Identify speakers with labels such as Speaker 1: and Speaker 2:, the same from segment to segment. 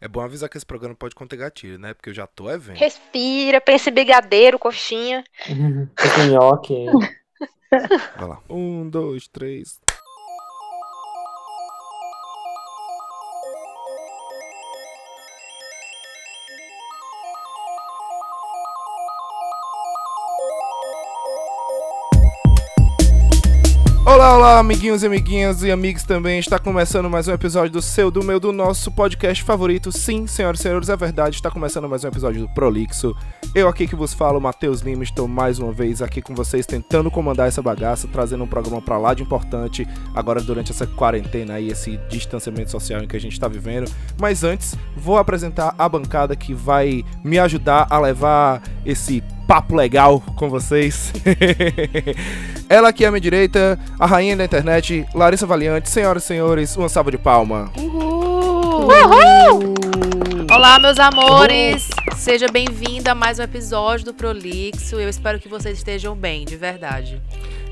Speaker 1: É bom avisar que esse programa pode conter gatilho, né? Porque eu já tô é vendo.
Speaker 2: Respira, pensa em brigadeiro, coxinha.
Speaker 3: Nhoque.
Speaker 1: Vai lá. Um, dois, três. Olá, olá, amiguinhos e amiguinhas e amigos também. Está começando mais um episódio do seu, do meu, do nosso podcast favorito. Sim, senhoras e senhores, é verdade. Está começando mais um episódio do Prolixo. Eu aqui que vos falo, Matheus Lima, estou mais uma vez aqui com vocês tentando comandar essa bagaça, trazendo um programa pra lá de importante agora durante essa quarentena aí, esse distanciamento social em que a gente está vivendo. Mas antes, vou apresentar a bancada que vai me ajudar a levar esse papo legal com vocês. Ela aqui à minha direita, a rainha da internet, Larissa Valiante. Senhoras e senhores, uma salva de palma.
Speaker 4: Uhul! Olá, meus amores! Seja bem-vindo a mais um episódio do Prolixo. Eu espero que vocês estejam bem, de verdade.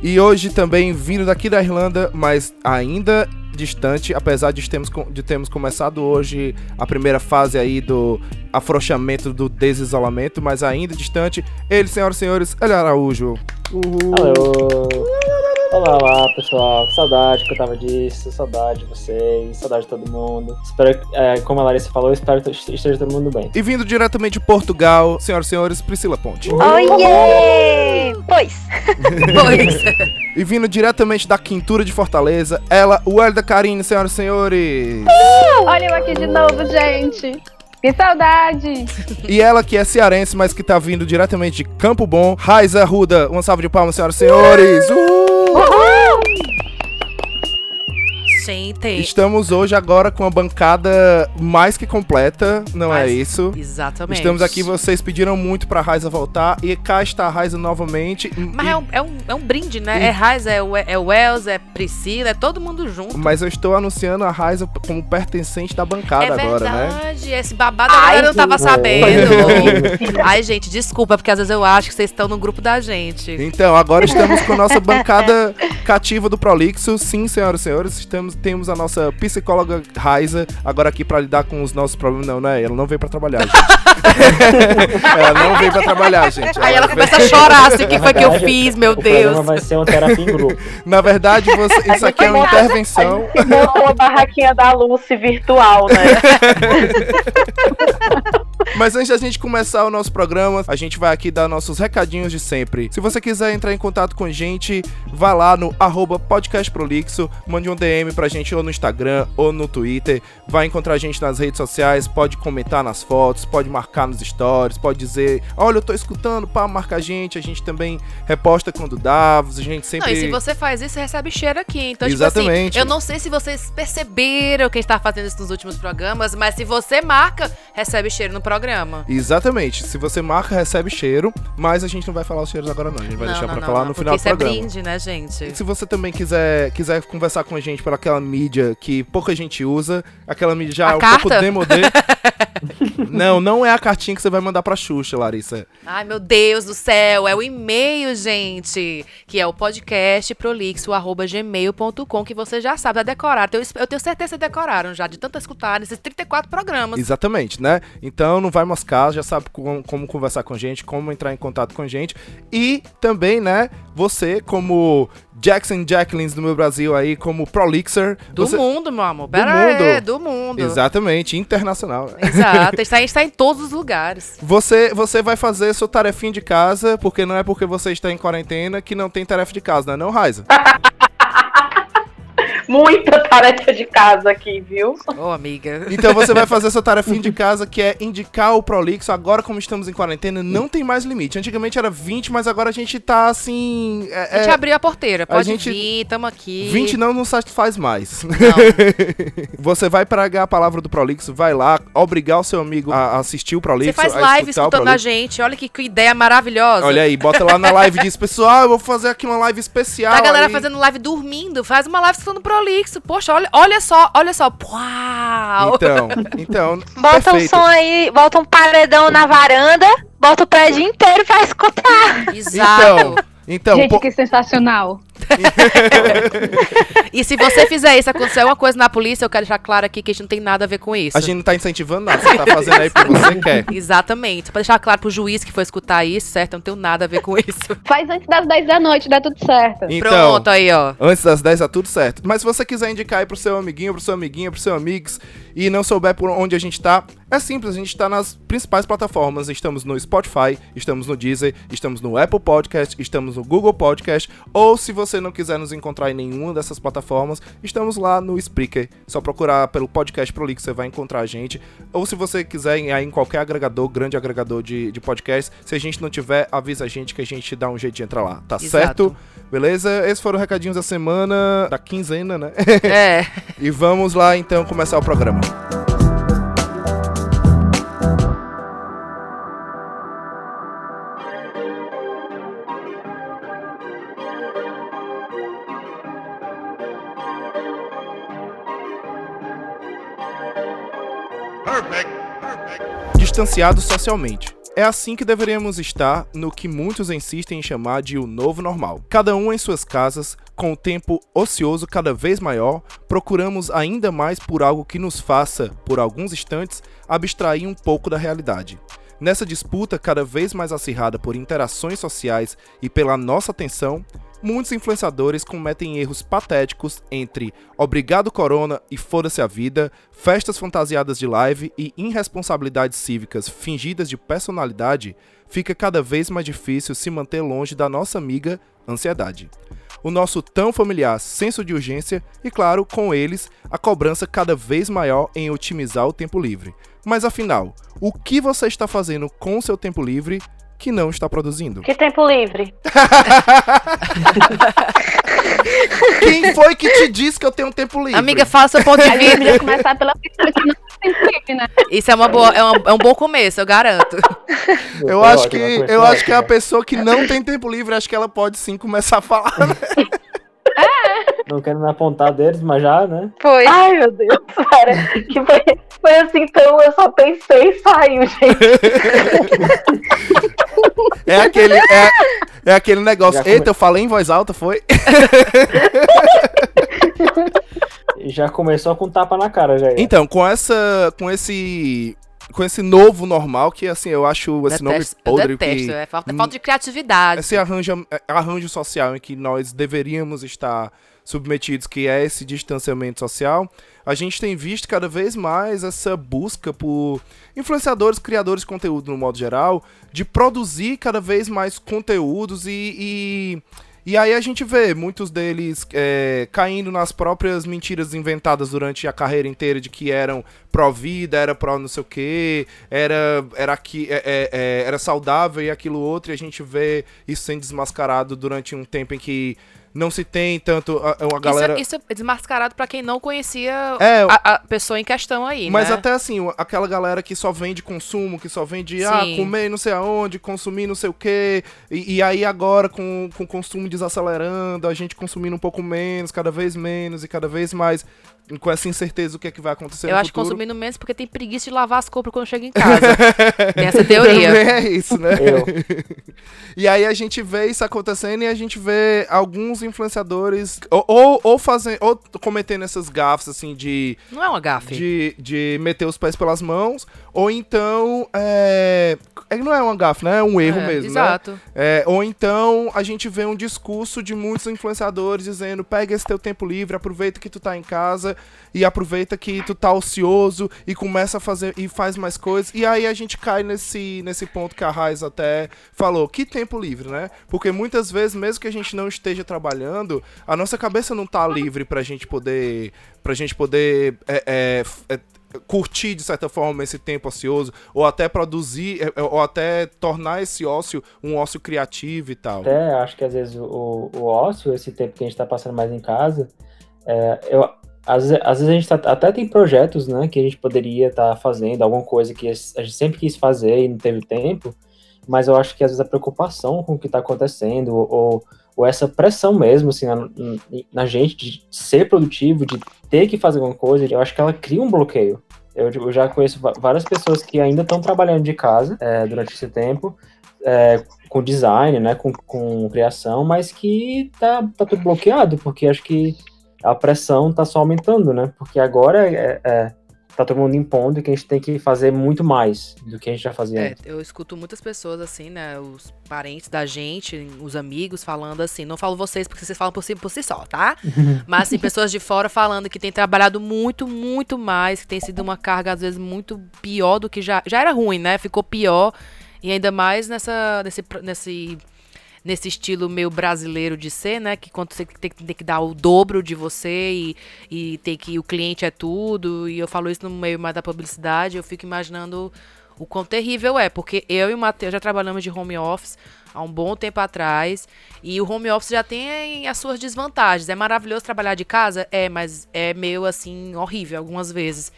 Speaker 1: E hoje também vindo daqui da Irlanda, mas ainda distante, apesar de termos, de termos começado hoje a primeira fase aí do afrouxamento do desisolamento, mas ainda distante, ele, senhoras e senhores, ele Araújo.
Speaker 3: Uhul. Alô. Olá, olá, pessoal. Saudade que eu tava disso, saudade de vocês, saudade de todo mundo. Espero, é, como a Larissa falou, espero que esteja todo mundo bem.
Speaker 1: E vindo diretamente de Portugal, senhoras e senhores, Priscila Ponte.
Speaker 2: Oiê! Pois.
Speaker 4: Pois.
Speaker 1: E vindo diretamente da quintura de Fortaleza, ela, o Hélio da Karine, senhoras e senhores.
Speaker 5: Olha eu aqui de novo, gente. Que saudade!
Speaker 1: E ela que é cearense, mas que tá vindo diretamente de Campo Bom, Raiza Ruda. Uma salva de palmas, senhoras e senhores.
Speaker 4: Uhul! Gente.
Speaker 1: Estamos hoje agora com a bancada mais que completa, não
Speaker 4: Mas,
Speaker 1: é isso?
Speaker 4: Exatamente.
Speaker 1: Estamos aqui, vocês pediram muito pra Raiza voltar e cá está a Raiza novamente.
Speaker 4: Mas
Speaker 1: e...
Speaker 4: é, um, é, um, é um brinde, né? E... É Raiza, é o, é Wells, é Priscila, é todo mundo junto.
Speaker 1: Mas eu estou anunciando a Raiza como pertencente da bancada
Speaker 4: é
Speaker 1: agora, né?
Speaker 4: É verdade, esse babado agora eu não tava sabendo. Ai, gente, desculpa, porque às vezes eu acho que vocês estão no grupo da gente.
Speaker 1: Então, agora estamos com a nossa bancada cativa do Prolixo. Sim, senhoras e senhores, estamos, temos a nossa psicóloga Raiza agora aqui pra lidar com os nossos problemas. Não, né? Ela não veio pra trabalhar, gente. ela não veio pra trabalhar, gente.
Speaker 4: Aí ela, ela começa a chorar assim, o que foi que eu fiz, meu
Speaker 3: o
Speaker 4: Deus.
Speaker 3: vai ser uma terapia em grupo.
Speaker 1: Na verdade, você, isso aqui é uma intervenção.
Speaker 5: A gente montou a barraquinha da Lucy virtual, né?
Speaker 1: Mas antes da gente começar o nosso programa, a gente vai aqui dar nossos recadinhos de sempre. Se você quiser entrar em contato com a gente, vá lá no arroba podcastprolixo, mande um DM pra gente ou no Instagram ou no Twitter. Vai encontrar a gente nas redes sociais, pode comentar nas fotos, pode marcar nos stories, pode dizer, olha, eu tô escutando, pá, marca a gente. A gente também reposta quando dá, a gente sempre...
Speaker 4: Não, e se você faz isso, você recebe cheiro aqui. Então,
Speaker 1: Exatamente.
Speaker 4: Tipo assim, eu não sei se vocês perceberam que a gente tá fazendo isso nos últimos programas, mas se você marca, recebe cheiro no programa.
Speaker 1: Exatamente. Se você marca, recebe cheiro, mas a gente não vai falar os cheiros agora não. A gente vai
Speaker 4: não,
Speaker 1: deixar
Speaker 4: não,
Speaker 1: pra
Speaker 4: não,
Speaker 1: falar no final do
Speaker 4: isso
Speaker 1: programa.
Speaker 4: é brinde, né, gente?
Speaker 1: E se você também quiser, quiser conversar com a gente por aquela mídia que pouca gente usa, aquela mídia já
Speaker 4: a
Speaker 1: um
Speaker 4: carta?
Speaker 1: pouco demodê. não, não é a cartinha que você vai mandar pra Xuxa, Larissa.
Speaker 4: Ai, meu Deus do céu, é o e-mail, gente, que é o podcast prolixo@gmail.com, que você já sabe, já decoraram. Eu, eu tenho certeza que decoraram já de tanto escutar nesses 34 programas.
Speaker 1: Exatamente, né? Então não vai moscar, já sabe como, como conversar com a gente, como entrar em contato com a gente. E também, né, você como Jackson Jacquelines do meu Brasil aí, como Prolixer.
Speaker 4: Do
Speaker 1: você...
Speaker 4: mundo, meu amor.
Speaker 1: Do
Speaker 4: Pera
Speaker 1: mundo.
Speaker 4: É, do mundo.
Speaker 1: Exatamente, internacional.
Speaker 4: Exato, está, está em todos os lugares.
Speaker 1: Você, você vai fazer sua tarefinha de casa, porque não é porque você está em quarentena que não tem tarefa de casa, não é não, Raiza?
Speaker 5: Muita tarefa de casa aqui, viu?
Speaker 4: Ô, oh, amiga.
Speaker 1: Então você vai fazer sua tarefinha de casa, que é indicar o Prolixo. Agora, como estamos em quarentena, não tem mais limite. Antigamente era 20, mas agora a gente tá assim. É,
Speaker 4: a gente
Speaker 1: é...
Speaker 4: abriu a porteira. Pode
Speaker 1: a gente...
Speaker 4: vir, tamo aqui.
Speaker 1: 20 não nos satisfaz mais.
Speaker 4: Não.
Speaker 1: você vai pregar a palavra do Prolixo, vai lá, obrigar o seu amigo a assistir o Prolixo.
Speaker 4: Você faz live escutando a gente. Olha que, que, ideia maravilhosa.
Speaker 1: Olha aí, bota lá na live e diz, pessoal, eu vou fazer aqui uma live especial.
Speaker 4: A galera
Speaker 1: aí.
Speaker 4: fazendo live dormindo. Faz uma live escutando Prolixo. Poxa, olha, olha só, olha só. Uau!
Speaker 1: Então, então.
Speaker 2: Bota
Speaker 1: perfeito.
Speaker 2: um som aí, bota um paredão na varanda, bota o prédio inteiro pra escutar.
Speaker 4: Exato.
Speaker 1: Então, então
Speaker 5: Gente,
Speaker 1: po-
Speaker 5: que sensacional.
Speaker 4: E se você fizer isso, acontecer alguma coisa na polícia, eu quero deixar claro aqui que a gente não tem nada a ver com isso.
Speaker 1: A gente não tá incentivando nada, você tá fazendo aí porque você quer.
Speaker 4: Exatamente. Pra deixar claro pro juiz que for escutar isso, certo? Eu não tenho nada a ver com isso.
Speaker 5: Faz antes das 10 da noite, dá tudo certo.
Speaker 1: Então,
Speaker 4: Pronto, aí, ó.
Speaker 1: Antes das 10 tá tudo certo. Mas se você quiser indicar aí pro seu amiguinho, pro seu amiguinho, pro seu amigos e não souber por onde a gente tá, é simples, a gente tá nas principais plataformas. Estamos no Spotify, estamos no Deezer, estamos no Apple Podcast, estamos no Google Podcast, ou se você não quiser nos encontrar em nenhuma dessas plataformas, estamos lá no Spreaker. Só procurar pelo podcast Prolix, você vai encontrar a gente. Ou se você quiser ir aí em qualquer agregador, grande agregador de, de podcast, se a gente não tiver, avisa a gente que a gente dá um jeito de entrar lá, tá
Speaker 4: Exato.
Speaker 1: certo? Beleza? Esses foram os recadinhos da semana, da quinzena, né?
Speaker 4: É.
Speaker 1: E vamos lá então começar o programa. Distanciados socialmente. É assim que deveríamos estar no que muitos insistem em chamar de o novo normal. Cada um em suas casas, com o tempo ocioso cada vez maior, procuramos ainda mais por algo que nos faça, por alguns instantes, abstrair um pouco da realidade. Nessa disputa cada vez mais acirrada por interações sociais e pela nossa atenção, muitos influenciadores cometem erros patéticos entre obrigado corona e foda-se a vida, festas fantasiadas de live e irresponsabilidades cívicas fingidas de personalidade, fica cada vez mais difícil se manter longe da nossa amiga ansiedade. O nosso tão familiar senso de urgência e, claro, com eles, a cobrança cada vez maior em otimizar o tempo livre. Mas afinal, o que você está fazendo com o seu tempo livre que não está produzindo?
Speaker 2: Que tempo livre.
Speaker 1: Quem foi que te disse que eu tenho um tempo livre?
Speaker 4: Amiga, fala seu ponto de
Speaker 5: A gente
Speaker 4: vista.
Speaker 5: começar pela pessoa que não tem livre, né?
Speaker 4: Isso é, uma boa, é, um, é um bom começo, eu garanto.
Speaker 1: eu
Speaker 3: Foi
Speaker 1: acho que eu acho que a
Speaker 3: ótimo.
Speaker 1: pessoa que não tem tempo livre, acho que ela pode sim começar a falar. né?
Speaker 3: Não quero me apontar deles, mas já, né?
Speaker 2: Foi.
Speaker 6: Ai, meu Deus, cara. Que foi, foi assim, então eu só pensei e saiu, gente.
Speaker 1: É aquele é, é aquele negócio.
Speaker 3: Já come-
Speaker 1: Eita, eu falei em voz alta, foi?
Speaker 3: Já começou com tapa na cara, já.
Speaker 1: Então, com essa com esse com esse novo normal que assim, eu acho esse nome
Speaker 4: Detesto, eu
Speaker 1: podre
Speaker 4: detesto.
Speaker 1: que
Speaker 4: É falta, falta de criatividade.
Speaker 1: esse arranjo, arranjo social em que nós deveríamos estar submetidos, que é esse distanciamento social, a gente tem visto cada vez mais essa busca por influenciadores, criadores de conteúdo no modo geral, de produzir cada vez mais conteúdos e. e e aí a gente vê muitos deles é, caindo nas próprias mentiras inventadas durante a carreira inteira de que eram pró-vida, era pró não sei o que, era, era, aqui, é, é, é, era saudável e aquilo outro, e a gente vê isso sendo desmascarado durante um tempo em que não se tem tanto a, a galera...
Speaker 4: Isso, isso é desmascarado pra quem não conhecia
Speaker 1: É,
Speaker 4: a, a pessoa em questão aí,
Speaker 1: Mas
Speaker 4: né?
Speaker 1: até assim, aquela galera que só vende consumo, que só vende, ah, comer não sei aonde, consumir não sei o quê. E, e aí agora, com, com o consumo desacelerando, a gente consumindo um pouco menos, cada vez menos e cada vez mais, com essa incerteza do que, é que vai acontecer
Speaker 4: Eu
Speaker 1: no
Speaker 4: acho que
Speaker 1: futuro.
Speaker 4: consumindo menos porque tem preguiça de lavar as compras quando chega em casa. tem essa teoria.
Speaker 1: Também é isso, né?
Speaker 3: Eu.
Speaker 1: E aí a gente vê isso acontecendo e a gente vê alguns influenciadores ou, ou, ou fazendo, ou cometendo essas gafas, assim, de
Speaker 4: Não é uma gafe.
Speaker 1: de, de meter os pés pelas mãos, ou então. É, não é uma gafe, né? É um erro
Speaker 4: É,
Speaker 1: mesmo, né?
Speaker 4: Exato.
Speaker 1: É, ou então a gente vê um discurso de muitos influenciadores dizendo: pega esse teu tempo livre, aproveita que tu tá em casa e aproveita que tu tá ocioso e começa a fazer e faz mais coisas. E aí a gente cai nesse, nesse ponto que a Raiz até falou: que tempo livre, né? Porque muitas vezes, mesmo que a gente não esteja trabalhando, a nossa cabeça não tá livre pra gente poder. Pra gente poder. é, é, é, curtir de certa forma esse tempo ocioso ou até produzir é, é, ou até tornar esse ócio um ócio criativo e tal.
Speaker 3: Até acho que às vezes o, o ócio, esse tempo que a gente tá passando mais em casa, é, eu, às, às vezes a gente tá- até tem projetos, né, que a gente poderia estar fazendo, alguma coisa que a gente sempre quis fazer e não teve tempo, mas eu acho que às vezes a preocupação com o que tá acontecendo, ou, ou essa pressão mesmo, assim, na, na gente de ser produtivo, de ter que fazer alguma coisa, eu acho que ela cria um bloqueio. Eu, eu já conheço várias pessoas que ainda estão trabalhando de casa é, durante esse tempo, é, com design, né, com, com criação, mas que tá, tá tudo bloqueado, porque acho que a pressão tá só aumentando, né? Porque agora é, é, tá todo mundo impondo que a gente tem que fazer muito mais do que a gente já fazia
Speaker 4: É,
Speaker 3: antes.
Speaker 4: eu escuto muitas pessoas assim, né? Os parentes da gente, os amigos falando assim. Não falo vocês porque vocês falam por si, por si só, tá? Mas assim, pessoas de fora falando que tem trabalhado muito, muito mais, que tem sido uma carga às vezes muito pior do que já já era ruim, né? Ficou pior e ainda mais nessa nesse nesse nesse estilo meio brasileiro de ser, né? Que quando você tem, que- tem que dar o dobro de você e, e tem que o cliente é tudo. E eu falo isso no meio mais da publicidade, eu fico imaginando o quão terrível é, porque eu e o Matheus já trabalhamos de home office há um bom tempo atrás, e o home office já tem as suas desvantagens. É maravilhoso trabalhar de casa? É, mas é meio assim, horrível algumas vezes.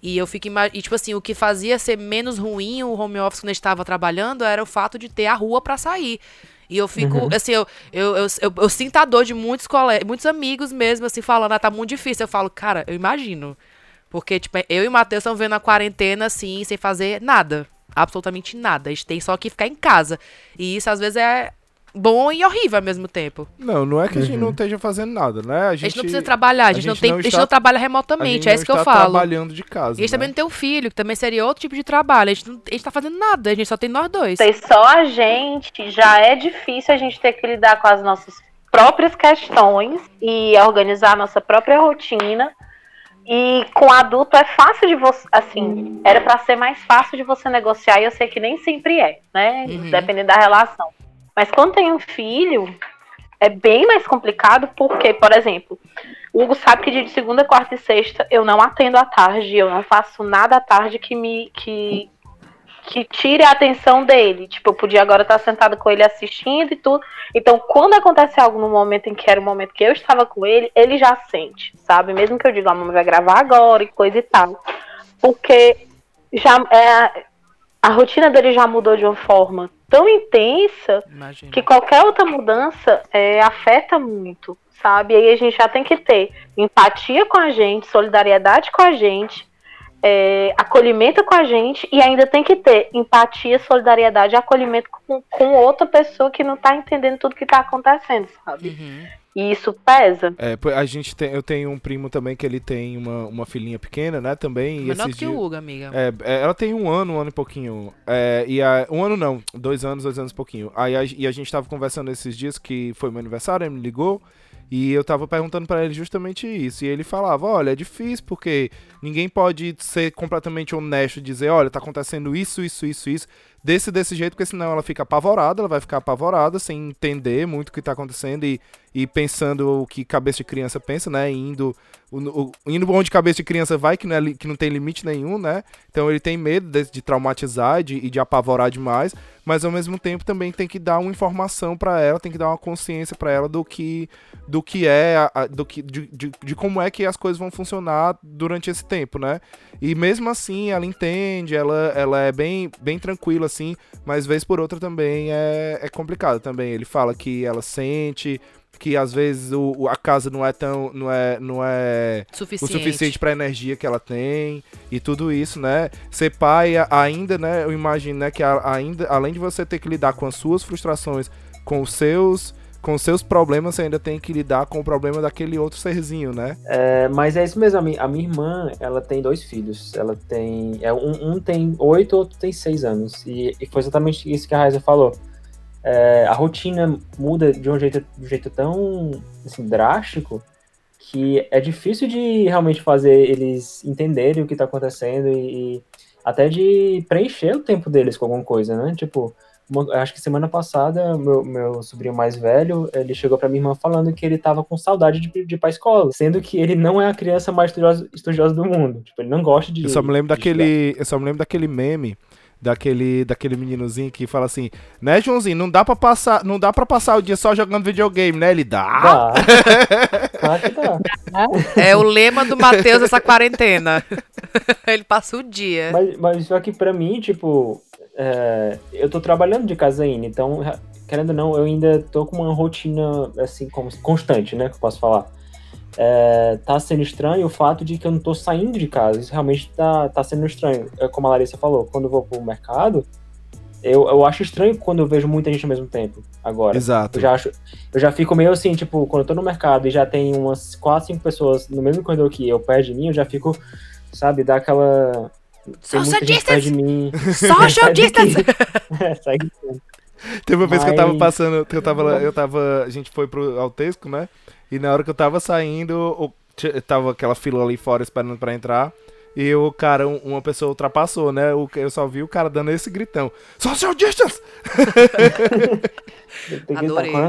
Speaker 4: E eu fico. E, tipo assim, o que fazia ser menos ruim o home office quando eu estava trabalhando era o fato de ter a rua pra sair. E eu fico, assim, eu, eu, eu, eu, eu sinto a dor de muitos colegas, muitos amigos mesmo, assim, falando, ah, tá muito difícil. Eu falo, cara, eu imagino. Porque, tipo, eu e o Matheus estamos vendo a quarentena, assim, sem fazer nada. Absolutamente nada. A gente tem só que ficar em casa. E isso, às vezes, é bom e horrível ao mesmo tempo.
Speaker 1: Não, não é que a gente
Speaker 3: Uhum.
Speaker 1: não esteja fazendo nada, né? A
Speaker 4: A
Speaker 1: gente,
Speaker 4: gente não precisa trabalhar, a gente, não,
Speaker 1: gente
Speaker 4: tem,
Speaker 1: não
Speaker 4: a gente
Speaker 1: está-
Speaker 4: não trabalha
Speaker 1: a
Speaker 4: remotamente,
Speaker 1: gente
Speaker 4: é
Speaker 1: não
Speaker 4: isso que eu
Speaker 1: está
Speaker 4: falo.
Speaker 1: trabalhando de casa.
Speaker 4: E a gente
Speaker 1: né?
Speaker 4: também não tem um filho, que também seria outro tipo de trabalho. A gente não a gente tá fazendo nada, a gente só tem nós dois.
Speaker 6: Tem só a gente, já é difícil a gente ter que lidar com as nossas próprias questões e organizar a nossa própria rotina. E com adulto é fácil de você, assim, era pra ser mais fácil de você negociar e eu sei que nem sempre é, né?
Speaker 4: Uhum.
Speaker 6: Dependendo da relação. Mas quando tem um filho, é bem mais complicado porque, por exemplo, o Hugo sabe que de segunda, quarta e sexta eu não atendo à tarde, eu não faço nada à tarde que me que que tire a atenção dele. Tipo, eu podia agora estar sentada com ele assistindo e tudo. Então, quando acontece algo no momento em que era o momento que eu estava com ele, ele já sente, sabe? Mesmo que eu diga, a mamãe vai gravar agora e coisa e tal. Porque já é, a rotina dele já mudou de uma forma tão intensa
Speaker 4: Imagina.
Speaker 6: que qualquer outra mudança é, afeta muito, sabe? E aí a gente já tem que ter empatia com a gente, solidariedade com a gente, é, acolhimento com a gente e ainda tem que ter empatia, solidariedade e acolhimento com, com outra pessoa que não tá entendendo tudo que tá acontecendo, sabe?
Speaker 4: Uhum.
Speaker 6: E isso pesa.
Speaker 1: É, a gente tem, eu tenho um primo também que ele tem uma, uma filhinha pequena, né, também.
Speaker 4: Menor que o
Speaker 1: dias-
Speaker 4: Hugo, amiga.
Speaker 1: É, é, ela tem um ano, um ano e pouquinho. É, e a, um ano não, dois anos, dois anos e pouquinho. Aí a, e a gente tava conversando esses dias que foi meu aniversário, ele me ligou. E eu tava perguntando pra ele justamente isso. E ele falava: olha, é difícil porque ninguém pode ser completamente honesto e dizer: olha, tá acontecendo isso, isso, isso, isso. Desse, desse jeito, porque senão ela fica apavorada, ela vai ficar apavorada, sem entender muito o que tá acontecendo e, e pensando o que cabeça de criança pensa, né? Indo, o, o- indo onde cabeça de criança vai, que não, é que não tem limite nenhum, né? Então ele tem medo de, de traumatizar e de, de apavorar demais, mas ao mesmo tempo também tem que dar uma informação pra ela, tem que dar uma consciência pra ela do que, do que é, do que, de, de, de como é que as coisas vão funcionar durante esse tempo, né? E mesmo assim ela entende, ela, ela é bem, bem tranquila assim, mas vez por outra também é, é complicado também. Ele fala que ela sente que às vezes o, a casa não é tão não é não é o
Speaker 4: Suficiente.
Speaker 1: suficiente para energia que ela tem e tudo isso, né? Ser pai a- ainda, né? Eu imagino, né, que a- ainda além de você ter que lidar com as suas frustrações, com os seus com seus problemas, você ainda tem que lidar com o problema daquele outro serzinho, né?
Speaker 3: É, mas é isso mesmo, a minha, a minha irmã, ela tem dois filhos. Ela tem. É, um, um tem oito, outro tem seis anos. E, e foi exatamente isso que a Raiza falou. É, a rotina muda de um jeito, de um jeito tão assim, drástico que é difícil de realmente fazer eles entenderem o que tá acontecendo e, e até de preencher o tempo deles com alguma coisa, né? Tipo, uma- acho que semana passada, meu, meu sobrinho mais velho, ele chegou pra minha irmã falando que ele tava com saudade de, de ir pra escola, sendo que ele não é a criança mais estudiosa, estudiosa do mundo. Tipo, ele não gosta de
Speaker 1: Eu só me lembro
Speaker 3: estudar.
Speaker 1: daquele, eu só me lembro daquele meme daquele daquele meninozinho que fala assim, né, Joãozinho, não dá para passar, não dá para passar o dia só jogando videogame, né? Ele dá.
Speaker 3: Dá. claro que dá.
Speaker 4: É o lema do Matheus essa quarentena. Ele passa o dia.
Speaker 3: Mas, mas só que pra mim, tipo, é, eu tô trabalhando de casa ainda, então, querendo ou não, eu ainda tô com uma rotina, assim, como, constante, né, que eu posso falar. é, tá sendo estranho o fato de que eu não tô saindo de casa. Isso realmente tá, tá sendo estranho. É como a Larissa falou, quando eu vou pro mercado, eu, eu acho estranho quando eu vejo muita gente ao mesmo tempo. Agora.
Speaker 1: Exato.
Speaker 3: Eu já, acho, eu já fico meio assim, tipo, quando eu tô no mercado e já tem umas 4, 5 pessoas no mesmo corredor que eu, perto de mim, eu já fico, sabe, dá aquela. Perto de mim.
Speaker 4: Social distance!
Speaker 3: É, sai.
Speaker 1: Teve uma vez que eu tava
Speaker 3: Mas-
Speaker 1: passando, que eu tava, lá- eu tava, a gente foi pro Altesco, né? E na hora que eu tava saindo, tava aquela fila ali fora esperando pra entrar. E o cara, um- uma pessoa ultrapassou, né? O- Eu só vi o cara dando esse gritão. Social distance!
Speaker 4: Adorei.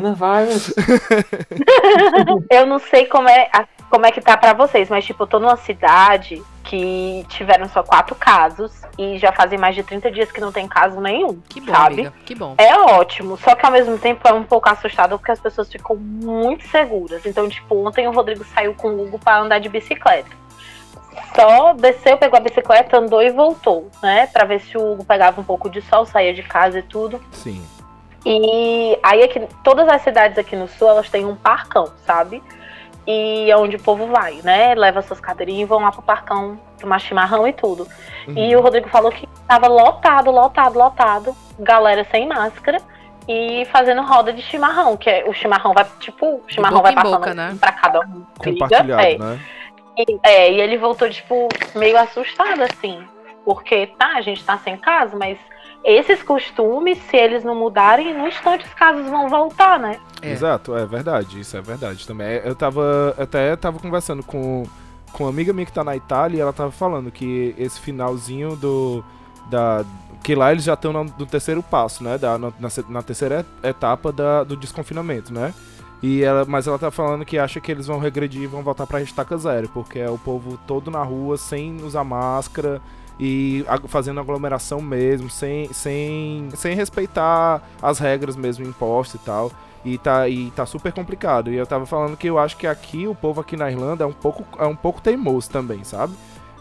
Speaker 6: Eu não sei como é, como é que tá pra vocês, mas tipo, eu tô numa cidade que tiveram só quatro casos e já fazem mais de 30 dias que não tem caso nenhum.
Speaker 4: Que bom,
Speaker 6: sabe?
Speaker 4: amiga. Que bom.
Speaker 6: É ótimo, só que ao mesmo tempo é um pouco assustador porque as pessoas ficam muito seguras. Então, tipo, ontem o Rodrigo saiu com o Hugo pra andar de bicicleta. Só desceu, pegou a bicicleta, andou e voltou, né? Pra ver se o Hugo pegava um pouco de sol, saía de casa e tudo.
Speaker 1: Sim.
Speaker 6: E aí aqui, todas as cidades aqui no sul, elas têm um parcão, sabe? E é onde o povo vai, né? Leva suas cadeirinhas e vão lá pro parcão tomar chimarrão e tudo.
Speaker 1: Uhum.
Speaker 6: E o Rodrigo falou que tava lotado, lotado, lotado. Galera sem máscara e fazendo roda de chimarrão, que é o chimarrão vai, tipo, o chimarrão vai passando
Speaker 4: boca, né?
Speaker 6: pra cada um.
Speaker 1: Compartilhado,
Speaker 6: é.
Speaker 1: né?
Speaker 6: E, é, e ele voltou, tipo, meio assustado, assim. Porque, tá, a gente tá sem casa, mas esses costumes, se eles não mudarem, no instante os casos vão voltar, né?
Speaker 4: É.
Speaker 1: Exato, é verdade, isso é verdade também. Eu tava, até tava conversando com, com uma amiga minha que tá na Itália e ela tava falando que esse finalzinho do. Da, que lá eles já estão no, no terceiro passo, né? Da, na, na terceira etapa da, do desconfinamento, né? E ela, mas ela tá falando que acha que eles vão regredir e vão voltar pra estaca zero, porque é o povo todo na rua, sem usar máscara e fazendo aglomeração mesmo, sem, sem, sem respeitar as regras mesmo impostas e tal. E tá, e tá super complicado. E eu tava falando que eu acho que aqui, o povo aqui na Irlanda é um pouco, é um pouco teimoso também, sabe?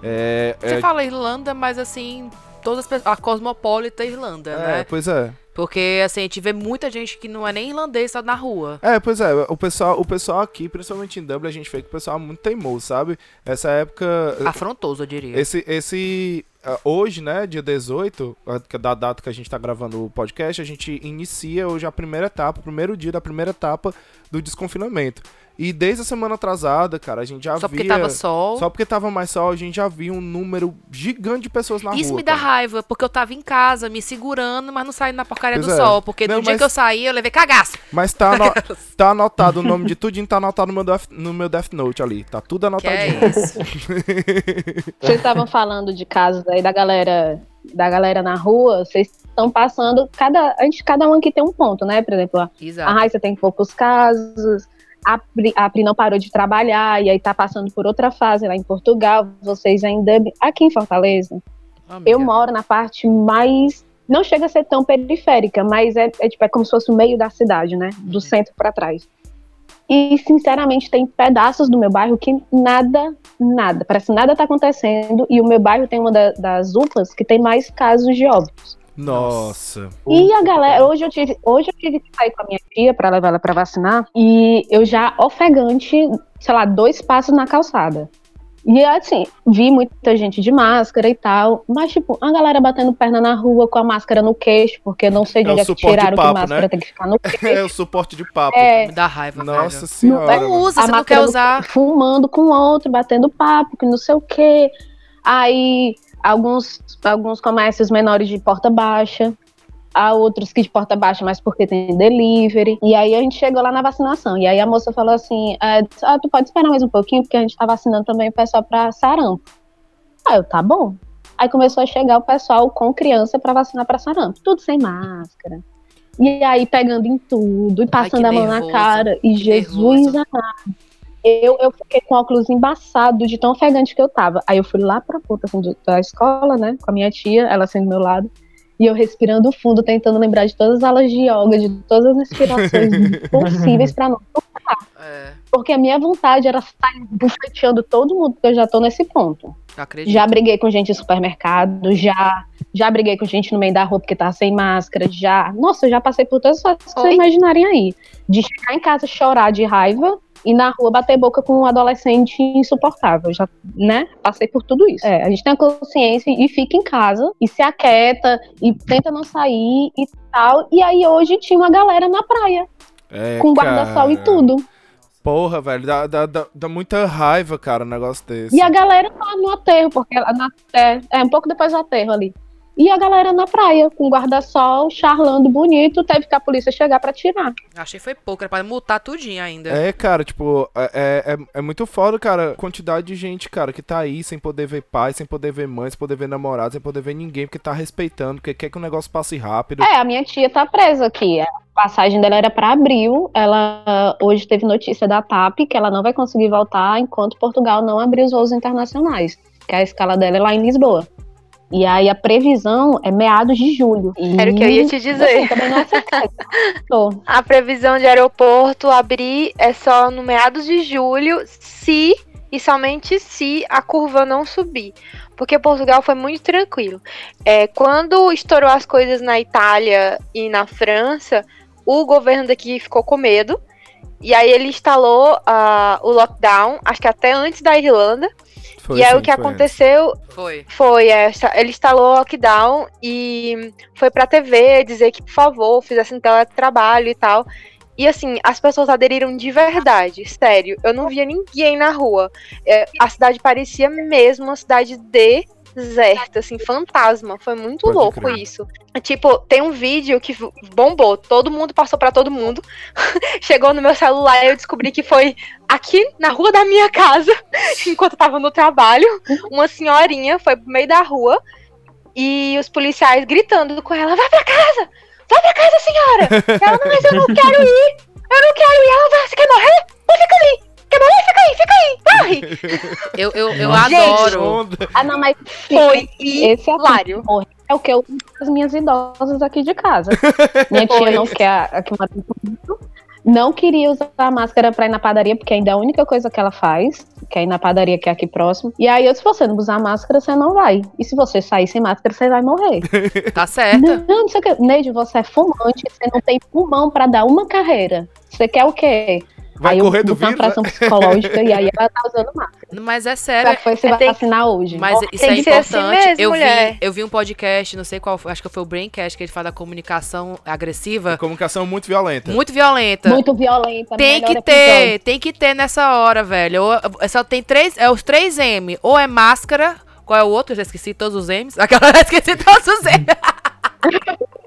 Speaker 1: É,
Speaker 4: Você
Speaker 1: é,
Speaker 4: fala Irlanda, mas assim, todas as pessoas. A cosmopolita Irlanda,
Speaker 1: é,
Speaker 4: né?
Speaker 1: pois é.
Speaker 4: Porque assim, a gente vê muita gente que não é nem irlandês, tá na rua.
Speaker 1: É, pois é, o pessoal, o pessoal aqui, principalmente em Dublin, a gente vê que o pessoal é muito teimoso, sabe? Essa época.
Speaker 4: Afrontoso, eu diria.
Speaker 1: Esse, esse hoje, né, dia 18, ah, que é da data que a gente tá gravando o podcast, a gente inicia hoje a primeira etapa, o primeiro dia da primeira etapa do desconfinamento. E desde a semana atrasada, cara, a gente já
Speaker 4: Só
Speaker 1: via...
Speaker 4: porque tava sol.
Speaker 1: Só porque tava mais sol, a gente já via um número gigante de pessoas na
Speaker 4: Isso
Speaker 1: rua.
Speaker 4: me dá
Speaker 1: cara.
Speaker 4: raiva, porque eu tava em casa, me segurando, mas não saindo na porcaria
Speaker 1: Pois
Speaker 4: do
Speaker 1: é.
Speaker 4: sol. Porque
Speaker 1: Não,
Speaker 4: no dia
Speaker 1: mas-
Speaker 4: que eu saí, eu levei cagaço.
Speaker 1: Mas tá, ano- tá anotado o nome de tudinho, tá anotado no meu, Death, no meu Death Note ali. Tá tudo
Speaker 4: Que
Speaker 1: anotadinho.
Speaker 4: é isso.
Speaker 5: Vocês estavam falando de casos aí da galera, da galera na rua, vocês estão passando, cada, a gente, cada um aqui tem um ponto, né? Por exemplo, a
Speaker 4: Exato.
Speaker 5: a Raíssa tem poucos casos, a Pri, a Pri não parou de trabalhar, e aí tá passando por outra fase lá em Portugal, vocês ainda. Aqui em Fortaleza,
Speaker 4: Amiga.
Speaker 5: eu moro na parte mais. Não chega a ser tão periférica, mas é, é, tipo, é como se fosse o meio da cidade, né? Do
Speaker 4: Uhum.
Speaker 5: centro para trás. E, sinceramente, tem pedaços do meu bairro que nada, nada, parece nada tá acontecendo. E o meu bairro tem uma da- das UPAs que tem mais casos de óbitos.
Speaker 1: Nossa.
Speaker 5: E a galera, hoje eu tive, hoje eu tive que sair com a minha tia para levar ela para vacinar e eu já ofegante, sei lá, dois passos na calçada. E assim, vi muita gente de máscara e tal, mas tipo, a galera batendo perna na rua com a máscara no queixo, porque eu não sei de
Speaker 1: É o
Speaker 5: onde é que
Speaker 1: de
Speaker 5: tiraram
Speaker 1: papo,
Speaker 5: que máscara
Speaker 1: né?
Speaker 5: tem que ficar no
Speaker 1: É
Speaker 5: queixo.
Speaker 1: o suporte de papo.
Speaker 5: É,
Speaker 4: Me dá raiva,
Speaker 1: Nossa
Speaker 4: velho.
Speaker 1: senhora.
Speaker 4: Não usa,
Speaker 5: a
Speaker 4: você não quer usar.
Speaker 5: fumando com outro, batendo papo, que não sei o quê. Aí, alguns, alguns comércios menores de porta baixa, há outros que de porta baixa, mas porque tem delivery. E aí a gente chegou lá na vacinação. E aí a moça falou assim: é, ah, tu pode esperar mais um pouquinho, porque a gente tá vacinando também o pessoal pra sarampo. Aí eu, tá bom. Aí começou a chegar o pessoal com criança pra vacinar pra sarampo, tudo sem máscara. E aí pegando em tudo, e passando
Speaker 4: que
Speaker 5: a mão na cara. E
Speaker 4: que
Speaker 5: Jesus amado. Eu, eu fiquei com óculos embaçado de tão ofegante que eu tava. Aí eu fui lá pra puta assim, da escola, né? Com a minha tia, ela sendo do meu lado. E eu respirando fundo, tentando lembrar de todas as aulas de yoga, de todas as inspirações possíveis pra não.
Speaker 4: É,
Speaker 5: Porque a minha vontade era sair bufeteando todo mundo, porque eu já tô nesse ponto.
Speaker 4: acredito.
Speaker 5: Já briguei com gente em supermercado, já já briguei com gente no meio da rua porque tava sem máscara, já. Nossa, eu já passei por todas as coisas que vocês imaginarem aí. De chegar em casa chorar de raiva e na rua bater boca com um adolescente insuportável. Já, né? Passei por tudo isso. É, a gente tem a consciência e fica em casa e se aquieta e tenta não sair e tal. E aí hoje tinha uma galera na praia,
Speaker 1: É,
Speaker 5: com guarda-sol e tudo.
Speaker 1: Porra, velho, dá, dá, dá, dá muita raiva, cara, um negócio desse.
Speaker 5: E a galera lá no aterro, porque na, é, é um pouco depois do aterro ali. E a galera na praia, com guarda-sol, charlando bonito, teve que a polícia chegar pra tirar.
Speaker 4: Achei foi pouco, era pra multar tudinho ainda.
Speaker 1: É, cara, tipo, é, é, é muito foda, cara, a quantidade de gente, cara, que tá aí sem poder ver pai, sem poder ver mãe, sem poder ver namorado, sem poder ver ninguém, porque tá respeitando, porque quer que o negócio passe rápido.
Speaker 5: É, a minha tia tá presa aqui. A passagem dela era pra abril. Ela hoje teve notícia da TAP que ela não vai conseguir voltar enquanto Portugal não abrir os voos internacionais. Que a escala dela é lá em Lisboa. E aí a previsão é meados de julho. E,
Speaker 2: Era o que eu ia te
Speaker 5: assim,
Speaker 2: dizer.
Speaker 5: Tô.
Speaker 2: A previsão de aeroporto abrir é só no meados de julho, se e somente se a curva não subir. Porque Portugal foi muito tranquilo. É, quando estourou as coisas na Itália e na França, o governo daqui ficou com medo. E aí ele instalou ah, o lockdown, acho que até antes da Irlanda.
Speaker 1: Foi
Speaker 2: e aí
Speaker 1: assim,
Speaker 2: o que
Speaker 1: foi
Speaker 2: aconteceu
Speaker 4: Foi.
Speaker 2: foi, essa, ele instalou o lockdown e foi pra TV dizer que, por favor, fizessem teletrabalho e tal. E assim, as pessoas aderiram de verdade, sério. Eu não via ninguém na rua. É, a cidade parecia mesmo uma cidade deserta, assim, fantasma. Foi muito
Speaker 1: Pode
Speaker 2: louco
Speaker 1: crer.
Speaker 2: isso. Tipo, tem um vídeo que bombou, todo mundo passou pra todo mundo. Chegou no meu celular e eu descobri que foi aqui na rua da minha casa, enquanto eu tava no trabalho, uma senhorinha foi pro meio da rua e os policiais gritando com ela: vai pra casa! Vai pra casa, senhora! Ela, mas eu não quero ir! Eu não quero ir! Ela, vai, você quer morrer? Então fica ali! Quer morrer? Fica aí, fica aí! Morre!
Speaker 4: Eu, eu, eu adoro.
Speaker 5: Ah, não, mas
Speaker 2: Foi
Speaker 5: esse é
Speaker 2: hilário.
Speaker 5: é o que eu as minhas idosas aqui de casa. Minha tia
Speaker 2: Foi.
Speaker 5: não quer a que mora comigo, não queria usar a máscara pra ir na padaria, porque ainda é a única coisa que ela faz, que é ir na padaria que é aqui próximo. E aí eu disse, se você não usar máscara, você não vai. E se você sair sem máscara, você vai morrer.
Speaker 4: Tá certa.
Speaker 5: Não, não sei o que. Neide, você é fumante, você não tem pulmão pra dar uma carreira. Você quer o quê?
Speaker 1: Vai
Speaker 5: aí
Speaker 1: correr do
Speaker 5: botar uma
Speaker 1: vírus? né?
Speaker 5: pressão psicológica e aí ela tá usando máscara.
Speaker 4: Mas é
Speaker 5: Só
Speaker 4: sério.
Speaker 5: que foi se
Speaker 2: É, tem-
Speaker 5: vacinar hoje.
Speaker 4: Mas
Speaker 2: Tem
Speaker 4: isso é
Speaker 2: que ser assim
Speaker 4: importante.
Speaker 2: mesmo,
Speaker 4: eu, vi, eu vi um podcast, não sei qual foi, acho que foi o Braincast, que ele fala da comunicação agressiva.
Speaker 1: Comunicação muito violenta.
Speaker 4: Muito violenta.
Speaker 5: Muito violenta.
Speaker 4: Tem que ter, tem que ter nessa hora, velho. Ou, é só tem três, é os três M. Ou é máscara, qual é o outro? Eu já esqueci todos os M's. Aquela, eu esqueci todos os M's.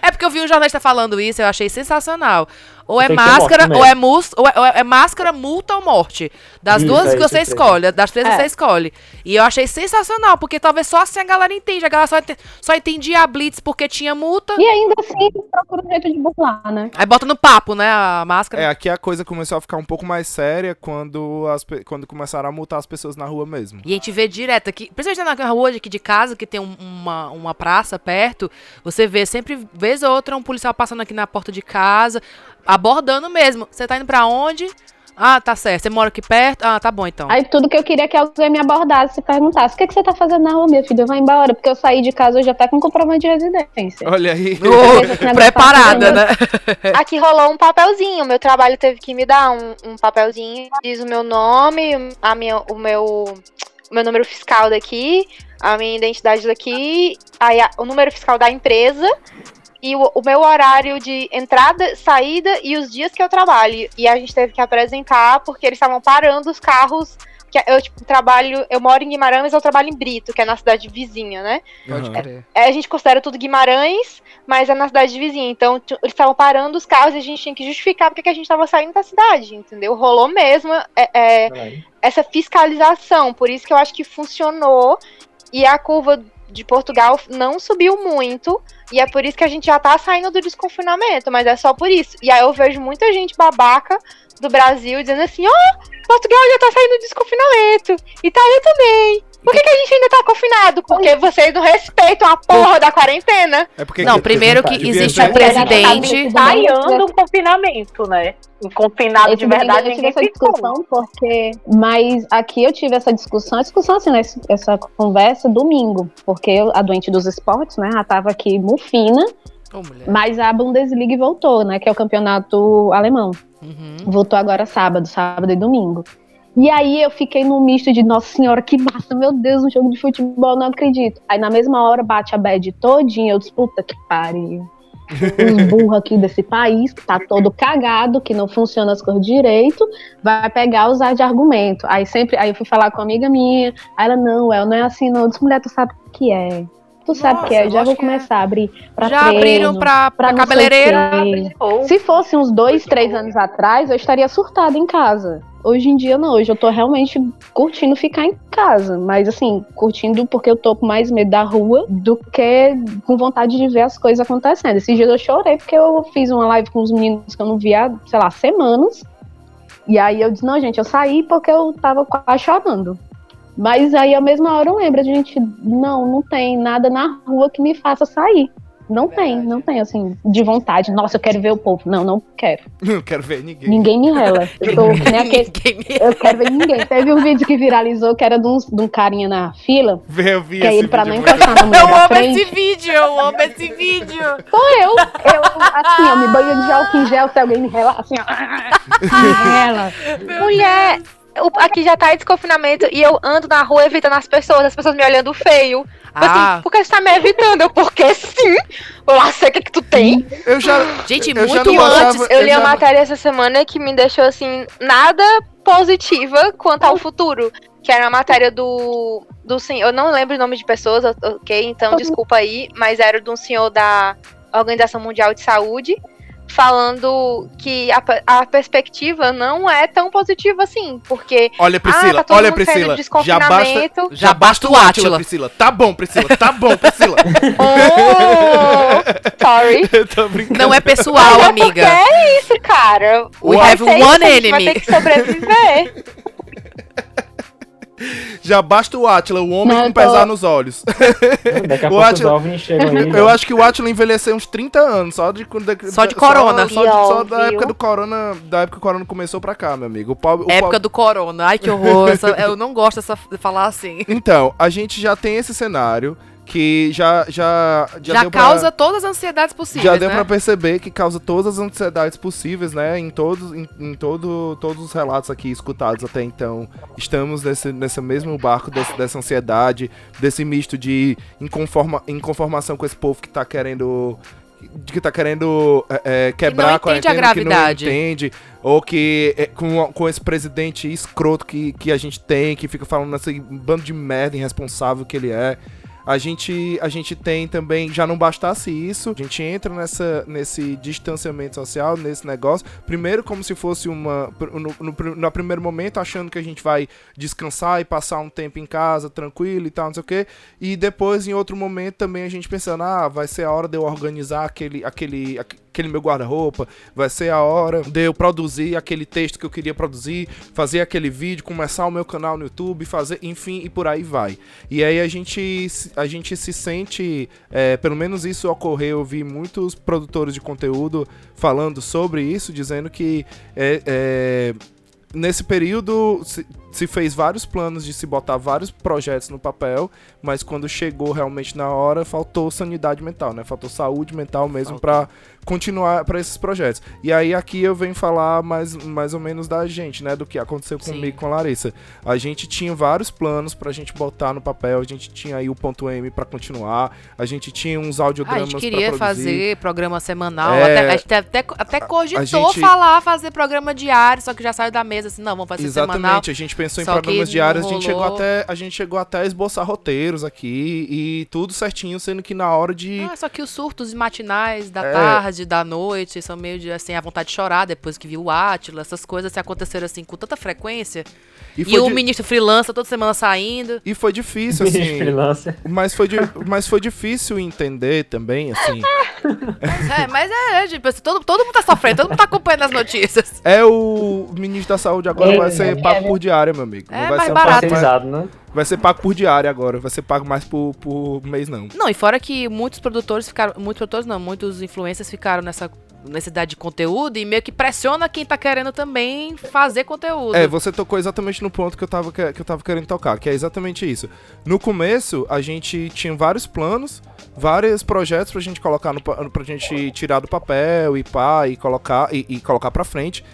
Speaker 4: É porque eu vi um jornalista falando isso, eu achei sensacional. Ou é máscara, ou é, mus, ou, é, ou é máscara, multa ou morte. Das
Speaker 3: Isso,
Speaker 4: duas
Speaker 3: é
Speaker 4: que você
Speaker 3: isso aí.
Speaker 4: escolhe, das três que
Speaker 5: É.
Speaker 4: você escolhe. E eu achei sensacional, porque talvez só assim a galera entende. A galera só, ente- só entendia a Blitz porque tinha multa.
Speaker 5: E ainda assim, procura um jeito de burlar, né?
Speaker 4: Aí bota no papo, né, a máscara.
Speaker 1: É, aqui a coisa começou a ficar um pouco mais séria quando, as, quando começaram a multar as pessoas na rua mesmo.
Speaker 4: E a gente vê direto aqui, principalmente na rua aqui de casa, que tem um- uma, uma praça perto, você vê sempre, vez ou outra, um policial passando aqui na porta de casa, abordando mesmo. Você tá indo pra onde? Ah, tá certo. Você mora aqui perto? Ah, tá bom então.
Speaker 5: Aí tudo que eu queria é que alguém me abordasse e perguntasse: o que, que você tá fazendo na rua, minha filha? Vai embora, porque eu saí de casa hoje até com comprovante de residência.
Speaker 1: Olha aí.
Speaker 5: Negócio
Speaker 4: preparada,
Speaker 5: tá
Speaker 4: né?
Speaker 2: Aqui rolou um papelzinho. Meu trabalho teve que me dar um, um papelzinho. Diz o meu nome, a minha, o meu, o meu número fiscal daqui, a minha identidade daqui, aí a- o número fiscal da empresa e o, o meu horário de entrada, saída e os dias que eu trabalho. E a gente teve que apresentar porque eles estavam parando os carros. Que eu tipo, trabalho, eu moro em Guimarães, mas eu trabalho em Brito, que é na cidade vizinha, né?
Speaker 4: Pode crer.
Speaker 2: É, a gente considera tudo Guimarães, mas é na cidade vizinha. Então, eles estavam parando os carros e a gente tinha que justificar porque que a gente estava saindo da cidade, entendeu? Rolou mesmo é, é, essa fiscalização. Por isso que eu acho que funcionou e a curva de Portugal não subiu muito. E é por isso que a gente já tá saindo do desconfinamento, mas é só por isso. E aí eu vejo muita gente babaca do Brasil dizendo assim: ó, Portugal já tá saindo do desconfinamento. Itália também. Por que, que a gente ainda tá confinado? Porque vocês não respeitam a porra da quarentena.
Speaker 1: É porque
Speaker 4: Não, primeiro que existe um presidente.
Speaker 6: Tá ensaiando um confinamento, né? Um confinado de verdade,
Speaker 5: eu tive
Speaker 6: ninguém
Speaker 5: essa
Speaker 6: ficou.
Speaker 5: discussão porque. Mas aqui eu tive essa discussão, a discussão assim, né, essa conversa domingo, porque eu, a doente dos esportes, né, já tava aqui mufina,
Speaker 4: mulher.
Speaker 5: mas a Bundesliga voltou, né, que é o campeonato alemão.
Speaker 4: Uhum.
Speaker 5: Voltou agora sábado, sábado e domingo. E aí eu fiquei num misto de, nossa senhora, que massa, meu Deus, um jogo de futebol, não acredito. Aí na mesma hora bate a bad todinha, eu disse, puta que pariu. Os burros aqui desse país, que tá todo cagado, que não funciona as coisas direito, vai pegar usar de argumento. Aí sempre, aí eu fui falar com uma amiga minha, aí ela, não, El, não é assim não. Eu disse, mulher, tu sabe o que é. Tu sabe o que é,
Speaker 4: Nossa,
Speaker 5: já vou
Speaker 4: é.
Speaker 5: começar a abrir pra
Speaker 4: Já
Speaker 5: treino,
Speaker 4: abriram pra, pra,
Speaker 5: pra
Speaker 4: cabeleireira.
Speaker 5: Se fosse uns dois, três anos atrás, eu estaria surtada em casa. Hoje em dia, não. Hoje eu tô realmente curtindo ficar em casa. Mas, assim, curtindo porque eu tô com mais medo da rua do que com vontade de ver as coisas acontecendo. Esses dias eu chorei porque eu fiz uma live com os meninos que eu não via, sei lá, semanas. E aí eu disse, não, gente, eu saí porque eu tava quase chorando. Mas aí, à mesma hora, eu lembro, a gente, não, não tem nada na rua que me faça sair. Não tem, não tem, assim, de vontade. Nossa, eu quero ver o povo. Não, não quero.
Speaker 1: Não quero ver ninguém.
Speaker 5: Ninguém me rela. Eu tô que nem aquele.
Speaker 4: Ninguém me-
Speaker 5: Eu quero ver ninguém. Teve um vídeo que viralizou que era de um, de um carinha na fila,
Speaker 1: eu vi
Speaker 5: que
Speaker 1: esse
Speaker 5: ele, pra não encostar no meio
Speaker 4: Eu amo esse
Speaker 5: frente.
Speaker 4: vídeo, eu amo esse vídeo.
Speaker 5: Sou eu. Eu, assim, eu me banho de álcool em gel, se alguém me rela, assim, ó. Me rela.
Speaker 2: Mulher, o- aqui já tá em desconfinamento e eu ando na rua evitando as pessoas, as pessoas me olhando feio. Tipo
Speaker 4: Ah,
Speaker 2: Assim, por que você tá me evitando? Eu, porque sim. Lá sei o que, que tu tem.
Speaker 1: Eu já.
Speaker 4: gente,
Speaker 1: eu já
Speaker 4: muito
Speaker 1: não
Speaker 4: antes.
Speaker 1: gostava-
Speaker 2: Eu
Speaker 1: Eu
Speaker 2: li
Speaker 1: já
Speaker 2: uma
Speaker 1: não-
Speaker 2: matéria essa semana que me deixou assim, nada positiva quanto ao futuro. Que era a matéria do. do senhor. Eu não lembro o nome de pessoas, ok? Então desculpa aí, mas era de um senhor da Organização Mundial de Saúde. Falando que a, a perspectiva não é tão positiva assim, porque
Speaker 1: Olha,
Speaker 2: ah,
Speaker 1: Priscila,
Speaker 2: tá todo
Speaker 1: olha, Priscila. Já basta. Já basta o Átila, Priscila. Tá bom, Priscila. Tá bom, Priscila.
Speaker 2: Oh, sorry.
Speaker 1: Eu tô brincando.
Speaker 4: Não é pessoal,
Speaker 2: é
Speaker 4: amiga.
Speaker 2: porque é isso, cara.
Speaker 4: We
Speaker 2: Vai
Speaker 4: have one
Speaker 2: a gente Vai
Speaker 4: enemy.
Speaker 2: ter que sobreviver.
Speaker 1: Já basta o Átila, o homem
Speaker 5: Não,
Speaker 1: com
Speaker 5: tô-
Speaker 1: pesar nos olhos.
Speaker 3: Daqui a
Speaker 1: O
Speaker 3: pouco os
Speaker 1: Átila-
Speaker 3: OVNIs chegam aí.
Speaker 1: Eu acho que o Átila envelheceu uns 30 anos, só de,
Speaker 4: Só de corona.
Speaker 1: Só, de- só da época do corona, da época que o corona começou pra cá, meu amigo. O o
Speaker 4: Época do corona. Ai, que horror. Essa- eu não gosto dessa, de falar assim.
Speaker 1: Então, a gente já tem esse cenário que já já já,
Speaker 4: Já,
Speaker 1: deu pra-
Speaker 4: causa todas as ansiedades possíveis,
Speaker 1: já deu
Speaker 4: né?
Speaker 1: pra perceber que causa todas as ansiedades possíveis, né? Em todos, em, em todo, todos os relatos aqui escutados até então. Estamos nesse, nesse mesmo barco desse- dessa ansiedade, desse misto de inconforma, inconformação com esse povo que tá querendo. Que tá querendo é, é, quebrar
Speaker 4: não entende a
Speaker 1: que
Speaker 4: gravidade.
Speaker 1: não entende, ou que é, com, com esse presidente escroto que, que a gente tem, que fica falando nesse bando de merda irresponsável que ele é. A gente, a gente tem também, já não bastasse isso, a gente entra nessa, nesse distanciamento social, nesse negócio, primeiro como se fosse uma, no, no, no primeiro momento achando que a gente vai descansar e passar um tempo em casa, tranquilo e tal, não sei o quê, e depois em outro momento também a gente pensando, ah, vai ser a hora de eu organizar aquele, aquele, aquele meu guarda-roupa, vai ser a hora de eu produzir aquele texto que eu queria produzir, fazer aquele vídeo, começar o meu canal no YouTube, fazer, enfim, e por aí vai. E aí a gente, a gente se sente, é, pelo menos isso ocorreu, eu vi muitos produtores de conteúdo falando sobre isso, dizendo que é, é, nesse período se, fez vários planos de se botar vários projetos no papel, mas quando chegou realmente na hora, faltou sanidade mental, né? Faltou saúde mental mesmo pra continuar para esses projetos. E aí aqui eu venho falar mais, mais ou menos da gente, né? Do que aconteceu comigo e com a Larissa. A gente tinha vários planos pra gente botar no papel, a gente tinha aí o ponto M pra continuar, a gente tinha uns
Speaker 4: Ah, a
Speaker 1: audiodramas
Speaker 4: gente queria fazer programa semanal.
Speaker 1: É.
Speaker 4: até, a gente até, até cogitou
Speaker 1: gente-
Speaker 4: falar, fazer programa diário, só que já saiu da mesa assim, não, vamos fazer semanal.
Speaker 1: Exatamente, a gente pensou em
Speaker 4: só
Speaker 1: programas
Speaker 4: não
Speaker 1: diários, a gente, chegou até, a gente chegou até a esboçar roteiros aqui e tudo certinho, sendo que na hora de.
Speaker 4: Ah, só que os surtos matinais da
Speaker 1: É.
Speaker 4: tarde, da noite, são meio de assim, a vontade de chorar depois que viu o Átila, essas coisas se aconteceram assim com tanta frequência. E,
Speaker 1: foi
Speaker 4: o
Speaker 1: di-
Speaker 4: ministro freelancer toda semana saindo.
Speaker 1: e foi difícil, assim.
Speaker 3: Freelancer.
Speaker 1: mas, foi di- mas foi difícil entender também, assim.
Speaker 4: É, mas é, tipo, assim, todo, todo mundo tá sofrendo, todo mundo tá acompanhando as notícias.
Speaker 1: É o ministro da saúde agora
Speaker 3: É,
Speaker 1: vai ser
Speaker 5: é,
Speaker 1: papo
Speaker 5: é.
Speaker 1: Diária, meu amigo.
Speaker 4: É
Speaker 1: Não vai
Speaker 4: mais
Speaker 1: ser
Speaker 4: barato.
Speaker 1: mais-
Speaker 3: né?
Speaker 1: vai ser pago por diária agora, vai ser pago mais por, por mês não.
Speaker 4: Não, e fora que muitos produtores ficaram. Muitos produtores não, muitos influencers ficaram nessa necessidade de conteúdo e meio que pressiona quem tá querendo também fazer conteúdo.
Speaker 1: É, você tocou exatamente no ponto que eu tava, que eu tava querendo tocar, que é exatamente isso. No começo, a gente tinha vários planos, vários projetos pra gente colocar no, pra gente tirar do papel e pá, e colocar, e, e colocar pra frente.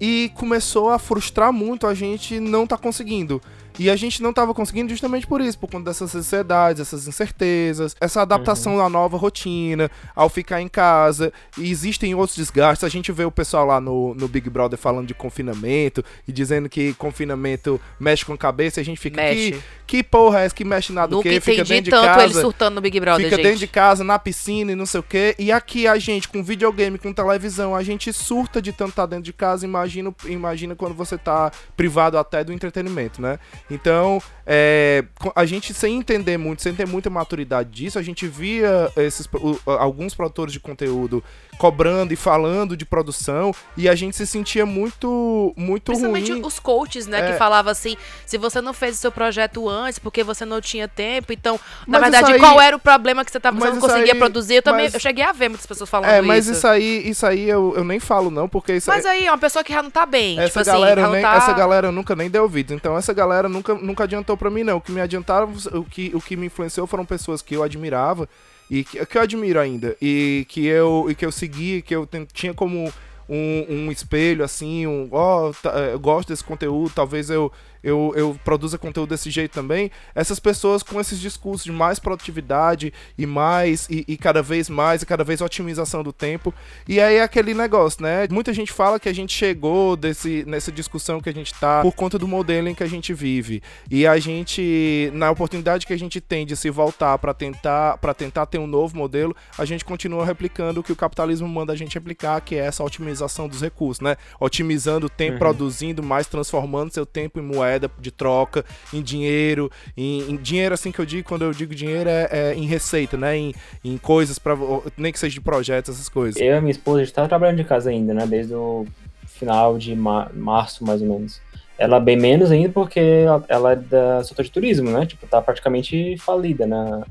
Speaker 1: E começou a frustrar muito a gente não tá conseguindo. E a gente não tava conseguindo justamente por isso, por conta dessas ansiedades, essas incertezas, essa adaptação à nova rotina, ao ficar em casa. E existem outros desgastes. A gente vê o pessoal lá no, no Big Brother falando de confinamento e dizendo que confinamento mexe com a cabeça. E a gente fica,
Speaker 4: Mexe.
Speaker 1: que, que porra é essa que mexe nada do
Speaker 4: Nunca
Speaker 1: quê? Fica
Speaker 4: entendi
Speaker 1: dentro de
Speaker 4: tanto ele
Speaker 1: casa.
Speaker 4: surtando no Big Brother,
Speaker 1: Fica
Speaker 4: gente.
Speaker 1: dentro de casa, na piscina e não sei o quê. E aqui a gente, com videogame, com televisão, a gente surta de tanto estar dentro de casa. Imagina, imagina quando você tá privado até do entretenimento, né? Então, é, a gente sem entender muito, sem ter muita maturidade disso, a gente via esses, alguns produtores de conteúdo cobrando e falando de produção e a gente se sentia muito, muito
Speaker 4: Principalmente
Speaker 1: ruim.
Speaker 4: os coaches, né?
Speaker 1: É.
Speaker 4: Que falavam assim: se você não fez o seu projeto antes, porque você não tinha tempo, então,
Speaker 1: Mas
Speaker 4: na verdade,
Speaker 1: isso aí-
Speaker 4: qual era o problema que você, tava, você
Speaker 1: mas
Speaker 4: não
Speaker 1: isso
Speaker 4: conseguia
Speaker 1: aí-
Speaker 4: produzir? Eu também
Speaker 1: mas-
Speaker 4: eu cheguei a ver muitas pessoas falando
Speaker 1: É, mas
Speaker 4: isso.
Speaker 1: isso aí, isso aí eu, eu nem falo não, porque isso
Speaker 4: Mas aí, é uma pessoa que já não tá bem.
Speaker 1: Essa
Speaker 4: tipo assim,
Speaker 1: galera,
Speaker 4: não
Speaker 1: nem,
Speaker 4: tá...
Speaker 1: essa galera nunca nem deu ouvido. Então essa galera nunca, nunca adiantou pra mim, não. O que me adiantaram, o que, o que me influenciou foram pessoas que eu admirava e que, que eu admiro ainda. E que eu, e que eu segui, que eu tinha como um, um espelho, assim, um. Ó, tá, eh, eu gosto desse conteúdo, talvez eu, eu, eu produza conteúdo desse jeito também. Essas pessoas com esses discursos de mais produtividade e mais, e, e cada vez mais, e cada vez otimização do tempo. E aí é aquele negócio, né? Muita gente fala que a gente chegou desse, nessa discussão que a gente tá por conta do modelo em que a gente vive. E a gente, na oportunidade que a gente tem de se voltar para tentar, para tentar ter um novo modelo, a gente continua replicando o que o capitalismo manda a gente aplicar, que é essa otimização dos recursos, né? Otimizando o tempo,
Speaker 3: Uhum.
Speaker 1: produzindo mais, transformando seu tempo em moeda de troca, em dinheiro, em, em dinheiro assim que eu digo, quando eu digo dinheiro é, é em receita, né? Em, em coisas para nem que seja de projetos, essas coisas.
Speaker 3: Eu e minha esposa, a gente tá trabalhando de casa ainda, né? Desde o final de ma- março, mais ou menos. Ela bem menos ainda porque ela, é da setor de turismo, né? Tipo, tá praticamente falida, né?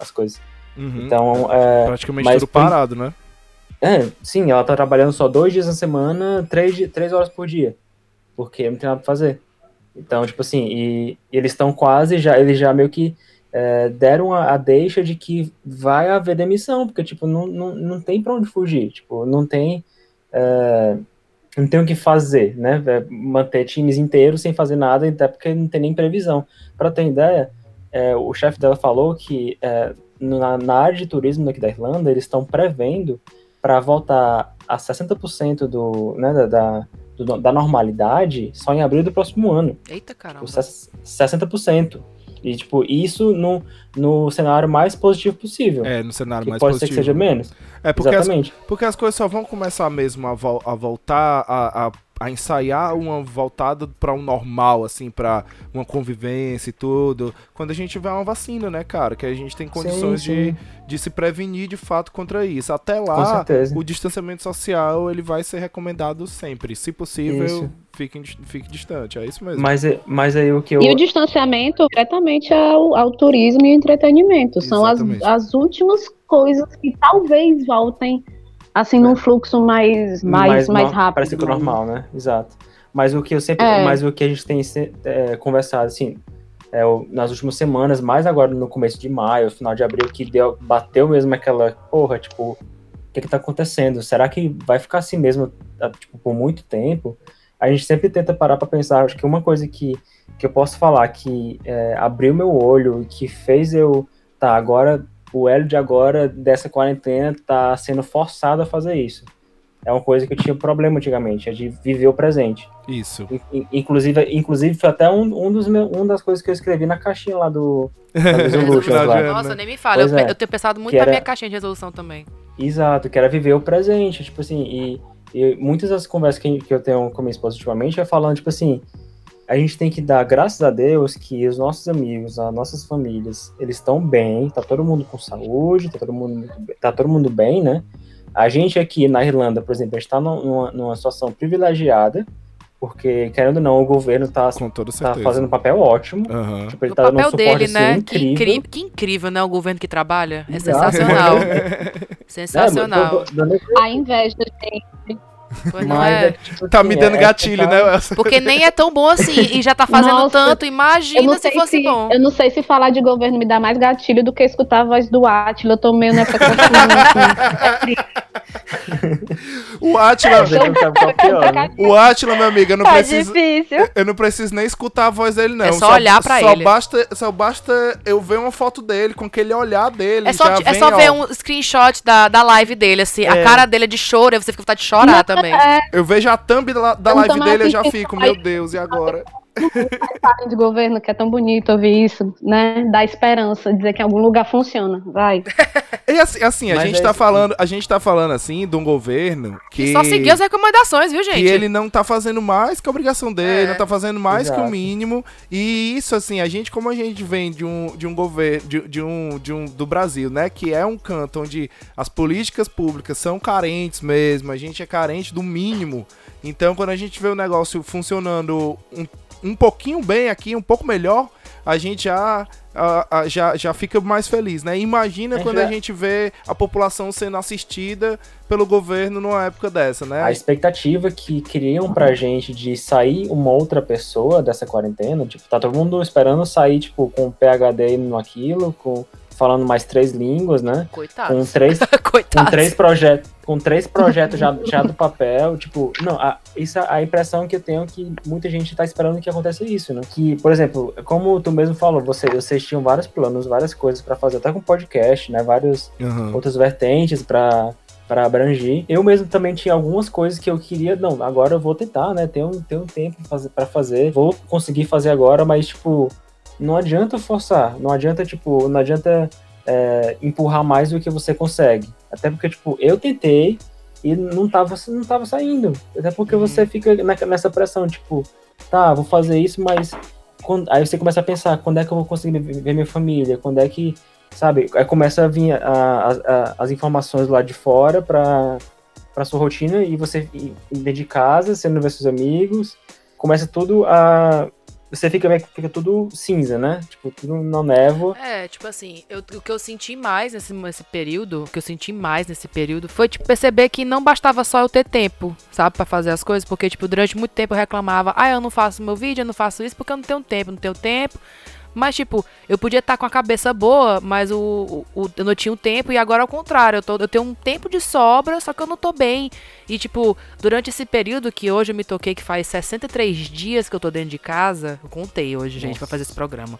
Speaker 3: as coisas.
Speaker 1: Uhum.
Speaker 3: Então, é,
Speaker 1: praticamente
Speaker 3: mas
Speaker 1: tudo parado, né?
Speaker 3: é, sim, ela tá trabalhando só dois dias na semana, três, três horas por dia. Porque não tem nada pra fazer. Então, tipo assim, e, e eles estão quase já, eles já meio que é, deram a, a deixa de que vai haver demissão, porque, tipo, não, não, não tem pra onde fugir. Tipo, não tem. é, não tem o que fazer, né? É, manter times inteiros sem fazer nada, até porque não tem nem previsão. Pra ter ideia, é, o chefe dela falou que é, na, na área de turismo daqui da Irlanda, eles estão prevendo para voltar a 60% do, né, da, da, do- da normalidade só em abril do próximo ano.
Speaker 4: Eita, caramba.
Speaker 3: Tipo, 60%. E, tipo, isso no, no cenário mais positivo possível.
Speaker 1: É, no cenário
Speaker 3: que
Speaker 1: mais
Speaker 3: pode
Speaker 1: positivo.
Speaker 3: ser que seja menos.
Speaker 1: É porque as,
Speaker 3: Exatamente.
Speaker 1: porque as coisas só vão começar mesmo a, vol- a voltar a, a, a ensaiar uma voltada para um normal, assim, para uma convivência e tudo, quando a gente tiver uma vacina, né, cara? Que a gente tem condições
Speaker 3: Sim,
Speaker 1: De,
Speaker 3: sim,
Speaker 1: de se prevenir de fato contra isso. Até lá, o distanciamento social ele vai ser recomendado sempre. Se possível,
Speaker 3: Isso.
Speaker 1: fique, fique distante. É isso mesmo.
Speaker 3: Mas, é- mas aí o que eu.
Speaker 5: E o distanciamento diretamente ao, ao turismo e entretenimento. São as,
Speaker 1: Exatamente.
Speaker 5: as últimas coisas que talvez voltem assim num fluxo mais, mais, mais,
Speaker 3: no-
Speaker 5: rápido.
Speaker 3: Parece que
Speaker 5: né?
Speaker 3: normal, né? Exato. Mas o que eu sempre.
Speaker 5: É.
Speaker 3: Mas o que a gente tem é, conversado, assim, é, nas últimas semanas, mais agora no começo de maio, final de abril, que deu, bateu mesmo aquela. Porra, tipo, o que que tá acontecendo? Será que vai ficar assim mesmo, tá, tipo, por muito tempo? A gente sempre tenta parar pra pensar. Acho que uma coisa que, que eu posso falar que é, abriu meu olho e que fez eu. Tá, agora. O Hélio de agora, dessa quarentena, tá sendo forçado a fazer isso. É uma coisa que eu tinha problema antigamente, é de viver o presente.
Speaker 1: Isso.
Speaker 3: In- in- Inclusive, inclusive foi até um, um dos meus, uma das coisas que eu escrevi na caixinha lá do lá.
Speaker 1: ano.
Speaker 4: Nossa, nem me fala. Eu,
Speaker 3: é.
Speaker 4: eu tenho pensado muito na
Speaker 3: era-
Speaker 4: minha caixinha de resolução também.
Speaker 3: Exato, que era viver o presente, tipo assim, e, e muitas das conversas que, que eu tenho com minha esposa ultimamente é falando, tipo assim, a gente tem que dar graças a Deus que os nossos amigos, as nossas famílias, eles estão bem, tá todo mundo com saúde, tá todo mundo, tá todo mundo bem, né? A gente aqui na Irlanda, por exemplo, a gente tá numa, numa situação privilegiada, Porque, querendo ou não, o governo tá,
Speaker 1: Com toda
Speaker 3: tá fazendo um papel ótimo.
Speaker 1: Aham.
Speaker 3: Tipo, ele
Speaker 4: O
Speaker 3: tá dando um
Speaker 4: papel
Speaker 3: suporte
Speaker 4: dele,
Speaker 3: assim,
Speaker 4: né? Que,
Speaker 3: incrível.
Speaker 4: incri... que incrível, né? O governo que trabalha. É
Speaker 3: Exato.
Speaker 4: sensacional.
Speaker 3: É,
Speaker 4: Sensacional.
Speaker 3: mas eu- eu-
Speaker 5: A inveja, gente.
Speaker 4: Não
Speaker 3: mas
Speaker 4: é?
Speaker 3: é tipo
Speaker 1: Tá
Speaker 3: assim,
Speaker 1: me dando
Speaker 3: é-
Speaker 1: gatilho, né?
Speaker 4: Porque nem é tão bom assim e já tá fazendo
Speaker 5: Nossa,
Speaker 4: tanto. Imagina
Speaker 5: não,
Speaker 4: se fosse
Speaker 5: se,
Speaker 4: bom.
Speaker 5: eu não sei se falar de governo me dá mais gatilho do que escutar a voz do Átila. Eu tô meio nessa questão.
Speaker 1: O Atila,
Speaker 3: A gente não sabe qual é o pior, né?
Speaker 1: o Atila, meu amigo, eu não
Speaker 2: Tá
Speaker 1: preciso.
Speaker 2: difícil.
Speaker 1: Eu não preciso nem escutar a voz dele, não.
Speaker 4: É só olhar pra
Speaker 1: só
Speaker 4: ele.
Speaker 1: Basta, só basta eu ver uma foto dele com aquele olhar dele.
Speaker 4: É só,
Speaker 1: já
Speaker 4: é
Speaker 1: vem,
Speaker 4: só ver
Speaker 1: ó,
Speaker 4: um screenshot da, da live dele, assim.
Speaker 1: É.
Speaker 4: A cara dele é de choro, aí você fica com vontade de chorar também.
Speaker 1: Eu vejo a thumb da, da
Speaker 5: Eu não
Speaker 1: live
Speaker 5: mais
Speaker 1: dele, eu já
Speaker 5: assistindo
Speaker 1: fico, meu Deus, e agora?
Speaker 5: De governo, que é tão bonito ouvir isso, né? Dá esperança, dizer que em algum lugar funciona. Vai.
Speaker 1: E assim, assim a gente
Speaker 3: é
Speaker 1: tá
Speaker 3: isso.
Speaker 1: falando, a gente tá falando assim de um governo que
Speaker 4: E só seguir as recomendações, viu, gente?
Speaker 1: que ele não tá fazendo mais que a obrigação dele,
Speaker 4: É.
Speaker 1: não tá fazendo mais que o
Speaker 3: Exato.
Speaker 1: mínimo. E isso, assim, a gente, como a gente vem de um, de um governo, de, de um, de um, do Brasil, né, que é um canto onde as políticas públicas são carentes mesmo, a gente é carente do mínimo. Então, quando a gente vê o negócio funcionando um, um pouquinho bem aqui, um pouco melhor, a gente já, a- a- já, já fica mais feliz, né? Imagina
Speaker 3: A gente
Speaker 1: quando a
Speaker 3: já-
Speaker 1: gente vê a população sendo assistida pelo governo numa época dessa, né?
Speaker 3: A expectativa que criam pra gente de sair uma outra pessoa dessa quarentena, tipo, tá todo mundo esperando sair, tipo, com PHD no aquilo, com falando mais três línguas, né?
Speaker 4: Coitado.
Speaker 3: Com três, com
Speaker 4: Coitado.
Speaker 3: três projetos, com três projetos já, já do papel, tipo, não, a, isso a impressão que eu tenho é que muita gente tá esperando que aconteça isso, né? Que, por exemplo, como tu mesmo falou, você, vocês tinham vários planos, várias coisas pra fazer, até com podcast, né? Vários
Speaker 1: Aham.
Speaker 3: outras vertentes para para abranger. Eu mesmo também tinha algumas coisas que eu queria, não, agora eu vou tentar, né? Tem um, tem um tempo para fazer, vou conseguir fazer agora, mas tipo, não adianta forçar, não adianta tipo, não adianta é, empurrar mais do que você consegue. Até porque tipo, eu tentei e não tava não tava saindo. Até porque você fica na- nessa pressão, tipo, tá, vou fazer isso, mas quando- aí você começa a pensar, quando é que eu vou conseguir ver minha família? Quando é que sabe? Aí começa a vir a- a- a- as informações lá de fora para para sua rotina e você dentro de casa, você não vê seus amigos, começa tudo a você fica meio que- fica tudo cinza, né? Tipo, tudo na névoa.
Speaker 4: É, tipo assim, eu- o que eu senti mais nesse, nesse período, o que eu senti mais nesse período, foi, tipo, perceber que não bastava só eu ter tempo, sabe, pra fazer as coisas, porque, tipo, durante muito tempo eu reclamava, ah, eu não faço meu vídeo, eu não faço isso porque eu não tenho tempo, não tenho tempo. Mas, tipo, eu podia estar com a cabeça boa, mas o, o- eu não tinha o tempo, e agora ao contrário, eu, tô, eu tenho um tempo de sobra, só que eu não tô bem. E, tipo, durante esse período que hoje eu me toquei, que faz 63 dias que eu tô dentro de casa, eu contei hoje, gente, pra fazer esse programa.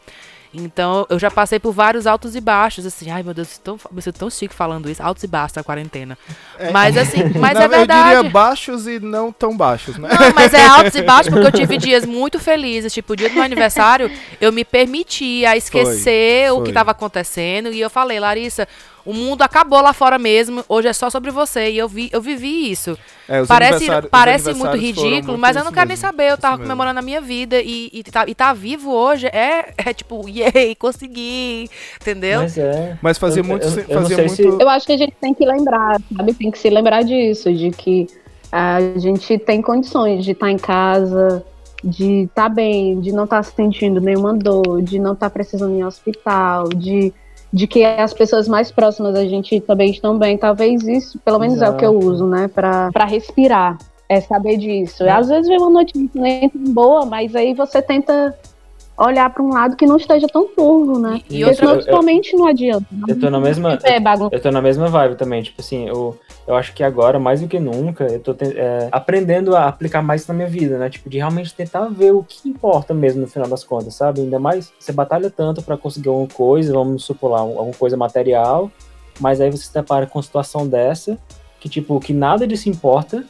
Speaker 4: Então, eu já passei por vários altos e baixos, assim, ai meu Deus, eu me sinto tão chique falando isso, altos e baixos da quarentena.
Speaker 1: É.
Speaker 4: Mas assim, mas
Speaker 1: Não,
Speaker 4: é
Speaker 1: Eu
Speaker 4: verdade.
Speaker 1: diria baixos e não tão baixos, né?
Speaker 4: Não, mas é altos e baixos porque eu tive dias muito felizes. Tipo, o dia do meu aniversário, eu me permiti a esquecer o
Speaker 1: foi.
Speaker 4: que tava acontecendo. E eu falei, Larissa, o mundo acabou lá fora mesmo. Hoje é só sobre você. E eu, vi, eu vivi isso.
Speaker 1: É,
Speaker 4: Parece, parece muito ridículo,
Speaker 1: muito
Speaker 4: mas eu não quero nem
Speaker 1: mesmo,
Speaker 4: saber. Eu tava
Speaker 1: mesmo.
Speaker 4: comemorando a minha vida. E, e, tá, e tá vivo hoje é, é tipo, yay, consegui. Entendeu?
Speaker 3: Mas é.
Speaker 1: Mas fazia
Speaker 3: Eu-
Speaker 1: muito.
Speaker 3: eu- eu
Speaker 1: fazia muito.
Speaker 3: se-
Speaker 5: Eu acho que a gente tem que lembrar, sabe? Tem que se lembrar disso, de que a gente tem condições de estar em casa, de estar bem, de não estar sentindo nenhuma dor, de não estar precisando ir ao hospital, de, de que as pessoas mais próximas da gente também estão bem. Talvez isso, pelo menos é o que eu
Speaker 3: Exato.
Speaker 5: uso, né? Pra, pra respirar. É saber disso. Às vezes vem uma nem tão boa, mas aí você tenta olhar para um lado que não esteja tão turvo, né?
Speaker 4: E- e
Speaker 5: Porque
Speaker 4: outra-
Speaker 5: totalmente não adianta.
Speaker 3: Eu tô na mesma.
Speaker 5: É.
Speaker 3: Eu tô na mesma vibe também, tipo assim, eu, eu acho que agora, mais do que nunca, eu tô é, aprendendo a aplicar mais isso na minha vida, né? Tipo, de realmente tentar ver o que importa mesmo no final das contas, sabe? Ainda mais, você batalha tanto pra conseguir alguma coisa, vamos supor lá, um- alguma coisa material, mas aí você se depara com uma situação dessa, que tipo, que nada disso importa,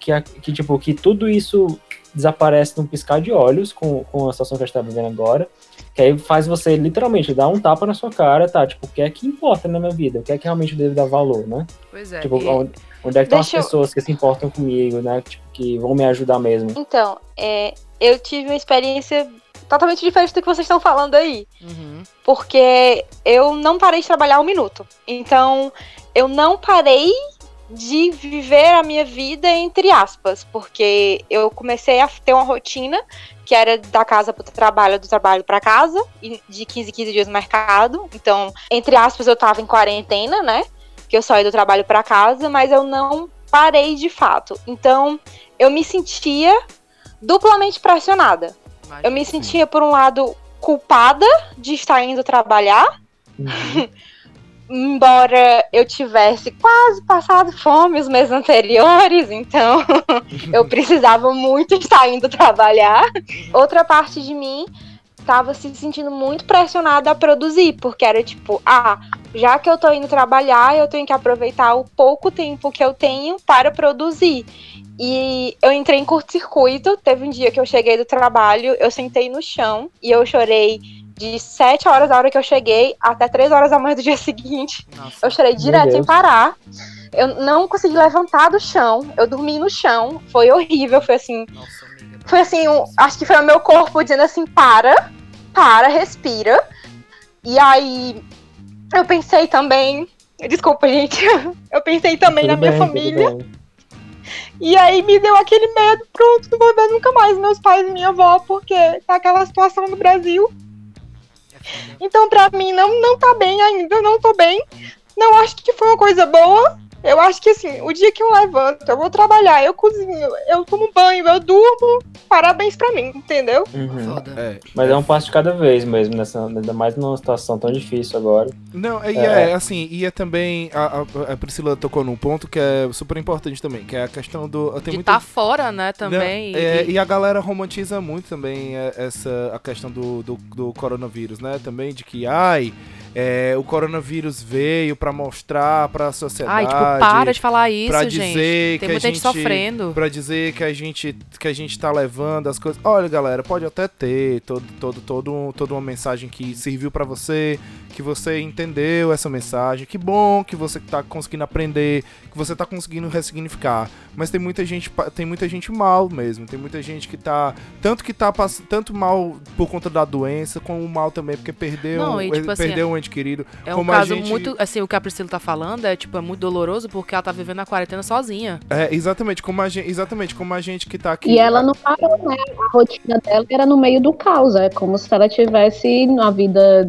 Speaker 3: que, que tipo, que tudo isso desaparece num piscar de olhos com, com a situação que a gente tá vivendo agora, que aí faz você literalmente dar um tapa na sua cara, tá? Tipo, o que é que importa na minha vida? O que é que realmente eu devo dar valor, né?
Speaker 4: Pois é.
Speaker 3: Tipo,
Speaker 4: e-
Speaker 3: onde, onde é que estão as
Speaker 2: Deixa eu-
Speaker 3: pessoas que se importam comigo, né? Tipo, que vão me ajudar mesmo.
Speaker 2: Então, é, eu tive uma experiência totalmente diferente do que vocês estão falando aí.
Speaker 4: Uhum.
Speaker 2: Porque eu não parei de trabalhar um minuto. Então, eu não parei de viver a minha vida entre aspas, porque eu comecei a ter uma rotina que era da casa para o trabalho, do trabalho para casa, e de 15 em 15 dias no mercado. Então, entre aspas, eu tava em quarentena, né? Que eu saí do trabalho para casa, mas eu não parei de fato. Então, eu me sentia duplamente pressionada. Eu me sentia, por um lado, culpada de estar indo trabalhar,
Speaker 3: Uhum.
Speaker 2: embora eu tivesse quase passado fome os meses anteriores, então eu precisava muito estar indo trabalhar. Outra parte de mim estava se sentindo muito pressionada a produzir, porque era tipo, ah, já que eu tô indo trabalhar, eu tenho que aproveitar o pouco tempo que eu tenho para produzir. E eu entrei em curto-circuito. Teve um dia que eu cheguei do trabalho, eu sentei no chão e eu chorei de 7 horas da hora que eu cheguei até 3 horas da manhã do dia seguinte.
Speaker 4: Nossa.
Speaker 2: Eu chorei direto sem parar. Eu não consegui levantar do chão. Eu dormi no chão. Foi horrível. Foi assim.
Speaker 4: Nossa, amiga.
Speaker 2: Foi assim. um- acho que foi o meu corpo dizendo assim: para, para, respira. E aí. Eu pensei também. Desculpa, gente. Eu pensei também na
Speaker 3: Tudo
Speaker 2: minha
Speaker 3: bem, tudo
Speaker 2: família. E aí me deu aquele medo, pronto, não vou ver nunca mais meus pais e minha avó, porque tá aquela situação no Brasil. Então, pra mim, não, não tá bem ainda, não tô bem. Não acho que foi uma coisa boa. Eu acho que assim, o dia que eu levanto, eu vou trabalhar, eu cozinho, eu tomo banho, eu durmo, parabéns pra mim, entendeu?
Speaker 3: Uhum.
Speaker 4: Foda.
Speaker 1: É.
Speaker 3: Mas é um passo de cada vez mesmo, nessa, ainda mais numa situação tão difícil agora.
Speaker 1: Não, e
Speaker 3: É.
Speaker 1: é, assim, e é também. A, a- a Priscila tocou num ponto que é super importante também, que é a questão do. Tem
Speaker 4: de
Speaker 1: muita,
Speaker 4: tá fora, né, também.
Speaker 1: Não, é,
Speaker 4: e-
Speaker 1: e a galera romantiza muito também é, essa a questão do, do, do coronavírus, né? Também de que, ai, é, o coronavírus veio pra mostrar pra sociedade.
Speaker 4: Ai, tipo, para de falar isso,
Speaker 1: pra
Speaker 4: gente.
Speaker 1: dizer
Speaker 4: Tem
Speaker 1: que
Speaker 4: muita
Speaker 1: a
Speaker 4: gente
Speaker 1: gente
Speaker 4: sofrendo.
Speaker 1: Pra dizer que a gente que a gente tá levando as coisas. Olha, galera, pode até ter todo todo todo um- toda uma mensagem que serviu pra você, que você entendeu essa mensagem. Que bom que você tá conseguindo aprender, que você tá conseguindo ressignificar. Mas tem muita gente tem muita gente mal mesmo, tem muita gente que tá tanto que tá tanto mal por conta da doença, como mal também porque perdeu
Speaker 4: Não, e, tipo assim,
Speaker 1: perdeu um ente querido.
Speaker 4: É um
Speaker 1: como a
Speaker 4: caso
Speaker 1: gente-
Speaker 4: muito. Assim, o que a Priscila tá falando é, tipo, é muito doloroso porque ela tá vivendo a quarentena sozinha.
Speaker 1: É, exatamente, como a gente, exatamente como a gente que tá aqui.
Speaker 5: E ela não parou, né? A rotina dela era no meio do caos. É como se ela tivesse na vida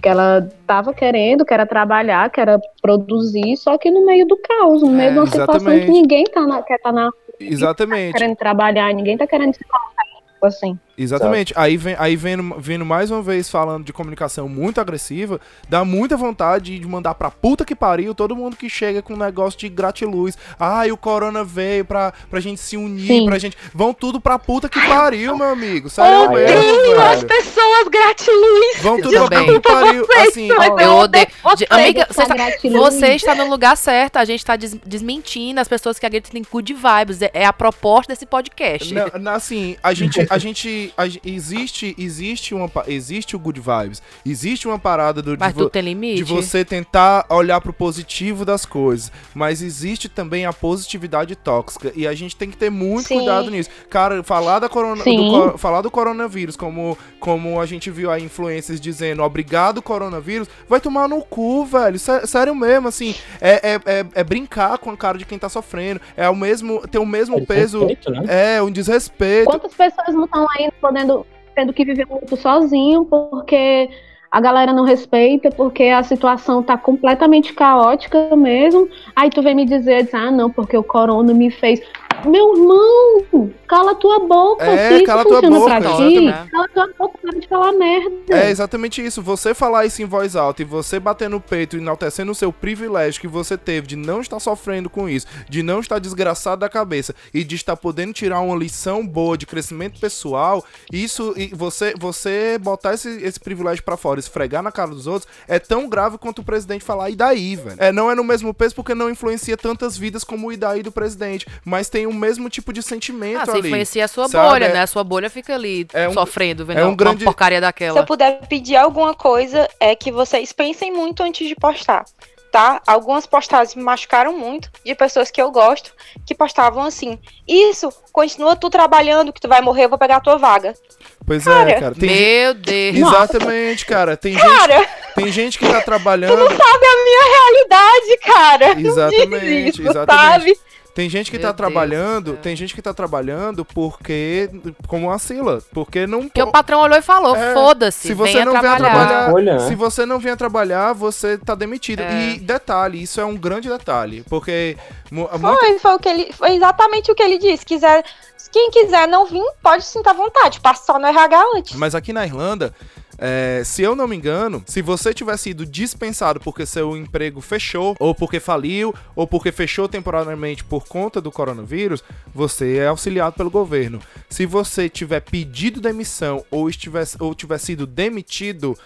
Speaker 5: que ela tava querendo, que era trabalhar, que era produzir, só que no meio do caos, no meio
Speaker 4: É,
Speaker 5: de uma situação
Speaker 1: exatamente.
Speaker 5: que ninguém tá na, quer tá na,
Speaker 1: Exatamente.
Speaker 5: querendo trabalhar, ninguém tá querendo se colocar, assim.
Speaker 1: Exatamente. Aí, vem, aí vendo, vendo mais uma vez falando de comunicação muito agressiva, dá muita vontade de mandar pra puta que pariu todo mundo que chega com um negócio de gratiluz. Ai, o corona veio pra, pra gente se unir,
Speaker 5: Sim.
Speaker 1: pra gente. Vão tudo pra puta que pariu, meu amigo. Sério
Speaker 2: Oh,
Speaker 1: mesmo,
Speaker 2: As
Speaker 1: velho.
Speaker 2: pessoas gratiluz.
Speaker 1: Vão tudo pra
Speaker 4: Também.
Speaker 1: puta que pariu. Assim,
Speaker 2: mas
Speaker 4: Eu
Speaker 2: eu
Speaker 4: odeio.
Speaker 2: odeio
Speaker 4: de- Amiga, você está, você está no lugar certo. A gente tá des- desmentindo as pessoas que acreditam em good vibes. É, é a proposta desse podcast.
Speaker 1: Não, não, assim, a gente, a gente, a existe, existe uma, existe o good vibes, existe uma parada do de
Speaker 4: Mas
Speaker 1: vo-
Speaker 4: tudo tem limite.
Speaker 1: de você tentar olhar pro positivo das coisas, mas existe também a positividade tóxica e a gente tem que ter muito
Speaker 2: Sim.
Speaker 1: cuidado nisso. Cara, falar da corona, do falar do coronavírus como como a gente viu aí influencers dizendo obrigado coronavírus, vai tomar no cu, velho. Sé- Sério mesmo, assim, é, é, é, é brincar com a cara de quem tá sofrendo, é o mesmo, tem o mesmo
Speaker 3: É
Speaker 1: peso,
Speaker 3: desrespeito, né?
Speaker 1: é um desrespeito.
Speaker 5: Quantas pessoas não estão aí podendo, tendo que viver muito sozinho porque a galera não respeita, porque a situação tá completamente caótica mesmo. Aí tu vem me dizer, diz, ah, não, porque o corona me fez. Meu irmão, cala tua boca.
Speaker 1: É,
Speaker 5: isso
Speaker 1: cala tua boca,
Speaker 5: pra ti, cala tua boca, para de falar merda.
Speaker 1: É exatamente isso. Você falar isso em voz alta e você bater no peito, enaltecendo o seu privilégio que você teve de não estar sofrendo com isso, de não estar desgraçado da cabeça e de estar podendo tirar uma lição boa de crescimento pessoal, isso e você você botar esse, esse privilégio pra fora, esfregar na cara dos outros, é tão grave quanto o presidente falar e daí, velho. É, não é no mesmo peso porque não influencia tantas vidas como o e daí do presidente, mas tem o mesmo tipo de sentimento
Speaker 4: Ah, você
Speaker 1: ali.
Speaker 4: influencia a sua
Speaker 1: sabe?
Speaker 4: bolha,
Speaker 1: É-
Speaker 4: né? A sua bolha fica ali
Speaker 1: É um-
Speaker 4: sofrendo, vendo
Speaker 1: é um
Speaker 4: uma
Speaker 1: grande-
Speaker 4: porcaria
Speaker 2: Se eu
Speaker 4: daquela.
Speaker 2: puder pedir alguma coisa, é que vocês pensem muito antes de postar, tá? Algumas postagens me machucaram muito de pessoas que eu gosto, que postavam assim: Isso, continua tu trabalhando, que tu vai morrer, eu vou pegar a tua vaga.
Speaker 1: Pois
Speaker 2: Cara,
Speaker 1: é, cara. Tem gente-
Speaker 4: Meu Deus.
Speaker 1: Exatamente, cara. Tem gente,
Speaker 2: Cara,
Speaker 1: tem gente que tá trabalhando.
Speaker 2: sabe a minha realidade, cara. Não
Speaker 1: Exatamente,
Speaker 2: isso,
Speaker 1: exatamente.
Speaker 2: sabe?
Speaker 1: Tem gente que
Speaker 4: Meu
Speaker 1: tá
Speaker 4: Deus
Speaker 1: trabalhando, tem gente que tá trabalhando porque como a Sila, porque não
Speaker 4: Porque o patrão olhou e falou,
Speaker 1: É,
Speaker 4: foda-se,
Speaker 1: se você não vier
Speaker 4: trabalhar.
Speaker 1: trabalhar-
Speaker 3: Escolha, né?
Speaker 1: Se você não vier trabalhar, você tá demitido.
Speaker 4: É.
Speaker 1: E detalhe, isso é um grande detalhe, porque muito-
Speaker 2: Foi, foi, o que ele, foi exatamente o que ele disse. Quiser, quem quiser não vir, pode sentar à vontade. Passa só no RH antes.
Speaker 1: Mas aqui na Irlanda, é, se eu não me engano, se você tiver sido dispensado porque seu emprego fechou, ou porque faliu, ou porque fechou temporariamente por conta do coronavírus, você é auxiliado pelo governo. Se você tiver pedido demissão ou, estiver, ou tiver sido demitido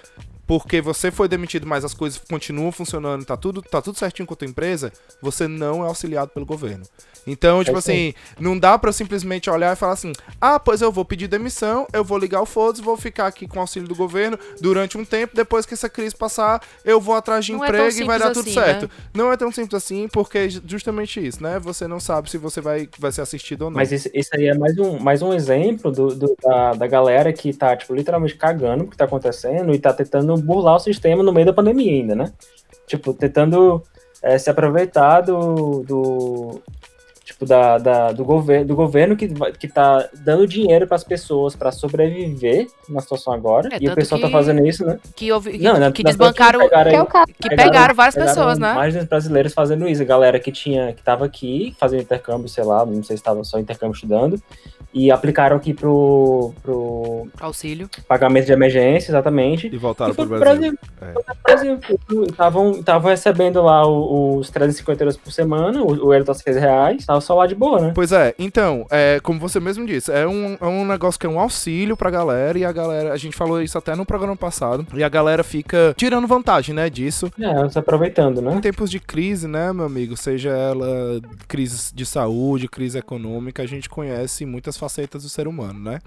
Speaker 1: porque você foi demitido, mas as coisas continuam funcionando, tá tudo, tá tudo certinho com a tua empresa, você não é auxiliado pelo governo. Então, tipo
Speaker 3: aí.
Speaker 1: assim, não dá pra eu simplesmente olhar e falar assim: ah, pois eu vou pedir demissão, eu vou ligar o foda vou ficar aqui com o auxílio do governo durante um tempo, depois que essa crise passar, eu vou atrás de
Speaker 4: Não é
Speaker 1: emprego e vai dar tudo
Speaker 4: assim,
Speaker 1: certo. Não é tão simples assim, porque é justamente isso, né? Você não sabe se você vai, vai ser assistido ou não.
Speaker 3: Mas isso, isso aí é mais um, mais um exemplo do, do- da, da galera que tá, tipo, literalmente cagando o que tá acontecendo e tá tentando burlar o sistema no meio da pandemia ainda, né? Tipo, tentando é, se aproveitar do, do tipo, da, da- do, governo, do governo que, que tá dando dinheiro pras pessoas pra sobreviver na situação agora.
Speaker 4: É,
Speaker 3: e o pessoal
Speaker 4: que-
Speaker 3: tá fazendo isso, né?
Speaker 4: Que, houve, que,
Speaker 3: Não, na-
Speaker 4: que desbancaram,
Speaker 3: pegaram
Speaker 5: Que é
Speaker 4: que pegaram várias pessoas, né?
Speaker 3: Mais dos brasileiros fazendo isso. A galera que tinha, que tava aqui fazendo intercâmbio, sei lá, não sei se estava só intercâmbio estudando, e aplicaram aqui pro, pro
Speaker 4: Auxílio.
Speaker 3: pagamento de emergência, exatamente.
Speaker 1: E voltaram
Speaker 3: E
Speaker 1: pro
Speaker 3: pro
Speaker 1: Brasil.
Speaker 3: Brasil. Brasil. Estavam estavam recebendo lá os 350 euros por semana, o, o euro tá 6 reais, tava só lá de boa, né?
Speaker 1: Pois é, então, é, como você mesmo disse, é um, é um negócio que é um auxílio pra galera e a galera, a gente falou isso até no programa passado, e a galera fica tirando vantagem, né, disso.
Speaker 3: É, se aproveitando,
Speaker 1: Em
Speaker 3: né?
Speaker 1: tempos de crise, né, meu amigo, seja ela crise de saúde, crise econômica, a gente conhece muitas facetas do ser humano, né?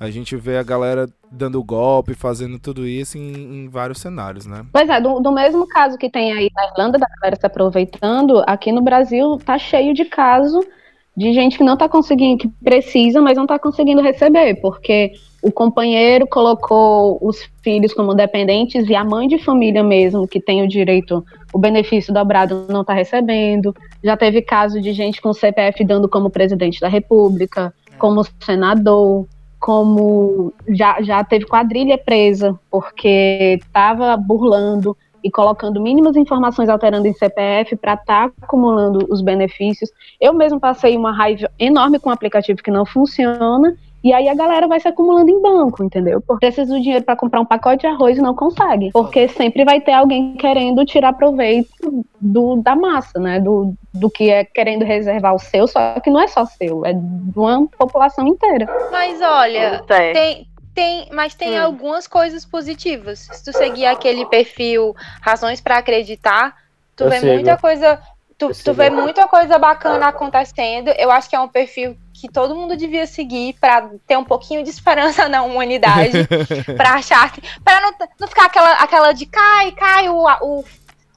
Speaker 1: A gente vê a galera dando golpe, fazendo tudo isso em, em vários cenários, né?
Speaker 5: Pois é, do, do mesmo caso que tem aí na Irlanda, da galera se aproveitando, aqui no Brasil tá cheio de caso de gente que não tá conseguindo, que precisa, mas não tá conseguindo receber, porque o companheiro colocou os filhos como dependentes e a mãe de família mesmo, que tem o direito, o benefício dobrado, não tá recebendo. Já teve caso de gente com CPF dando como presidente da República, como senador, como já, já teve quadrilha presa porque estava burlando e colocando mínimas informações alterando em CPF para estar acumulando os benefícios. Eu mesmo passei uma raiva enorme com um aplicativo que não funciona. E aí a galera vai se acumulando em banco, entendeu? Porque precisa do dinheiro para comprar um pacote de arroz e não consegue. Porque sempre vai ter alguém querendo tirar proveito do, da massa, né? Do, do que é querendo reservar o seu, só que não é só seu, é de uma população inteira.
Speaker 2: Mas olha, tem, tem, mas tem
Speaker 6: Hum.
Speaker 2: algumas coisas positivas. Se tu seguir aquele perfil Razões pra Acreditar, tu
Speaker 3: Eu
Speaker 2: vê
Speaker 3: sigo.
Speaker 2: muita coisa. Tu, tu vê muita coisa bacana acontecendo. Eu acho que é um perfil que todo mundo devia seguir pra ter um pouquinho de esperança na humanidade. pra achar. Pra não, não ficar aquela, aquela de cai, cai o. o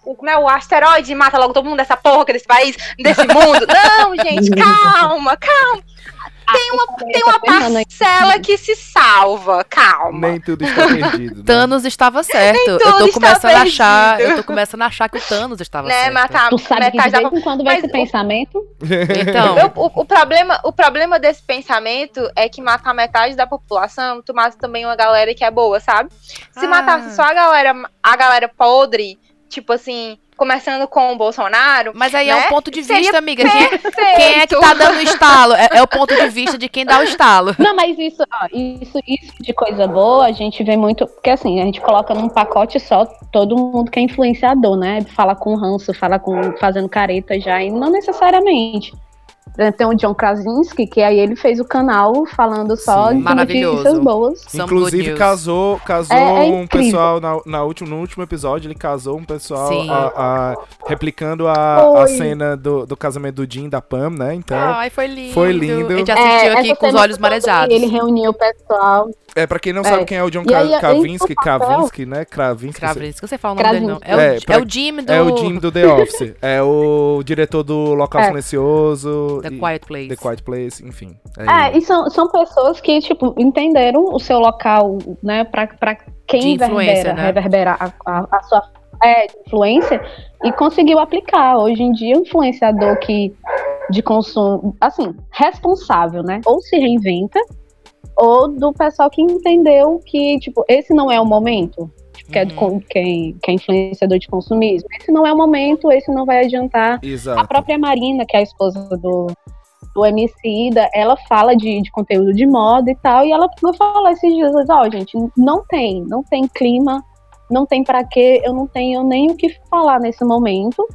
Speaker 2: o, como é, o asteroide mata logo todo mundo dessa porra desse país, desse mundo. Não, gente, calma, calma. Tem uma, tem uma parcela que se salva, calma.
Speaker 1: Nem tudo está perdido. né?
Speaker 4: Thanos estava certo. Eu
Speaker 2: tudo
Speaker 4: tô
Speaker 2: está
Speaker 4: começando a achar.
Speaker 2: perdido.
Speaker 4: Eu tô começando a achar que o Thanos estava
Speaker 2: Né,
Speaker 4: certo.
Speaker 2: matar
Speaker 5: Tu sabe que de vez em quando
Speaker 2: Mas
Speaker 5: esse
Speaker 2: o-
Speaker 5: pensamento.
Speaker 4: Então,
Speaker 2: Eu- o, o problema, o problema desse pensamento é que matar metade da população, tu mata também uma galera que é boa, sabe? Se
Speaker 4: Ah.
Speaker 2: matasse só a galera, a galera podre, tipo assim, começando com o Bolsonaro,
Speaker 4: mas aí é
Speaker 2: né?
Speaker 4: um ponto de
Speaker 2: Seria
Speaker 4: vista, amiga. Quem,
Speaker 2: perfeito.
Speaker 4: quem é que tá dando o estalo? É, é o ponto de vista de quem dá o estalo.
Speaker 5: Não, mas isso, ó, isso, isso de coisa boa, a gente vê muito. Porque assim, a gente coloca num pacote só todo mundo que é influenciador, né? Fala com ranço, fala com. fazendo careta já, e não necessariamente. Tem o John Krasinski, que aí ele fez o canal falando só
Speaker 1: Sim.
Speaker 5: de notícias boas.
Speaker 1: Inclusive, casou, casou
Speaker 5: É- é
Speaker 1: um pessoal na, na último, no último episódio, ele casou um pessoal a- a- replicando a, a cena do, do casamento do Jim da Pam, né? Então,
Speaker 4: Ai, foi lindo.
Speaker 1: Foi lindo.
Speaker 4: A gente assistiu aqui
Speaker 5: essa
Speaker 4: com os olhos marejados.
Speaker 5: Ele reuniu o pessoal.
Speaker 1: é pra quem não
Speaker 5: É.
Speaker 1: sabe quem é o John
Speaker 5: aí,
Speaker 1: Kravinsky,
Speaker 5: papel-
Speaker 1: Kravinsky, né? Kravinsky.
Speaker 4: Krasinski, você fala o nome dele, não. É o,
Speaker 1: É,
Speaker 4: é
Speaker 1: pra-
Speaker 4: o Jim do
Speaker 1: É o Jim do The Office. é o diretor do Local
Speaker 5: É.
Speaker 1: Silencioso.
Speaker 4: The Quiet Place.
Speaker 1: The Quiet Place, enfim. É
Speaker 5: É, e são, são pessoas que, tipo, entenderam o seu local, né, pra, pra quem reverbera,
Speaker 4: né?
Speaker 5: reverberar a, a- a sua é, influência e conseguiu aplicar. Hoje em dia, o influenciador que de consumo, assim, responsável, né? Ou se reinventa, ou do pessoal que entendeu que, tipo, esse não é o momento. Que é, de,
Speaker 1: Uhum.
Speaker 5: quem, que é influenciador de consumismo. Esse não é o momento, esse não vai adiantar.
Speaker 1: Exato.
Speaker 5: A própria Marina, que é a esposa do, do Emicida, ela fala de, de conteúdo de moda e tal, e ela me falou esses dias, ó, gente, não tem, não tem clima, não tem pra quê, eu não tenho nem o que falar nesse momento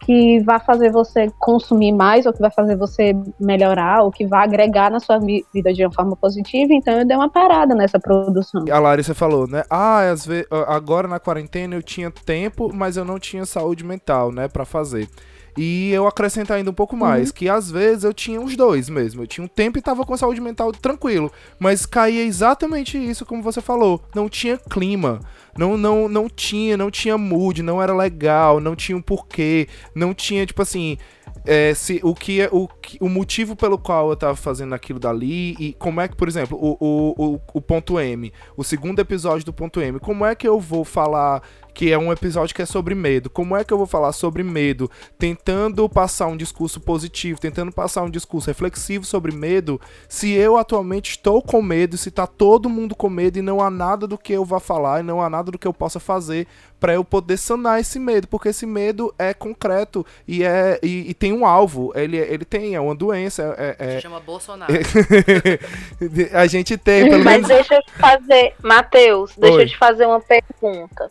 Speaker 5: que vai fazer você consumir mais, ou que vai fazer você melhorar, ou que vai agregar na sua vi- vida de uma forma positiva, então eu dei uma parada nessa produção.
Speaker 1: A Larissa falou, né? Ah, às vezes, agora na quarentena eu tinha tempo, mas eu não tinha saúde mental, né, Pra fazer. E eu acrescento ainda um pouco mais, que às vezes eu tinha os dois mesmo. Eu tinha um tempo e tava com a saúde mental tranquilo, mas caía exatamente isso como você falou, não tinha clima. Não, não, não tinha, não tinha mood, não era legal, não tinha um porquê, não tinha, tipo assim, é, se, o, que, é- o, o motivo pelo qual eu tava fazendo aquilo dali e como é que, por exemplo, o, o, o, o ponto M, o segundo episódio do ponto M, como é que eu vou falar que é um episódio que é sobre medo? Como é que eu vou falar sobre medo, tentando passar um discurso positivo, tentando passar um discurso reflexivo sobre medo, se eu atualmente estou com medo, se tá todo mundo com medo e não há nada do que eu vá falar e não há nada do que eu possa fazer para eu poder sanar esse medo, porque esse medo é concreto e é e, e tem um alvo, ele, ele tem é uma doença, é, é-
Speaker 4: Se chama Bolsonaro.
Speaker 1: a gente tem pelo
Speaker 6: Mas
Speaker 1: menos
Speaker 6: deixa eu te fazer, Matheus, deixa
Speaker 1: Oi.
Speaker 6: eu te fazer uma pergunta.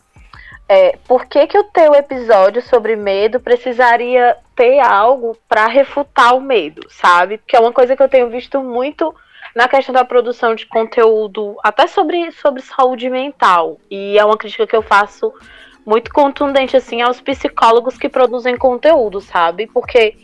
Speaker 6: É, por que, que o teu episódio sobre medo precisaria ter algo pra refutar o medo, sabe? Porque é uma coisa que eu tenho visto muito na questão da produção de conteúdo, até sobre, sobre saúde mental. E é uma crítica que eu faço muito contundente, assim, aos psicólogos que produzem conteúdo, sabe? Porque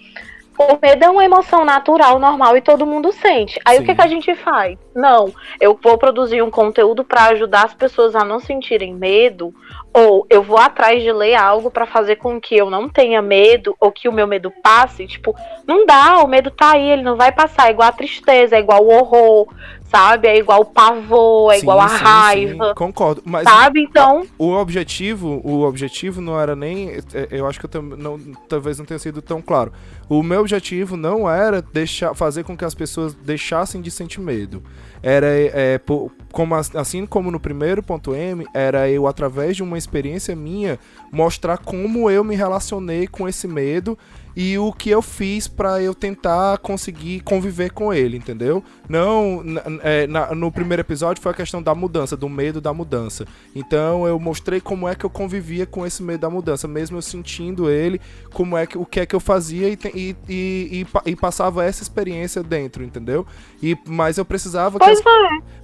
Speaker 6: o medo é uma emoção natural, normal e todo mundo sente. Aí
Speaker 1: Sim.
Speaker 6: o que, que a gente faz? Não, eu vou produzir um conteúdo para ajudar as pessoas a não sentirem medo, ou eu vou atrás de ler algo para fazer com que eu não tenha medo ou que o meu medo passe. Tipo, não dá, o medo tá aí, ele não vai passar. É igual a tristeza, é igual o horror, sabe? É igual o pavor, é
Speaker 1: Sim,
Speaker 6: igual a
Speaker 1: sim, sim,
Speaker 6: raiva,
Speaker 1: concordo, mas
Speaker 6: sabe? Então,
Speaker 1: o objetivo, o objetivo não era nem, é, eu acho que eu tam- não, talvez não tenha sido tão claro. O meu objetivo não era deixar, fazer com que as pessoas deixassem de sentir medo. Era, é, como, as- assim como no primeiro ponto M, era eu, através de uma experiência minha, mostrar como eu me relacionei com esse medo e o que eu fiz pra eu tentar conseguir conviver com ele, entendeu? Não, na- é, na- no primeiro episódio foi a questão da mudança, do medo da mudança. Então eu mostrei como é que eu convivia com esse medo da mudança, mesmo eu sentindo ele, como é que o que é que eu fazia e, e, e, e pa- passava essa experiência dentro, entendeu? E mas eu precisava que as,
Speaker 6: é.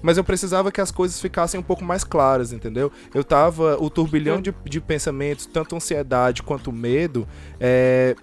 Speaker 1: mas eu precisava que as coisas ficassem um pouco mais claras, entendeu? Eu tava. O turbilhão de, de pensamentos, tanto ansiedade quanto medo,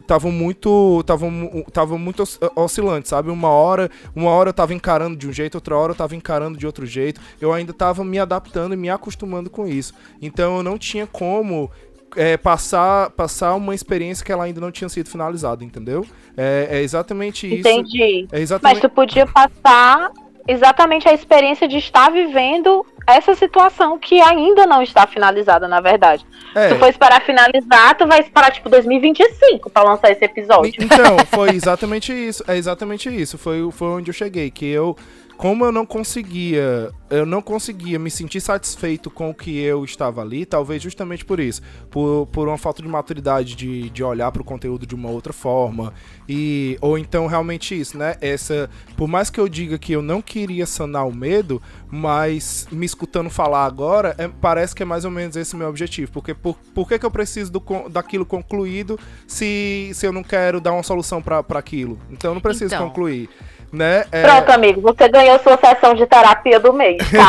Speaker 1: estavam muito. estavam estavam muito os- oscilantes, sabe? Uma hora, uma hora eu tava encarando de um jeito, outra hora eu tava encarando de outro jeito. Eu ainda tava me adaptando e me acostumando com isso. Então eu não tinha como. é, passar, passar uma experiência que ela ainda não tinha sido finalizada, entendeu? É, é exatamente isso.
Speaker 6: Entendi.
Speaker 1: É
Speaker 6: Mas
Speaker 1: exatamente.
Speaker 6: tu podia passar exatamente a experiência de estar vivendo essa situação que ainda não está finalizada, na verdade.
Speaker 1: É.
Speaker 6: Se tu for esperar finalizar, tu vai esperar tipo 2025 pra lançar esse episódio.
Speaker 1: Então, foi exatamente isso. É exatamente isso. Foi, foi onde eu cheguei. Que eu, como eu não conseguia, eu não conseguia me sentir satisfeito com o que eu estava ali, talvez justamente por isso. Por, por uma falta de maturidade de, de olhar para o conteúdo de uma outra forma. E, ou então realmente isso, né? Essa. Por mais que eu diga que eu não queria sanar o medo, mas me escutando falar agora, é- parece que é mais ou menos esse meu objetivo. Porque por, por que, que eu preciso do, daquilo concluído se, se eu não quero dar uma solução para aquilo? Então eu não preciso
Speaker 4: Então.
Speaker 1: concluir. Né? É,
Speaker 6: Pronto, amigo, você ganhou sua sessão de terapia do mês, tá?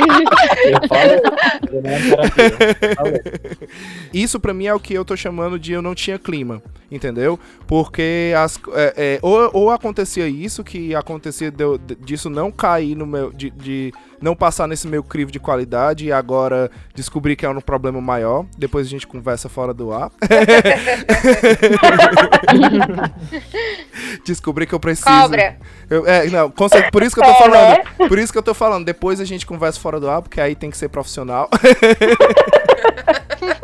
Speaker 1: Isso pra mim é o que eu tô chamando de eu não tinha clima. entendeu? Porque as, é, é, ou, ou acontecia isso, que acontecia de, de, disso não cair no meu. De, de, não passar nesse meu crivo de qualidade e agora descobrir que é um problema maior. Depois a gente conversa fora do ar. descobri que eu preciso.
Speaker 2: Cobra.
Speaker 1: Eu, é, não, por isso que eu tô
Speaker 6: É,
Speaker 1: falando. Por isso que eu tô falando. Depois a gente conversa fora do ar, porque aí tem que ser profissional.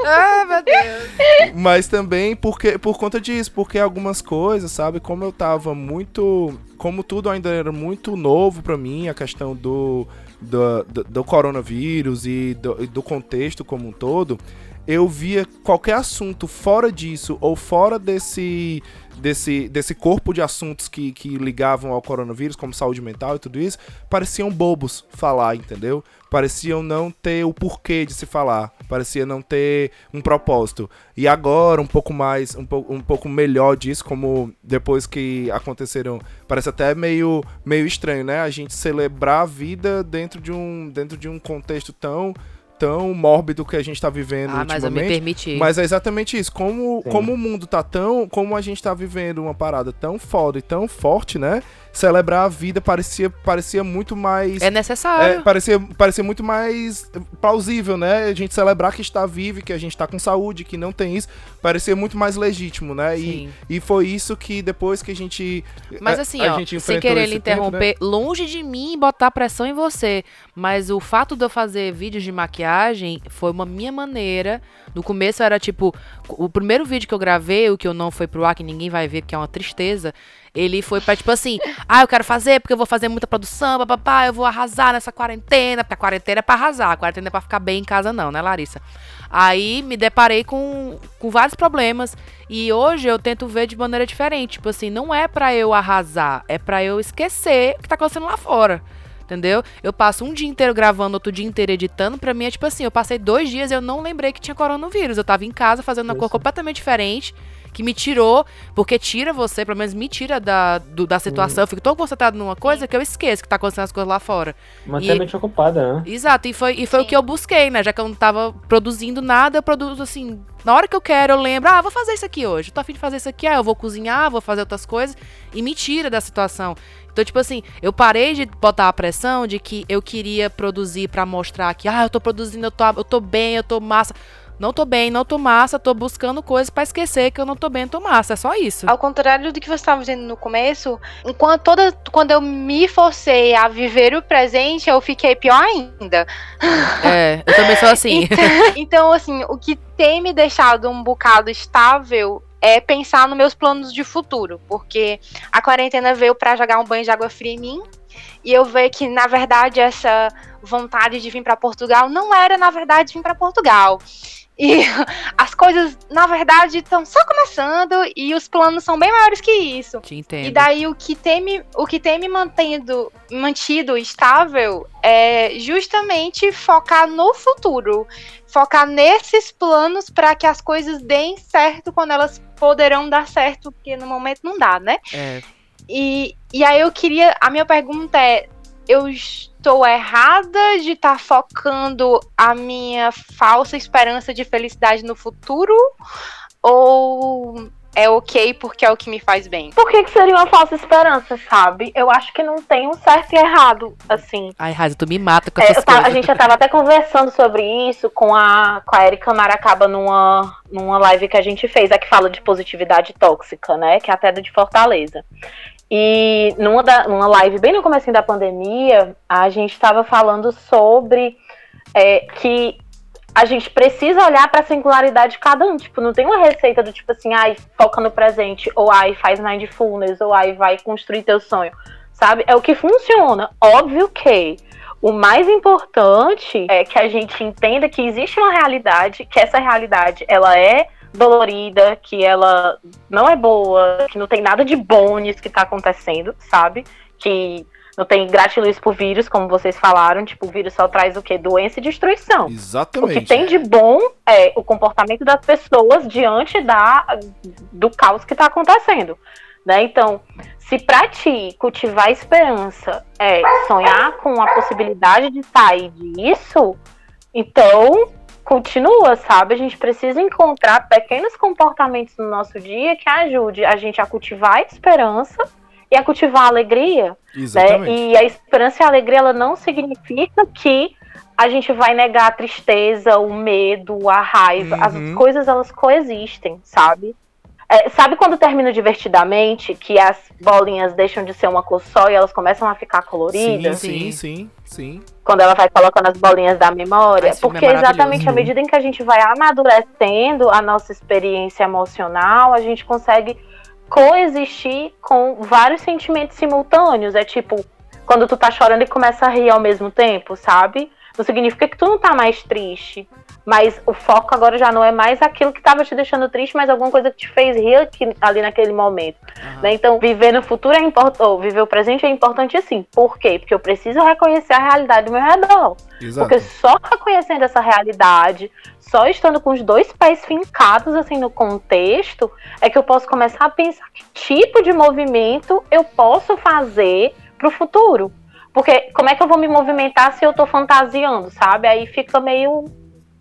Speaker 4: Ah, meu Deus.
Speaker 1: Mas também porque, por conta disso, porque algumas coisas, sabe? Como eu tava muito. Como tudo ainda era muito novo pra mim, a questão do, do, do, do coronavírus e do, do contexto como um todo, eu via qualquer assunto fora disso ou fora desse. Desse, desse corpo de assuntos que, que ligavam ao coronavírus, como saúde mental e tudo isso, pareciam bobos falar, entendeu? Pareciam não ter o porquê de se falar, parecia não ter um propósito. E agora, um pouco mais, um, po um pouco melhor disso, como depois que aconteceram, parece até meio, meio estranho, né? A gente celebrar a vida dentro de um, dentro de um contexto tão, tão mórbido que a gente tá vivendo
Speaker 4: Ah, mas eu me
Speaker 1: ultimamente.
Speaker 4: permiti.
Speaker 1: Mas é exatamente isso. Como,
Speaker 3: Sim.
Speaker 1: como o mundo tá tão. Como a gente tá vivendo uma parada tão foda e tão forte, né? Celebrar a vida parecia, parecia muito mais.
Speaker 4: É
Speaker 1: É,
Speaker 4: necessário.
Speaker 1: parecia, parecia muito mais plausível, né? A gente celebrar que está vivo, que a gente tá com saúde, que não tem isso. Parecia muito mais legítimo, né? E,
Speaker 4: Sim.
Speaker 1: e foi isso que depois que a gente.
Speaker 4: Mas
Speaker 1: a-
Speaker 4: assim,
Speaker 1: a
Speaker 4: ó,
Speaker 1: gente
Speaker 4: sem querer lhe
Speaker 1: tempo, né?
Speaker 4: interromper, longe de mim botar pressão em você, mas o fato de eu fazer vídeos de maquiagem foi uma minha maneira. No começo era tipo, o primeiro vídeo que eu gravei, o que eu não foi pro ar, que ninguém vai ver, porque é uma tristeza, ele foi pra tipo assim, ah, eu quero fazer porque eu vou fazer muita produção, papapá, eu vou arrasar nessa quarentena, porque a quarentena é pra arrasar, a quarentena é pra ficar bem em casa não, né, Larissa? Aí me deparei com, com vários problemas e hoje eu tento ver de maneira diferente. Tipo assim, não é pra eu arrasar, é pra eu esquecer o que tá acontecendo lá fora. Entendeu? Eu passo um dia inteiro gravando, outro dia inteiro editando. Pra mim é tipo assim, eu passei dois dias e eu não lembrei que tinha coronavírus. Eu tava em casa fazendo uma coisa completamente diferente. Que me tirou, porque tira você, pelo menos me tira da, do- da situação. Eu fico tão concentrado numa coisa que eu esqueço que tá acontecendo as coisas lá fora.
Speaker 3: Manter
Speaker 4: E-
Speaker 3: a mente ocupada, né?
Speaker 4: Exato, e foi, e foi o que eu busquei, né? Já que eu não tava produzindo nada, eu produzo assim. Na hora que eu quero, eu lembro, ah, vou fazer isso aqui hoje. Eu tô afim de fazer isso aqui, ah, eu vou cozinhar, vou fazer outras coisas. E me tira da situação. Então, tipo assim, eu parei de botar a pressão de que eu queria produzir pra mostrar que, ah, eu tô produzindo, eu tô, eu tô bem, eu tô massa. Não tô bem, não tô massa, tô buscando coisas pra esquecer que eu não tô bem, tô massa. É só isso.
Speaker 2: Ao contrário do que você estava dizendo no começo, enquanto toda, quando eu me forcei a viver o presente, eu fiquei pior ainda.
Speaker 4: É, eu também sou assim.
Speaker 2: Então, assim, o que tem me deixado um bocado estável é pensar nos meus planos de futuro, porque a quarentena veio pra jogar um banho de água fria em mim. E eu ver que, na verdade, essa vontade de vir pra Portugal não era, na verdade, vir pra Portugal. E as coisas, na verdade, estão só começando e os planos são bem maiores que isso.
Speaker 4: Te entendo.
Speaker 2: E daí o que tem me, o que tem me mantendo, mantido estável é justamente focar no futuro. Focar nesses planos para que as coisas deem certo quando elas poderão dar certo, porque no momento não dá, né?
Speaker 4: É,
Speaker 2: E, e aí eu queria. A minha pergunta é: eu estou errada de estar focando a minha falsa esperança de felicidade no futuro? Ou é ok porque é o que me faz bem?
Speaker 6: Por que, que seria uma falsa esperança, sabe? Eu acho que não tem um certo e errado, assim.
Speaker 4: Ai, Raiza, tu me mata com
Speaker 6: É,
Speaker 4: essas
Speaker 6: a gente já tava até conversando sobre isso com a, com a Erika Maracaba numa, numa live que a gente fez, a que fala de positividade tóxica, né? Que é até de Fortaleza. E numa, da, numa live bem no começo da pandemia, a gente tava falando sobre é, que a gente precisa olhar pra singularidade de cada um. Tipo, não tem uma receita do tipo assim, ai, foca no presente, ou ai, faz mindfulness, ou ai, vai construir teu sonho. Sabe? É o que funciona. Óbvio que o mais importante é que a gente entenda que existe uma realidade, que essa realidade ela é dolorida, que ela não é boa, que não tem nada de bom nisso que tá acontecendo, sabe? Que não tem gratiluz por vírus, como vocês falaram, tipo, o vírus só traz o quê? Doença e destruição. O
Speaker 1: Exatamente.
Speaker 6: que tem de bom é o comportamento das pessoas diante da, do caos que está acontecendo. Né? Então, se para ti cultivar esperança é sonhar com a possibilidade de sair disso, então continua, sabe? A gente precisa encontrar pequenos comportamentos no nosso dia que ajude a gente a cultivar a esperança e a cultivar a alegria. Né?
Speaker 1: Exatamente.
Speaker 6: E a esperança e a alegria ela não significa que a gente vai negar a tristeza, o medo, a raiva. As
Speaker 1: Uhum.
Speaker 6: coisas elas coexistem, sabe? É, sabe quando termina divertidamente, que as bolinhas deixam de ser uma cor só e elas começam a ficar coloridas?
Speaker 1: sim,
Speaker 4: Sim.
Speaker 1: sim, sim.
Speaker 6: Quando ela vai colocando as bolinhas da memória?
Speaker 4: É
Speaker 6: Porque exatamente
Speaker 1: maravilhoso.
Speaker 6: à medida em que a gente vai amadurecendo a nossa experiência emocional, a gente consegue coexistir com vários sentimentos simultâneos. É tipo, quando tu tá chorando e começa a rir ao mesmo tempo, sabe? Não significa que tu não tá mais triste. Mas o foco agora já não é mais aquilo que tava te deixando triste, mas alguma coisa que te fez rir aqui- ali naquele momento.
Speaker 4: Aham.
Speaker 6: né? Então, viver no futuro é importante, ou viver o presente é importante sim. Por quê? Porque eu preciso reconhecer a realidade do meu redor.
Speaker 1: Exato.
Speaker 6: Porque só reconhecendo essa realidade, só estando com os dois pés fincados assim no contexto, é que eu posso começar a pensar que tipo de movimento eu posso fazer pro futuro. Porque como é que eu vou me movimentar se eu tô fantasiando, sabe? Aí fica meio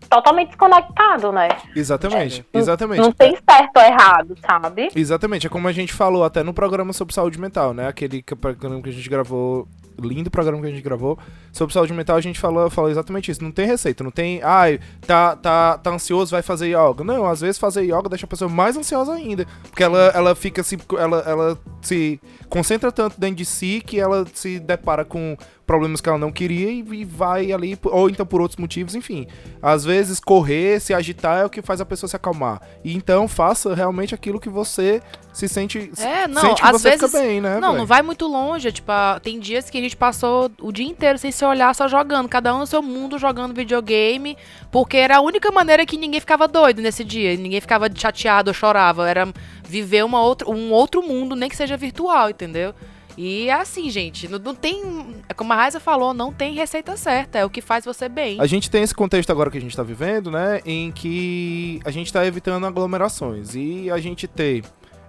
Speaker 6: totalmente desconectado, né?
Speaker 1: Exatamente,
Speaker 6: Não-
Speaker 1: exatamente.
Speaker 6: Não tem certo ou errado, sabe?
Speaker 1: Exatamente, é como a gente falou até no programa sobre saúde mental, né? Aquele que- programa que a gente gravou, lindo programa que a gente gravou sobre saúde mental, a gente falou, falou exatamente isso. Não tem receita, não tem, ai, tá, tá, tá ansioso, vai fazer yoga. Não, às vezes fazer yoga deixa a pessoa mais ansiosa ainda, porque ela, ela fica se, ela, ela se concentra tanto dentro de si que ela se depara com problemas que ela não queria e, e vai ali, ou então por outros motivos, enfim. Às vezes correr, se agitar é o que faz a pessoa se acalmar. E então faça realmente aquilo que você se sente,
Speaker 4: É, não,
Speaker 1: sente que
Speaker 4: às
Speaker 1: você
Speaker 4: vezes-
Speaker 1: fica bem, né?
Speaker 4: Não,
Speaker 1: véi?
Speaker 4: não vai muito longe. Tipo, ah, tem dias que a gente passou o dia inteiro sem se olhar, só jogando. Cada um no seu mundo jogando videogame. Porque era a única maneira que ninguém ficava doido nesse dia. Ninguém ficava chateado ou chorava. Era viver uma outra, um outro mundo, nem que seja virtual, entendeu? E assim, gente. Não, não tem. Como a Raisa falou, não tem receita certa. É o que faz você bem.
Speaker 1: A gente tem esse contexto agora que a gente tá vivendo, né? Em que a gente tá evitando aglomerações. E a gente tem.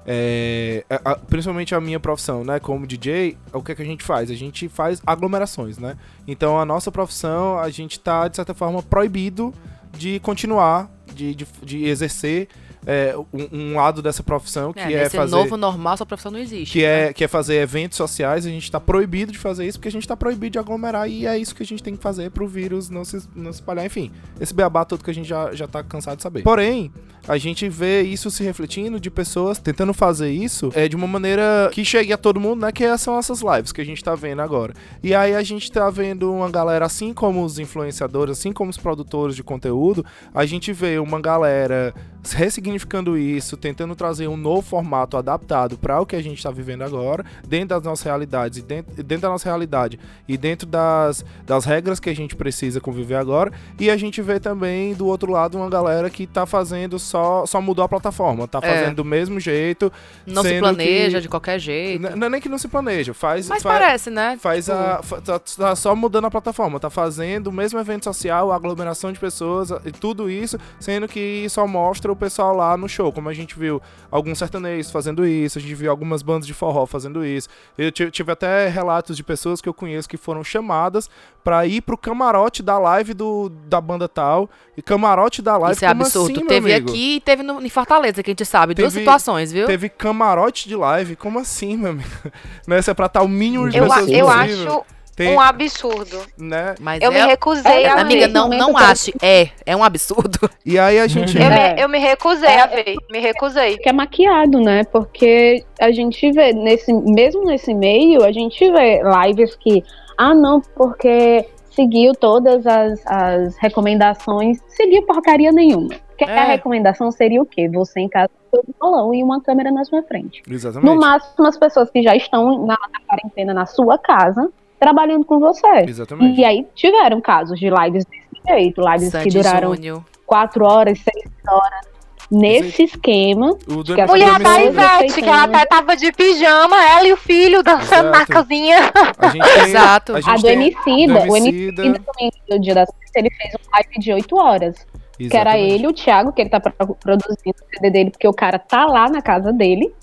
Speaker 1: é, a- principalmente a minha profissão, né? Como DJ, o que, é que a gente faz? A gente faz aglomerações, né? Então a nossa profissão, a gente tá, de certa forma, proibido de continuar, de, de, de exercer é, um, um lado dessa profissão, que é,
Speaker 4: nesse
Speaker 1: fazer.
Speaker 4: novo normal, sua profissão não existe.
Speaker 1: Que
Speaker 4: né?
Speaker 1: é, que é fazer eventos sociais, a gente tá proibido de fazer isso, porque a gente tá proibido de aglomerar e é isso que a gente tem que fazer pro vírus não se, não se espalhar. Enfim, esse beabá todo que a gente já, já tá cansado de saber. Porém, a gente vê isso se refletindo de pessoas tentando fazer isso é, de uma maneira que chegue a todo mundo, né? Que são essas lives que a gente tá vendo agora. E aí a gente tá vendo uma galera, assim como os influenciadores, assim como os produtores de conteúdo, a gente vê uma galera ressignificando isso, tentando trazer um novo formato adaptado para o que a gente está vivendo agora, dentro das nossas realidades e dentro, dentro da nossa realidade e dentro das, das regras que a gente precisa conviver agora. E a gente vê também do outro lado uma galera que tá fazendo só só mudou a plataforma, tá
Speaker 4: É.
Speaker 1: fazendo do mesmo jeito.
Speaker 4: Não se planeja
Speaker 1: que-
Speaker 4: de qualquer jeito.
Speaker 1: Não é nem que não se planeja, faz
Speaker 4: Mas
Speaker 1: faz-
Speaker 4: parece, né?
Speaker 1: Faz
Speaker 4: Tipo,
Speaker 1: a. fa- Tá, tá só mudando a plataforma, tá fazendo o mesmo evento social, aglomeração de pessoas e tudo isso, sendo que só mostra o pessoal lá no show. Como a gente viu alguns sertanejos fazendo isso, a gente viu algumas bandas de forró fazendo isso. Eu ti- tive até relatos de pessoas que eu conheço que foram chamadas pra ir pro camarote da live do, da banda tal. E camarote da live
Speaker 4: Isso é
Speaker 1: como
Speaker 4: absurdo.
Speaker 1: assim,
Speaker 4: teve aqui e teve no, em Fortaleza, que a gente sabe. Duas
Speaker 1: Teve-
Speaker 4: situações, viu?
Speaker 1: Teve camarote de live? Como assim, meu amigo? Né? Isso é pra estar o mínimo de
Speaker 6: Eu,
Speaker 1: pessoas
Speaker 6: eu
Speaker 1: possível.
Speaker 6: acho
Speaker 1: Tem,
Speaker 6: um absurdo.
Speaker 1: né?
Speaker 4: Mas
Speaker 6: Eu me
Speaker 4: é...
Speaker 6: recusei
Speaker 5: É,
Speaker 6: a
Speaker 4: Amiga,
Speaker 6: ver.
Speaker 4: não, não ache. É, é um absurdo.
Speaker 1: E aí a gente.
Speaker 6: Eu,
Speaker 5: É.
Speaker 6: me, eu me recusei a ver. Me recusei.
Speaker 5: que é maquiado, né? Porque a gente vê nesse, mesmo nesse meio, a gente vê lives que, ah, não, porque seguiu todas as, as recomendações, seguiu porcaria nenhuma. Porque
Speaker 4: É.
Speaker 5: a recomendação seria o quê? Você em casa com um violão e uma câmera na sua frente.
Speaker 1: Exatamente.
Speaker 5: No máximo, as pessoas que já estão na, na quarentena na sua casa, trabalhando com você.
Speaker 1: Exatamente.
Speaker 5: E aí tiveram casos de lives desse jeito, lives que duraram
Speaker 4: Júnior.
Speaker 5: quatro horas, seis horas. Nesse esquema,
Speaker 1: O
Speaker 5: que a
Speaker 6: Mulher da Ivete, que ela até tava de pijama, ela e o filho dançando na cozinha.
Speaker 1: a gente tem,
Speaker 4: Exato.
Speaker 1: A,
Speaker 5: A do Emicida, o
Speaker 1: Emicida,
Speaker 5: também, no dia das ele fez um live de 8 horas. Que era
Speaker 1: exatamente.
Speaker 5: ele e o Thiago, que ele tá pro- produzindo o CD dele, porque o cara tá lá na casa dele.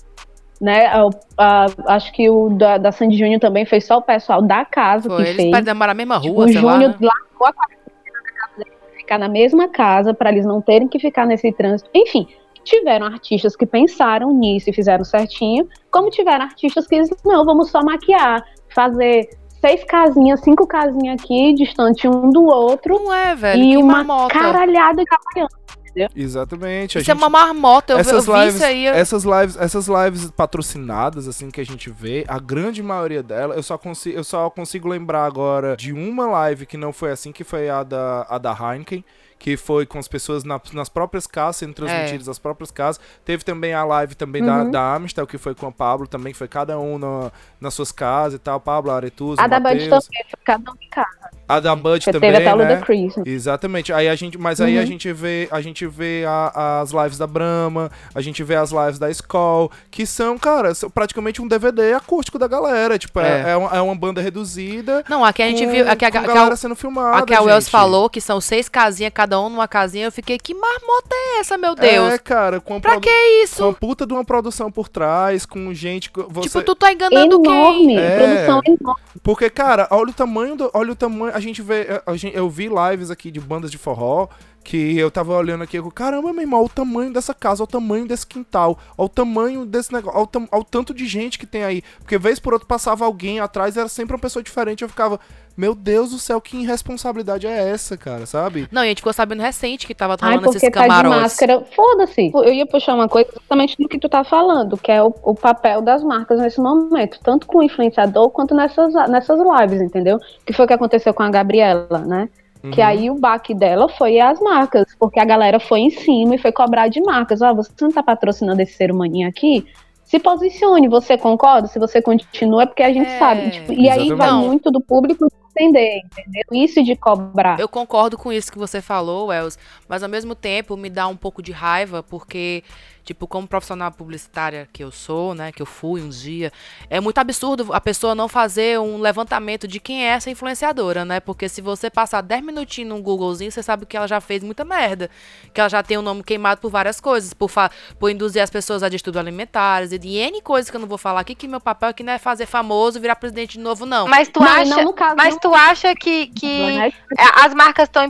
Speaker 5: Né? A- a- acho que o da, da Sandy Júnior também foi só o pessoal da casa
Speaker 4: Foi,
Speaker 5: que
Speaker 4: eles
Speaker 5: fez.
Speaker 4: morar na mesma rua,
Speaker 5: o
Speaker 4: sei lá.
Speaker 5: Júnior
Speaker 4: né?
Speaker 5: largou a quarentena na casa dele, ficar na mesma casa, para eles não terem que ficar nesse trânsito. Enfim, tiveram artistas que pensaram nisso e fizeram certinho, como tiveram artistas que dizem, não, vamos só maquiar, fazer seis casinhas, cinco casinhas aqui, distante um do outro,
Speaker 4: Não é, velho.
Speaker 5: e uma
Speaker 4: marmota.
Speaker 5: caralhada de apoiando.
Speaker 1: Exatamente. a
Speaker 4: Isso é
Speaker 1: gente-
Speaker 4: uma marmota. Eu, vi- eu
Speaker 1: essas
Speaker 4: vi
Speaker 1: lives,
Speaker 4: isso aí. eu-
Speaker 1: essas lives, essas lives patrocinadas assim que a gente vê, a grande maioria dela, eu só consigo, eu só consigo lembrar agora de uma live que não foi assim, que foi a da a da Heineken, que foi com as pessoas na- nas próprias casas, sendo transmitidas nas próprias casas. Teve também a live também da,
Speaker 5: Uhum.
Speaker 1: da Amistel, que foi com a Pablo, também que foi cada um na- nas suas casas e tal, Pablo, Aretusa,
Speaker 5: A da Bud também, foi cada um em casa.
Speaker 1: A da Bud também,
Speaker 5: teve até
Speaker 1: né?
Speaker 5: Né?
Speaker 1: Exatamente. Aí a gente, mas aí a
Speaker 5: Uhum.
Speaker 1: gente vê, a gente vê a- as lives da Brahma, a gente vê as lives da Skoll, que são, cara, são praticamente um DVD acústico da galera. Tipo, é,
Speaker 4: É.
Speaker 1: é uma, é uma banda reduzida.
Speaker 4: Não, aqui a gente
Speaker 1: com-
Speaker 4: viu. Aqui a, aqui
Speaker 1: galera
Speaker 4: a,
Speaker 1: sendo filmada.
Speaker 4: aqui a Wells falou que são seis casinhas, cada um numa casinha. Eu fiquei, que marmota é essa, meu Deus?
Speaker 1: É, cara, com, a
Speaker 4: pra que
Speaker 1: com a
Speaker 4: isso?
Speaker 1: puta de uma produção por trás, com gente. que Você...
Speaker 4: Tipo, tu tá enganando quem?
Speaker 5: Enorme,
Speaker 1: É.
Speaker 5: produção enorme.
Speaker 1: Porque, cara, olha o tamanho do. Olha o tamanho. A gente vê. A gente, eu vi lives aqui de bandas de forró. Que eu tava olhando aqui, eu, caramba, meu irmão, olha o tamanho dessa casa, olha o tamanho desse quintal, olha o tamanho desse negócio, olha o, tam- olha o tanto de gente que tem aí. Porque vez por outra passava alguém atrás, era sempre uma pessoa diferente, eu ficava, meu Deus do céu, que irresponsabilidade é essa, cara, sabe?
Speaker 4: Não, e a gente ficou sabendo recente que tava rolando esses
Speaker 5: tá de
Speaker 4: camarotes.
Speaker 5: máscara. Foda-se. Eu ia puxar uma coisa exatamente do que tu tá falando, que é o, o papel das marcas nesse momento, tanto com o influenciador quanto nessas, nessas lives, entendeu? Que foi o que aconteceu com a Gabriela, né? Que
Speaker 1: Uhum.
Speaker 5: aí o baque dela foi as marcas, porque a galera foi em cima e foi cobrar de marcas. Ó, você não tá patrocinando esse ser humaninho aqui? Se posicione, você concorda? Se você continua, é porque a gente
Speaker 4: É,
Speaker 5: sabe. Tipo, e aí vai muito do público entender, entendeu? Isso de cobrar.
Speaker 4: Eu concordo com isso que você falou, Els, mas ao mesmo tempo me dá um pouco de raiva, porque, tipo, como profissional publicitária que eu sou, né, que eu fui um dia, é muito absurdo a pessoa não fazer um levantamento de quem é essa influenciadora, né? Porque se você passar 10 minutinhos num Googlezinho, você sabe que ela já fez muita merda. Que ela já tem o nome queimado por várias coisas, por, fa- por induzir as pessoas a distúrbios alimentares e de N coisas que eu não vou falar aqui, que meu papel aqui não é fazer famoso, virar presidente de novo, não.
Speaker 2: Mas tu
Speaker 5: Não,
Speaker 2: acha,
Speaker 5: não caso
Speaker 2: mas
Speaker 5: do-
Speaker 2: tu acha que, que
Speaker 5: né?
Speaker 2: as marcas estão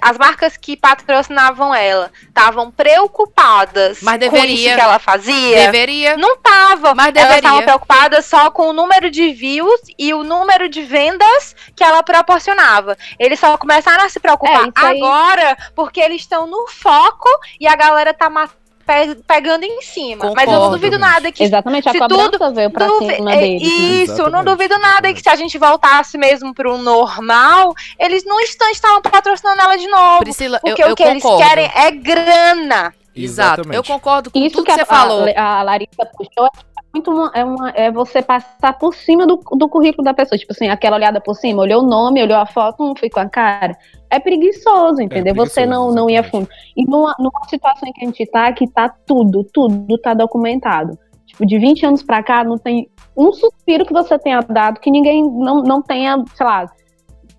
Speaker 2: as marcas que patrocinavam ela estavam preocupadas
Speaker 4: Mas
Speaker 2: com
Speaker 4: deveria.
Speaker 2: isso que ela fazia?
Speaker 4: Deveria.
Speaker 2: Não tava.
Speaker 4: Mas
Speaker 2: Elas
Speaker 4: deveria.
Speaker 2: estavam preocupadas só com o número de views e o número de vendas que ela proporcionava. Eles só começaram a se preocupar
Speaker 5: É,
Speaker 2: agora porque eles estão no foco e a galera tá ma- pe- pegando em cima. Mas eu não
Speaker 4: Concordo.
Speaker 2: duvido nada que
Speaker 5: Exatamente, a
Speaker 2: se
Speaker 5: cobrança veio pra
Speaker 2: Duvi-
Speaker 5: cima
Speaker 2: é,
Speaker 5: deles. né?
Speaker 2: Isso, não
Speaker 1: Exatamente,
Speaker 2: duvido nada
Speaker 1: exatamente.
Speaker 2: que se a gente voltasse mesmo pro normal, eles no instante estavam patrocinando ela de novo.
Speaker 4: Priscila, eu,
Speaker 2: porque
Speaker 4: eu
Speaker 2: o que eles
Speaker 4: concordo.
Speaker 2: querem é grana.
Speaker 4: Exato. Eu concordo com
Speaker 5: Isso
Speaker 4: tudo
Speaker 5: que
Speaker 4: que,
Speaker 5: a,
Speaker 4: você falou.
Speaker 5: a, a Larissa puxou é muito uma, é, uma, é você passar por cima do, do currículo da pessoa. Tipo assim, aquela olhada por cima, olhou o nome, olhou a foto, não foi com a cara. É preguiçoso, entendeu? você não,
Speaker 1: preguiçoso,
Speaker 5: não ia fundo. E numa, numa situação em que a gente tá, que tá tudo, tudo tá documentado. Tipo, de 20 anos pra cá, não tem um suspiro que você tenha dado que ninguém não, não tenha, sei lá,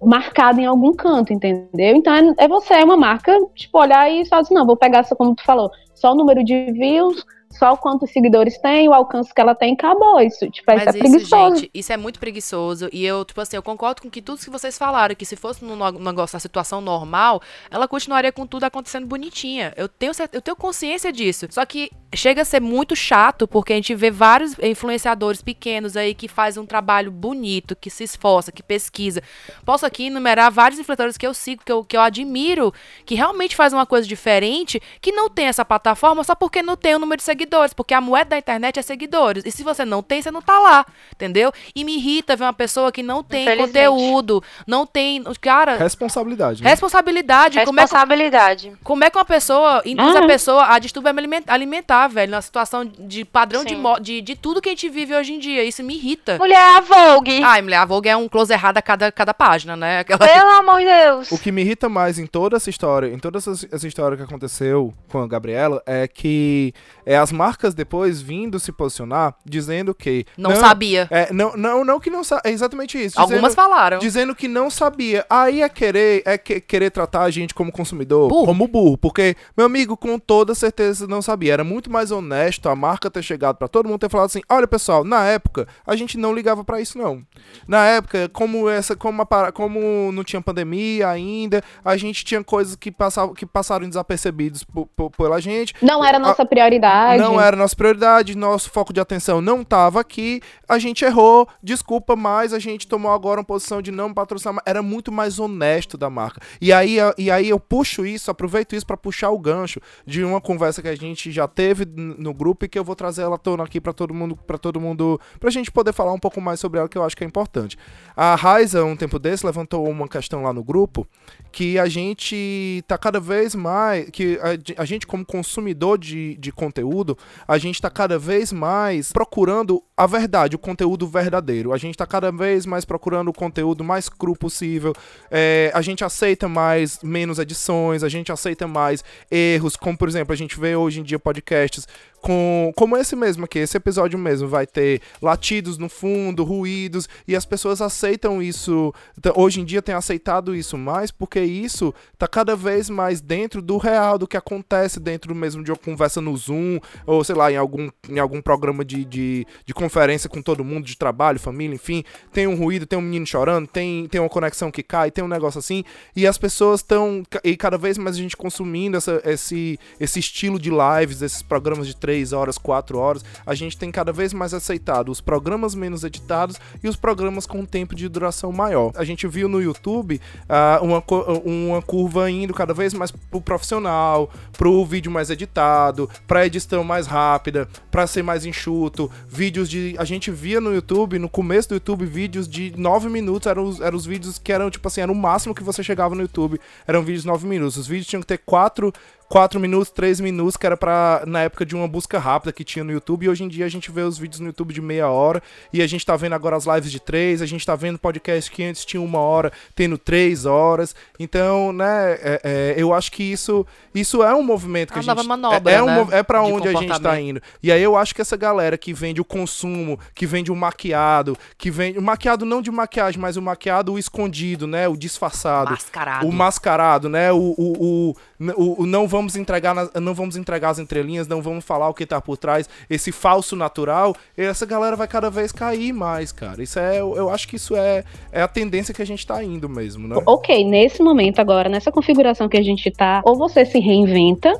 Speaker 5: marcado em algum canto, entendeu? Então é, é você, é uma marca, tipo, olhar e só dizer, não, vou pegar essa, como tu falou, só o número de views, só quantos seguidores tem, o alcance que ela tem, acabou. Isso, tipo, isso é
Speaker 4: Mas isso,
Speaker 5: preguiçoso.
Speaker 4: gente, isso é muito preguiçoso. E eu, tipo assim, eu concordo com que tudo que vocês falaram, que se fosse num no- negócio, na situação normal, ela continuaria com tudo acontecendo bonitinha. Eu tenho, eu tenho consciência disso. Só que chega a ser muito chato, porque a gente vê vários influenciadores pequenos aí que fazem um trabalho bonito, que se esforça, que pesquisa. Posso aqui enumerar vários influenciadores que eu sigo, que eu, que eu admiro, que realmente fazem uma coisa diferente, que não tem essa plataforma só porque não tem o número de seguidores. Porque a moeda da internet é seguidores. E se você não tem, você não tá lá. Entendeu? E me irrita ver uma pessoa que não tem conteúdo, não tem. Cara,
Speaker 1: Responsabilidade. Né?
Speaker 4: responsabilidade. Como é, que,
Speaker 2: Responsabilidade.
Speaker 4: como é que uma pessoa induz
Speaker 5: Ah.
Speaker 4: a pessoa a distúrbio aliment- alimentar, velho? Na situação de padrão de,
Speaker 2: Sim.
Speaker 4: de, de tudo que a gente vive hoje em dia. Isso me irrita.
Speaker 2: Mulher, a Vogue.
Speaker 4: Ai, mulher, a Vogue é um close errado a cada, cada página, né? Aquela...
Speaker 2: Pelo amor de Deus.
Speaker 1: O que me irrita mais em toda essa história, em toda essa, essa história que aconteceu com a Gabriela, é que é as marcas depois vindo se posicionar dizendo que.
Speaker 4: Não, sabia.
Speaker 1: É, não, não, não que não sabe. É exatamente isso.
Speaker 4: Algumas
Speaker 1: dizendo,
Speaker 4: falaram.
Speaker 1: dizendo que não sabia. Aí é querer, é que- querer tratar a gente como consumidor
Speaker 4: Burro.
Speaker 1: como burro. Porque, meu amigo, com toda certeza não sabia. Era muito mais honesto a marca ter chegado pra todo mundo ter falado assim: olha, pessoal, na época a gente não ligava pra isso, não. Na época, como essa, como, a para- como não tinha pandemia ainda, a gente tinha coisas que, passavam, que passaram desapercebidos por- por- pela gente.
Speaker 5: Não era nossa prioridade.
Speaker 1: Não era nossa prioridade, nosso foco de atenção não estava aqui, a gente errou, desculpa, mas a gente tomou agora uma posição de não patrocinar, era muito mais honesto da marca. E aí, e aí eu puxo isso, aproveito isso para puxar o gancho de uma conversa que a gente já teve no grupo e que eu vou trazer ela tona aqui para todo mundo, para todo mundo, pra gente poder falar um pouco mais sobre ela que eu acho que é importante. A Raiza, um tempo desse, levantou uma questão lá no grupo que a gente tá cada vez mais. Que a, a gente, como consumidor de, de conteúdo, a gente tá cada vez mais procurando a verdade, o conteúdo verdadeiro. A gente tá cada vez mais procurando o conteúdo mais cru possível. É, a gente aceita mais menos edições, a gente aceita mais erros, como por exemplo, a gente vê hoje em dia podcasts com, como esse mesmo aqui, esse episódio mesmo vai ter latidos no fundo, ruídos, e as pessoas aceitam isso. Hoje em dia tem aceitado isso mais porque isso tá cada vez mais dentro do real, do que acontece dentro mesmo de uma conversa no Zoom, ou sei lá, em algum, em algum programa de, de, de conferência com todo mundo, de trabalho, família, enfim. Tem um ruído, tem um menino chorando, tem, tem uma conexão que cai, tem um negócio assim, e as pessoas estão. E cada vez mais a gente consumindo essa, esse, esse estilo de lives, esses programas de 3 horas, 4 horas, a gente tem cada vez mais aceitado os programas menos editados e os programas com tempo de duração maior. A gente viu no YouTube ah, uma, uma curva indo cada vez mais pro profissional, pro vídeo mais editado, pra edição mais rápida, pra ser mais enxuto, vídeos de. A gente via no YouTube, no começo do YouTube, vídeos de 9 minutos, eram os, eram os vídeos que eram, tipo assim, era o máximo que você chegava no YouTube, eram vídeos de 9 minutos. Os vídeos tinham que ter 4 4 minutos, 3 minutos, que era pra, na época de uma busca rápida que tinha no YouTube, e hoje em dia a gente vê os vídeos no YouTube de meia hora, e a gente tá vendo agora as lives de 3, a gente tá vendo podcast que antes tinha uma hora, tendo 3 horas, então, né, é- é, eu acho que isso, isso é um movimento que
Speaker 4: É
Speaker 1: a
Speaker 4: uma
Speaker 1: gente...
Speaker 4: manobra,
Speaker 1: é, é, um
Speaker 4: né,
Speaker 1: é pra
Speaker 4: de
Speaker 1: onde a gente tá indo. E aí eu acho que essa galera que vende o consumo, que vende o maquiado, que vende... O maquiado não de maquiagem, mas o maquiado escondido, né, o disfarçado.
Speaker 4: Mascarado.
Speaker 1: O mascarado, né? O, o, o, o- o não vamos entregar não vamos entregar as entrelinhas, não vamos falar o que tá por trás, esse falso natural, essa galera vai cada vez cair mais, cara. Isso é, eu acho que isso é, é a tendência que a gente tá indo mesmo, né?
Speaker 5: Ok, nesse momento agora, nessa configuração que a gente tá, ou você se reinventa,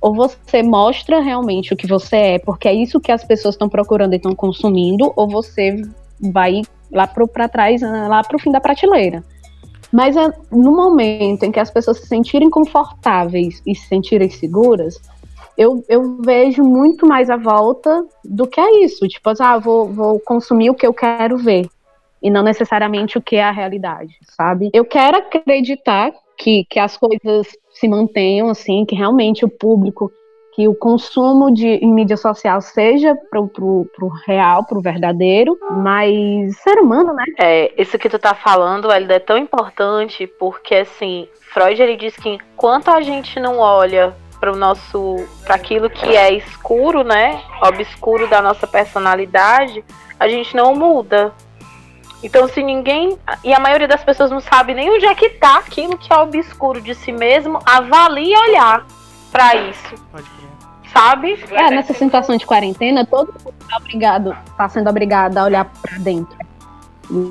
Speaker 5: ou você mostra realmente o que você é, porque é isso que as pessoas estão procurando e estão consumindo, ou você vai lá pro, pra trás, lá pro fim da prateleira. Mas é no momento em que as pessoas se sentirem confortáveis e se sentirem seguras, eu, eu vejo muito mais a volta do que é isso. Tipo, ah, vou, vou consumir o que eu quero ver e não necessariamente o que é a realidade, sabe? Eu quero acreditar que, que as coisas se mantenham assim, que realmente o público, que o consumo de em mídia social seja pro, pro, pro real, pro verdadeiro, mas ser humano, né?
Speaker 6: É, isso que tu tá falando, Elida, é tão importante porque, assim, Freud ele diz que enquanto a gente não olha para o nosso, para aquilo que é escuro, né, obscuro da nossa personalidade, a gente não muda. Então, se ninguém, e a maioria das pessoas não sabe nem onde é que tá aquilo que é obscuro de si mesmo, avalie olhar para isso,
Speaker 1: Pode crer.
Speaker 6: Sabe?
Speaker 5: É, nessa situação de quarentena, todo mundo tá obrigado, tá sendo obrigado a olhar pra dentro.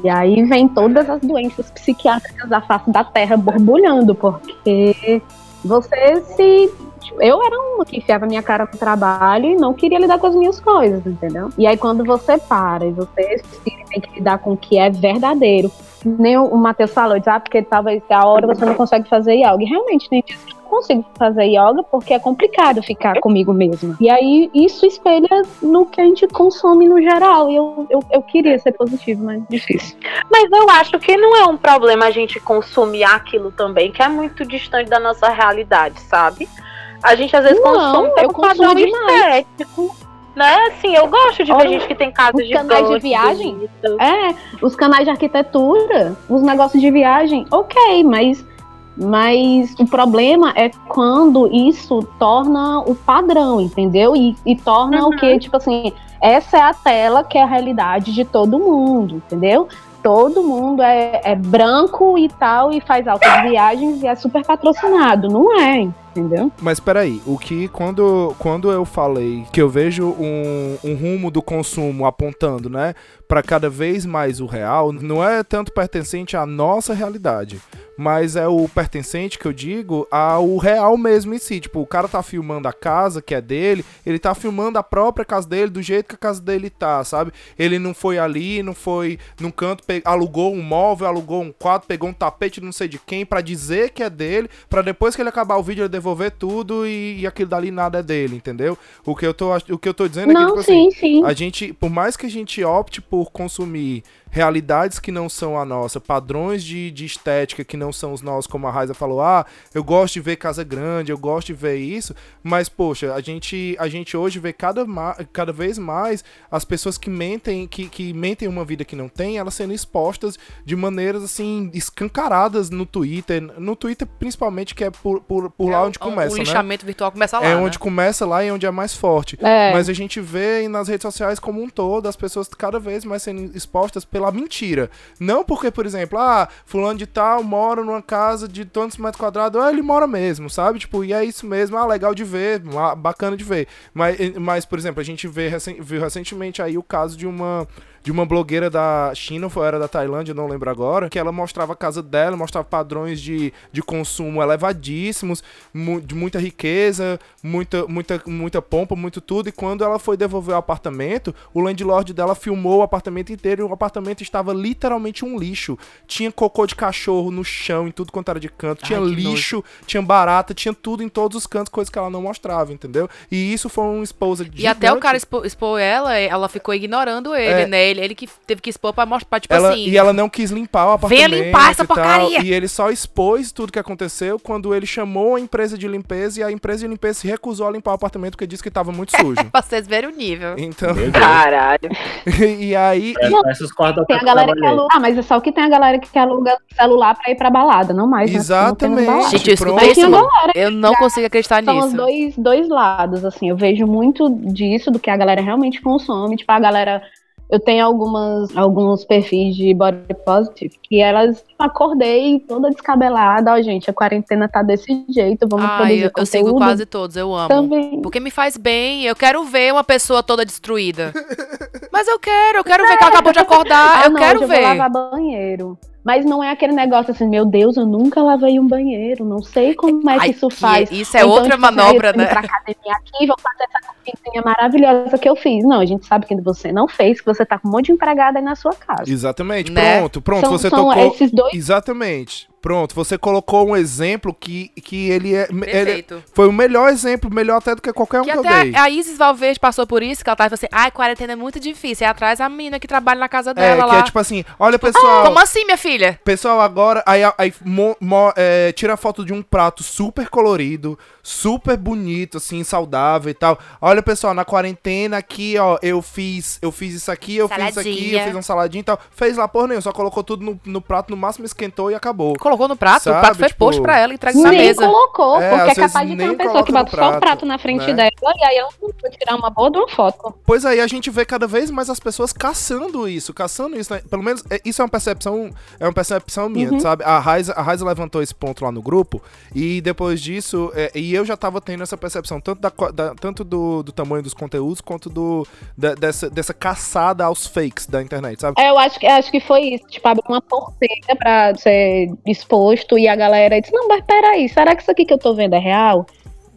Speaker 5: E aí vem todas as doenças psiquiátricas da face da terra borbulhando, porque você se. tipo, Eu era uma que enfiava minha cara no trabalho e não queria lidar com as minhas coisas, entendeu? E aí quando você para e você tem que lidar com o que é verdadeiro, nem o Matheus falou, ah, porque talvez a hora você não consegue fazer yoga. E realmente tem dias que consigo fazer yoga porque é complicado ficar comigo mesma. E aí isso espelha no que a gente consome no geral. E eu, eu, eu queria ser positivo, mas difícil.
Speaker 6: Mas eu acho que não é um problema a gente consumir aquilo também, que é muito distante da nossa realidade, sabe? A gente às vezes
Speaker 5: Não,
Speaker 6: consome
Speaker 5: eu consumo demais.
Speaker 6: estético. Né? Assim, eu gosto de
Speaker 5: Olha,
Speaker 6: ver gente que tem casa
Speaker 5: os
Speaker 6: de
Speaker 5: canais de viagem. É, os canais de arquitetura, os negócios de viagem, ok, mas Mas o problema é quando isso torna o padrão, entendeu? E, e torna o que, tipo assim, essa é a tela que é a realidade de todo mundo, entendeu? Todo mundo é, é branco e tal, e faz altas viagens e é super patrocinado. Não é, entendeu?
Speaker 1: Mas peraí, o que quando, quando eu falei que eu vejo um, um rumo do consumo apontando, né, para cada vez mais o real, não é tanto pertencente à nossa realidade, mas é o pertencente que eu digo ao real mesmo em si. Tipo, o cara tá filmando a casa que é dele, ele tá filmando a própria casa dele do jeito que a casa dele tá, sabe? Ele não foi ali, não foi num canto, alugou um móvel, alugou um quadro, pegou um tapete não sei de quem pra dizer que é dele, pra depois que ele acabar o vídeo ele devolver tudo e, e aquilo dali nada é dele, entendeu? O que eu tô, o que eu tô dizendo é que,
Speaker 5: Não,
Speaker 1: tipo assim,
Speaker 5: sim, sim.
Speaker 1: a gente, por mais que a gente opte por consumir realidades que não são a nossa, padrões de, de estética que não são os nossos, como a Raiza falou, ah, eu gosto de ver casa grande, eu gosto de ver isso, mas poxa, a gente, a gente hoje vê cada, cada vez mais as pessoas que mentem, que, que mentem uma vida que não tem, elas sendo expostas de maneiras assim, escancaradas no Twitter, no Twitter principalmente, que é por, por, por lá onde
Speaker 4: o,
Speaker 1: começa,
Speaker 4: o
Speaker 1: né?
Speaker 4: lixamento virtual começa lá,
Speaker 1: É
Speaker 4: né?
Speaker 1: onde começa lá e onde é mais forte.
Speaker 5: É.
Speaker 1: Mas a gente vê nas redes sociais como um todo as pessoas cada vez mais sendo expostas pela mentira. Não porque, por exemplo, ah, fulano de tal mora numa casa de tantos metros quadrados, ah, ele mora mesmo, sabe? Tipo, e é isso mesmo, ah, legal de ver, ah, bacana de ver. Mas, mas por exemplo, a gente vê, viu recentemente aí o caso de uma de uma blogueira da China, ou era da Tailândia, não lembro agora, que ela mostrava a casa dela, mostrava padrões de, de consumo elevadíssimos, mu- de muita riqueza, muita, muita, muita pompa, muito tudo, e quando ela foi devolver o apartamento, o landlord dela filmou o apartamento inteiro e o apartamento estava literalmente um lixo. Tinha cocô de cachorro no chão, em tudo quanto era de canto, tinha
Speaker 4: Ai,
Speaker 1: lixo, tinha barata, tinha tudo em todos os cantos, coisa que ela não mostrava, entendeu? E isso foi um esposa
Speaker 4: E até o cara expor ela, ela ficou ignorando ele,
Speaker 1: É.
Speaker 4: né? Ele, ele que teve que expor pra mostrar, tipo
Speaker 1: ela,
Speaker 4: assim.
Speaker 1: e ela não quis limpar o
Speaker 4: Venha
Speaker 1: apartamento.
Speaker 4: limpar essa
Speaker 1: e tal,
Speaker 4: porcaria!
Speaker 1: E ele só expôs tudo que aconteceu quando ele chamou a empresa de limpeza e a empresa de limpeza se recusou a limpar o apartamento porque disse que estava muito sujo.
Speaker 4: Pra vocês verem o nível.
Speaker 1: Então.
Speaker 6: Caralho.
Speaker 1: e aí.
Speaker 3: É, os quartos
Speaker 5: Tem a galera que aluga. Ah, mas é só que tem a galera que aluga celular pra ir pra balada, não mais. né?
Speaker 1: Exatamente.
Speaker 5: Não tem
Speaker 4: Gente, eu escutei isso. Eu não consigo acreditar
Speaker 5: São os
Speaker 4: nisso.
Speaker 5: dois, dois lados, assim. Eu vejo muito disso, do que a galera realmente consome. Tipo, a galera. Eu tenho algumas, alguns perfis de body positive que elas acordei toda descabelada. Ó, gente, a quarentena tá desse jeito, vamos
Speaker 4: Ai,
Speaker 5: produzir
Speaker 4: eu, eu sigo
Speaker 5: conteúdo
Speaker 4: quase todos, eu amo.
Speaker 5: também.
Speaker 4: Porque me faz bem. Eu quero ver uma pessoa toda destruída. Mas eu quero, eu quero ver que ela acabou de acordar.
Speaker 5: Ah,
Speaker 4: eu
Speaker 5: não,
Speaker 4: quero ver.
Speaker 5: Eu vou lavar banheiro. Mas não é aquele negócio assim, meu Deus, eu nunca lavei um banheiro, não sei como é que
Speaker 4: Ai,
Speaker 5: isso
Speaker 4: que-
Speaker 5: faz.
Speaker 4: Isso é
Speaker 5: então,
Speaker 4: outra
Speaker 5: tipo,
Speaker 4: manobra,
Speaker 5: eu
Speaker 4: né?
Speaker 5: pra academia aqui, vou fazer essa coisinha maravilhosa que eu fiz. Não, a gente sabe que você não fez, que você tá com um monte de empregada aí na sua casa.
Speaker 1: Exatamente,
Speaker 4: Né?
Speaker 1: pronto, pronto,
Speaker 5: são
Speaker 1: você
Speaker 5: são
Speaker 1: tocou.
Speaker 5: esses dois
Speaker 1: Exatamente. Pronto, você colocou um exemplo que, que ele é. Ele
Speaker 4: Perfeito.
Speaker 1: foi o melhor exemplo, melhor até do que qualquer um
Speaker 4: Que
Speaker 1: que, eu dei.
Speaker 4: a, a Isis Valverde passou por isso, que ela tava assim, ai, quarentena é muito difícil. Aí atrás a menina que trabalha na casa
Speaker 1: É,
Speaker 4: dela
Speaker 1: que
Speaker 4: lá.
Speaker 1: é tipo assim, olha pessoal,
Speaker 4: Como assim, minha filha?
Speaker 1: pessoal agora, aí, aí mo- mo- é, tira foto de um prato super colorido, super bonito, assim, saudável e tal. Olha pessoal, na quarentena aqui, ó, eu fiz, eu fiz isso aqui, eu fiz isso aqui, eu
Speaker 4: Saladinha.
Speaker 1: fiz uma saladinha e tal. Fez lá porra nenhuma, só colocou tudo no, no prato, no máximo esquentou e acabou.
Speaker 4: Colocou no prato,
Speaker 1: Sabe,
Speaker 4: o prato foi
Speaker 1: tipo,
Speaker 4: posto pra ela e entregue na
Speaker 5: nem
Speaker 4: mesa.
Speaker 5: colocou,
Speaker 1: É,
Speaker 5: porque é capaz de ter
Speaker 1: nem
Speaker 5: uma pessoa que bota só o
Speaker 1: prato,
Speaker 5: na frente
Speaker 1: né?
Speaker 5: dela e aí ela não pode tirar uma boa de uma foto.
Speaker 1: Pois aí a gente vê cada vez mais as pessoas caçando isso, caçando isso, né? Pelo menos é- isso é uma percepção, é uma percepção minha, sabe? A Raiza, a Raiza levantou esse ponto lá no grupo e depois disso, é, e eu já tava tendo essa percepção tanto, da, da- tanto do, do tamanho dos conteúdos quanto do, da- dessa, dessa caçada aos fakes da internet, sabe?
Speaker 5: É, eu acho que, acho que foi isso, tipo, abriu uma porteira pra ser exposto e a galera disse, não, mas peraí, será que isso aqui que eu tô vendo é real?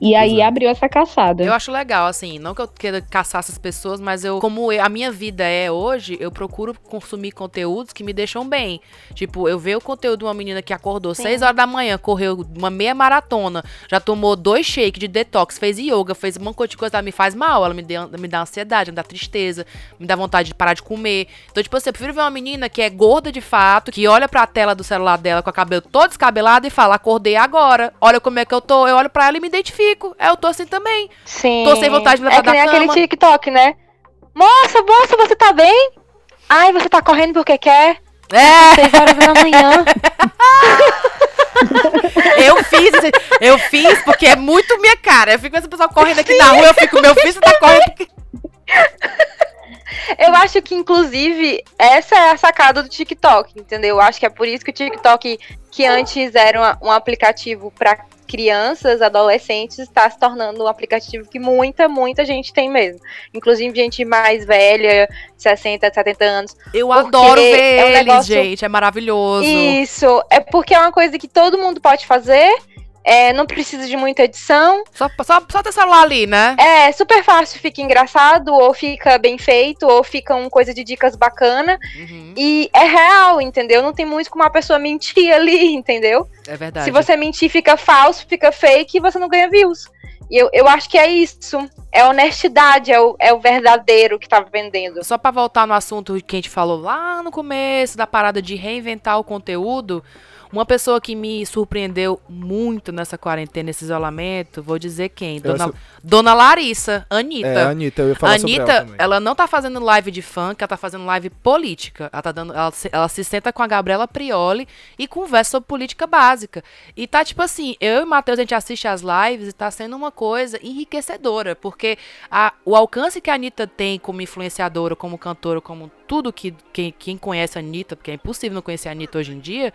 Speaker 5: E aí
Speaker 1: Pois é.
Speaker 5: abriu essa caçada.
Speaker 4: Eu acho legal, assim, não que eu queira caçar essas pessoas, mas eu, como eu- a minha vida é hoje, eu procuro consumir conteúdos que me deixam bem. Tipo, eu ver o conteúdo de uma menina que acordou 6 horas da manhã, correu uma meia maratona, já tomou dois shakes de detox, fez yoga, fez um monte de coisa, ela me faz mal, ela me, deu, me dá ansiedade, me dá tristeza, me dá vontade de parar de comer. Então, tipo assim, eu prefiro ver uma menina que é gorda de fato, que olha pra tela do celular dela com o cabelo todo descabelado e fala, acordei agora, olha como é que eu tô, eu olho pra ela e me identifico. É, eu tô assim também.
Speaker 2: Sim.
Speaker 4: Tô sem vontade de levar
Speaker 2: É que nem
Speaker 4: da
Speaker 2: aquele. TikTok, né? Moça, moça, você tá bem? Ai, você tá correndo porque quer?
Speaker 4: É!
Speaker 2: Seis horas da manhã.
Speaker 4: eu fiz, eu fiz porque é muito minha cara. Eu fico essa pessoa correndo aqui na rua, eu fico, meu filho, você tá correndo porque
Speaker 2: Eu acho que, inclusive, essa é a sacada do TikTok, entendeu? Eu acho que é por isso que o TikTok, que antes era uma- um aplicativo para crianças, adolescentes, está se tornando um aplicativo que muita, muita gente tem mesmo. Inclusive gente mais velha, 60, 70 anos.
Speaker 4: eu adoro ver
Speaker 2: é um
Speaker 4: eles,
Speaker 2: negócio-
Speaker 4: gente. É maravilhoso.
Speaker 2: Isso, é porque é uma coisa que todo mundo pode fazer, é, não precisa de muita edição,
Speaker 4: Só, só, só ter celular ali, né?
Speaker 2: É super fácil, fica engraçado, ou fica bem feito, ou fica uma coisa de dicas bacana.
Speaker 4: Uhum,
Speaker 2: E é real, entendeu? Não tem muito como uma pessoa mentir ali, entendeu?
Speaker 4: é verdade.
Speaker 2: Se você mentir, fica falso, fica fake e você não ganha views. E eu, eu acho que é isso. É honestidade, é o, é o verdadeiro que tá vendendo.
Speaker 4: Só pra voltar no assunto que a gente falou lá no começo, da parada de reinventar o conteúdo, uma pessoa que me surpreendeu muito nessa quarentena, nesse isolamento, vou dizer quem? Dona,
Speaker 1: acho-
Speaker 4: Dona Larissa, Anitta.
Speaker 1: É, Anitta, eu ia falar sobre
Speaker 4: Anitta,
Speaker 1: ela também.
Speaker 4: não tá fazendo live de funk, ela tá fazendo live política. Ela, tá dando, ela, se, ela se senta com a Gabriela Prioli e conversa sobre política básica. E tá tipo assim, eu e o Matheus, a gente assiste as lives e tá sendo uma coisa enriquecedora, porque a- o alcance que a Anitta tem como influenciadora, como cantora, como tudo que quem, quem conhece a Anitta, porque é impossível não conhecer a Anitta hoje em dia,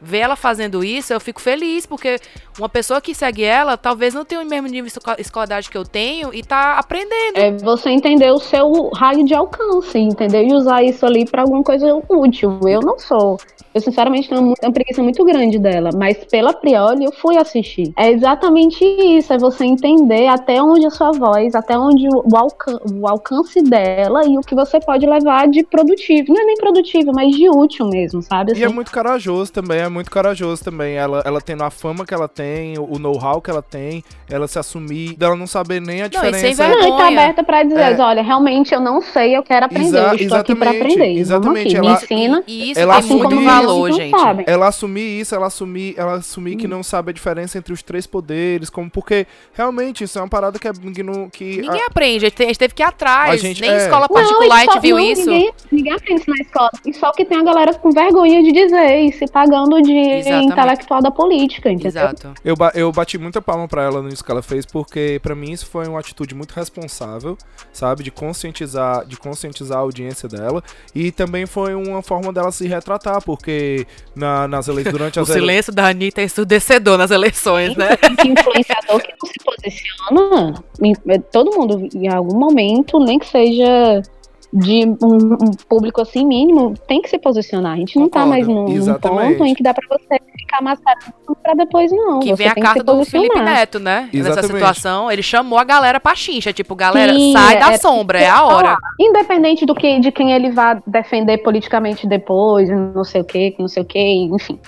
Speaker 4: ver ela fazendo isso, eu fico feliz, porque uma pessoa que segue ela talvez não tenha o mesmo nível de esco- escolaridade que eu tenho e tá aprendendo.
Speaker 5: É você entender o seu raio de alcance, entendeu? E usar isso ali pra alguma coisa útil. Eu não sou. Eu, sinceramente, tenho uma preguiça muito grande dela. Mas pela Prioli, eu fui assistir. É exatamente isso. É você entender até onde a sua voz, até onde o, alcan o alcance dela e o que você pode levar de produtivo. Não é nem produtivo, mas de útil mesmo, sabe?
Speaker 1: E é
Speaker 5: Assim,
Speaker 1: muito corajoso também, é muito corajoso também. Ela, ela tendo a fama que ela tem, o know-how que ela tem, ela se assumir, dela não saber nem a
Speaker 4: Não, e
Speaker 1: diferença.
Speaker 4: sem
Speaker 5: Não, e tá
Speaker 4: vergonha.
Speaker 5: aberta pra dizer,
Speaker 1: É.
Speaker 5: olha, realmente eu não sei, eu quero aprender,
Speaker 1: Exa-
Speaker 5: eu estou aqui pra
Speaker 1: exatamente,
Speaker 5: aprender.
Speaker 1: exatamente, ela-
Speaker 5: me ensina.
Speaker 4: E isso
Speaker 1: Ela
Speaker 4: tem muito valor,
Speaker 5: não
Speaker 4: gente.
Speaker 5: sabem.
Speaker 1: Ela assumir isso, ela assumir, ela assumir que não sabe a diferença entre os três poderes, como porque realmente isso é uma parada que é que, não, que
Speaker 4: Ninguém aprende, a gente te- a gente teve que ir atrás.
Speaker 1: A gente-
Speaker 4: Nem
Speaker 1: é.
Speaker 4: escola
Speaker 5: Não,
Speaker 4: particular a
Speaker 5: e
Speaker 4: gente
Speaker 5: só-
Speaker 4: viu
Speaker 5: não,
Speaker 4: isso.
Speaker 5: Ninguém, ninguém aprende isso na escola. E só que tem a galera com vergonha de dizer e se pagando de
Speaker 4: Exatamente.
Speaker 5: intelectual da política, entendeu?
Speaker 4: Exato.
Speaker 1: Eu, ba- eu bati muita palma pra ela nisso que ela fez, porque pra mim isso foi uma atitude muito responsável, sabe? De conscientizar, de conscientizar a audiência dela. E também foi uma forma dela se retratar, porque na- nas eleições, durante
Speaker 4: O
Speaker 1: as ele-
Speaker 4: silêncio da Anitta é ensurdecedor nas eleições, né?
Speaker 5: Que influenciador que não se posiciona, em- todo mundo, em algum momento, nem que seja de um, um público assim mínimo, tem que se posicionar. A gente não tá
Speaker 1: Concordo,
Speaker 5: mais num, num ponto em que dá pra você ficar mascarado pra depois, não.
Speaker 4: Que
Speaker 5: você
Speaker 4: vem a
Speaker 5: tem
Speaker 4: carta do Felipe. Neto, né? Nessa
Speaker 1: Exatamente.
Speaker 4: situação, ele chamou a galera pra chincha. Tipo, galera,
Speaker 5: Sim,
Speaker 4: sai da
Speaker 5: é-
Speaker 4: sombra, é a hora.
Speaker 5: Independente do que, de quem ele vá defender politicamente depois, não sei o que, não sei o que, enfim.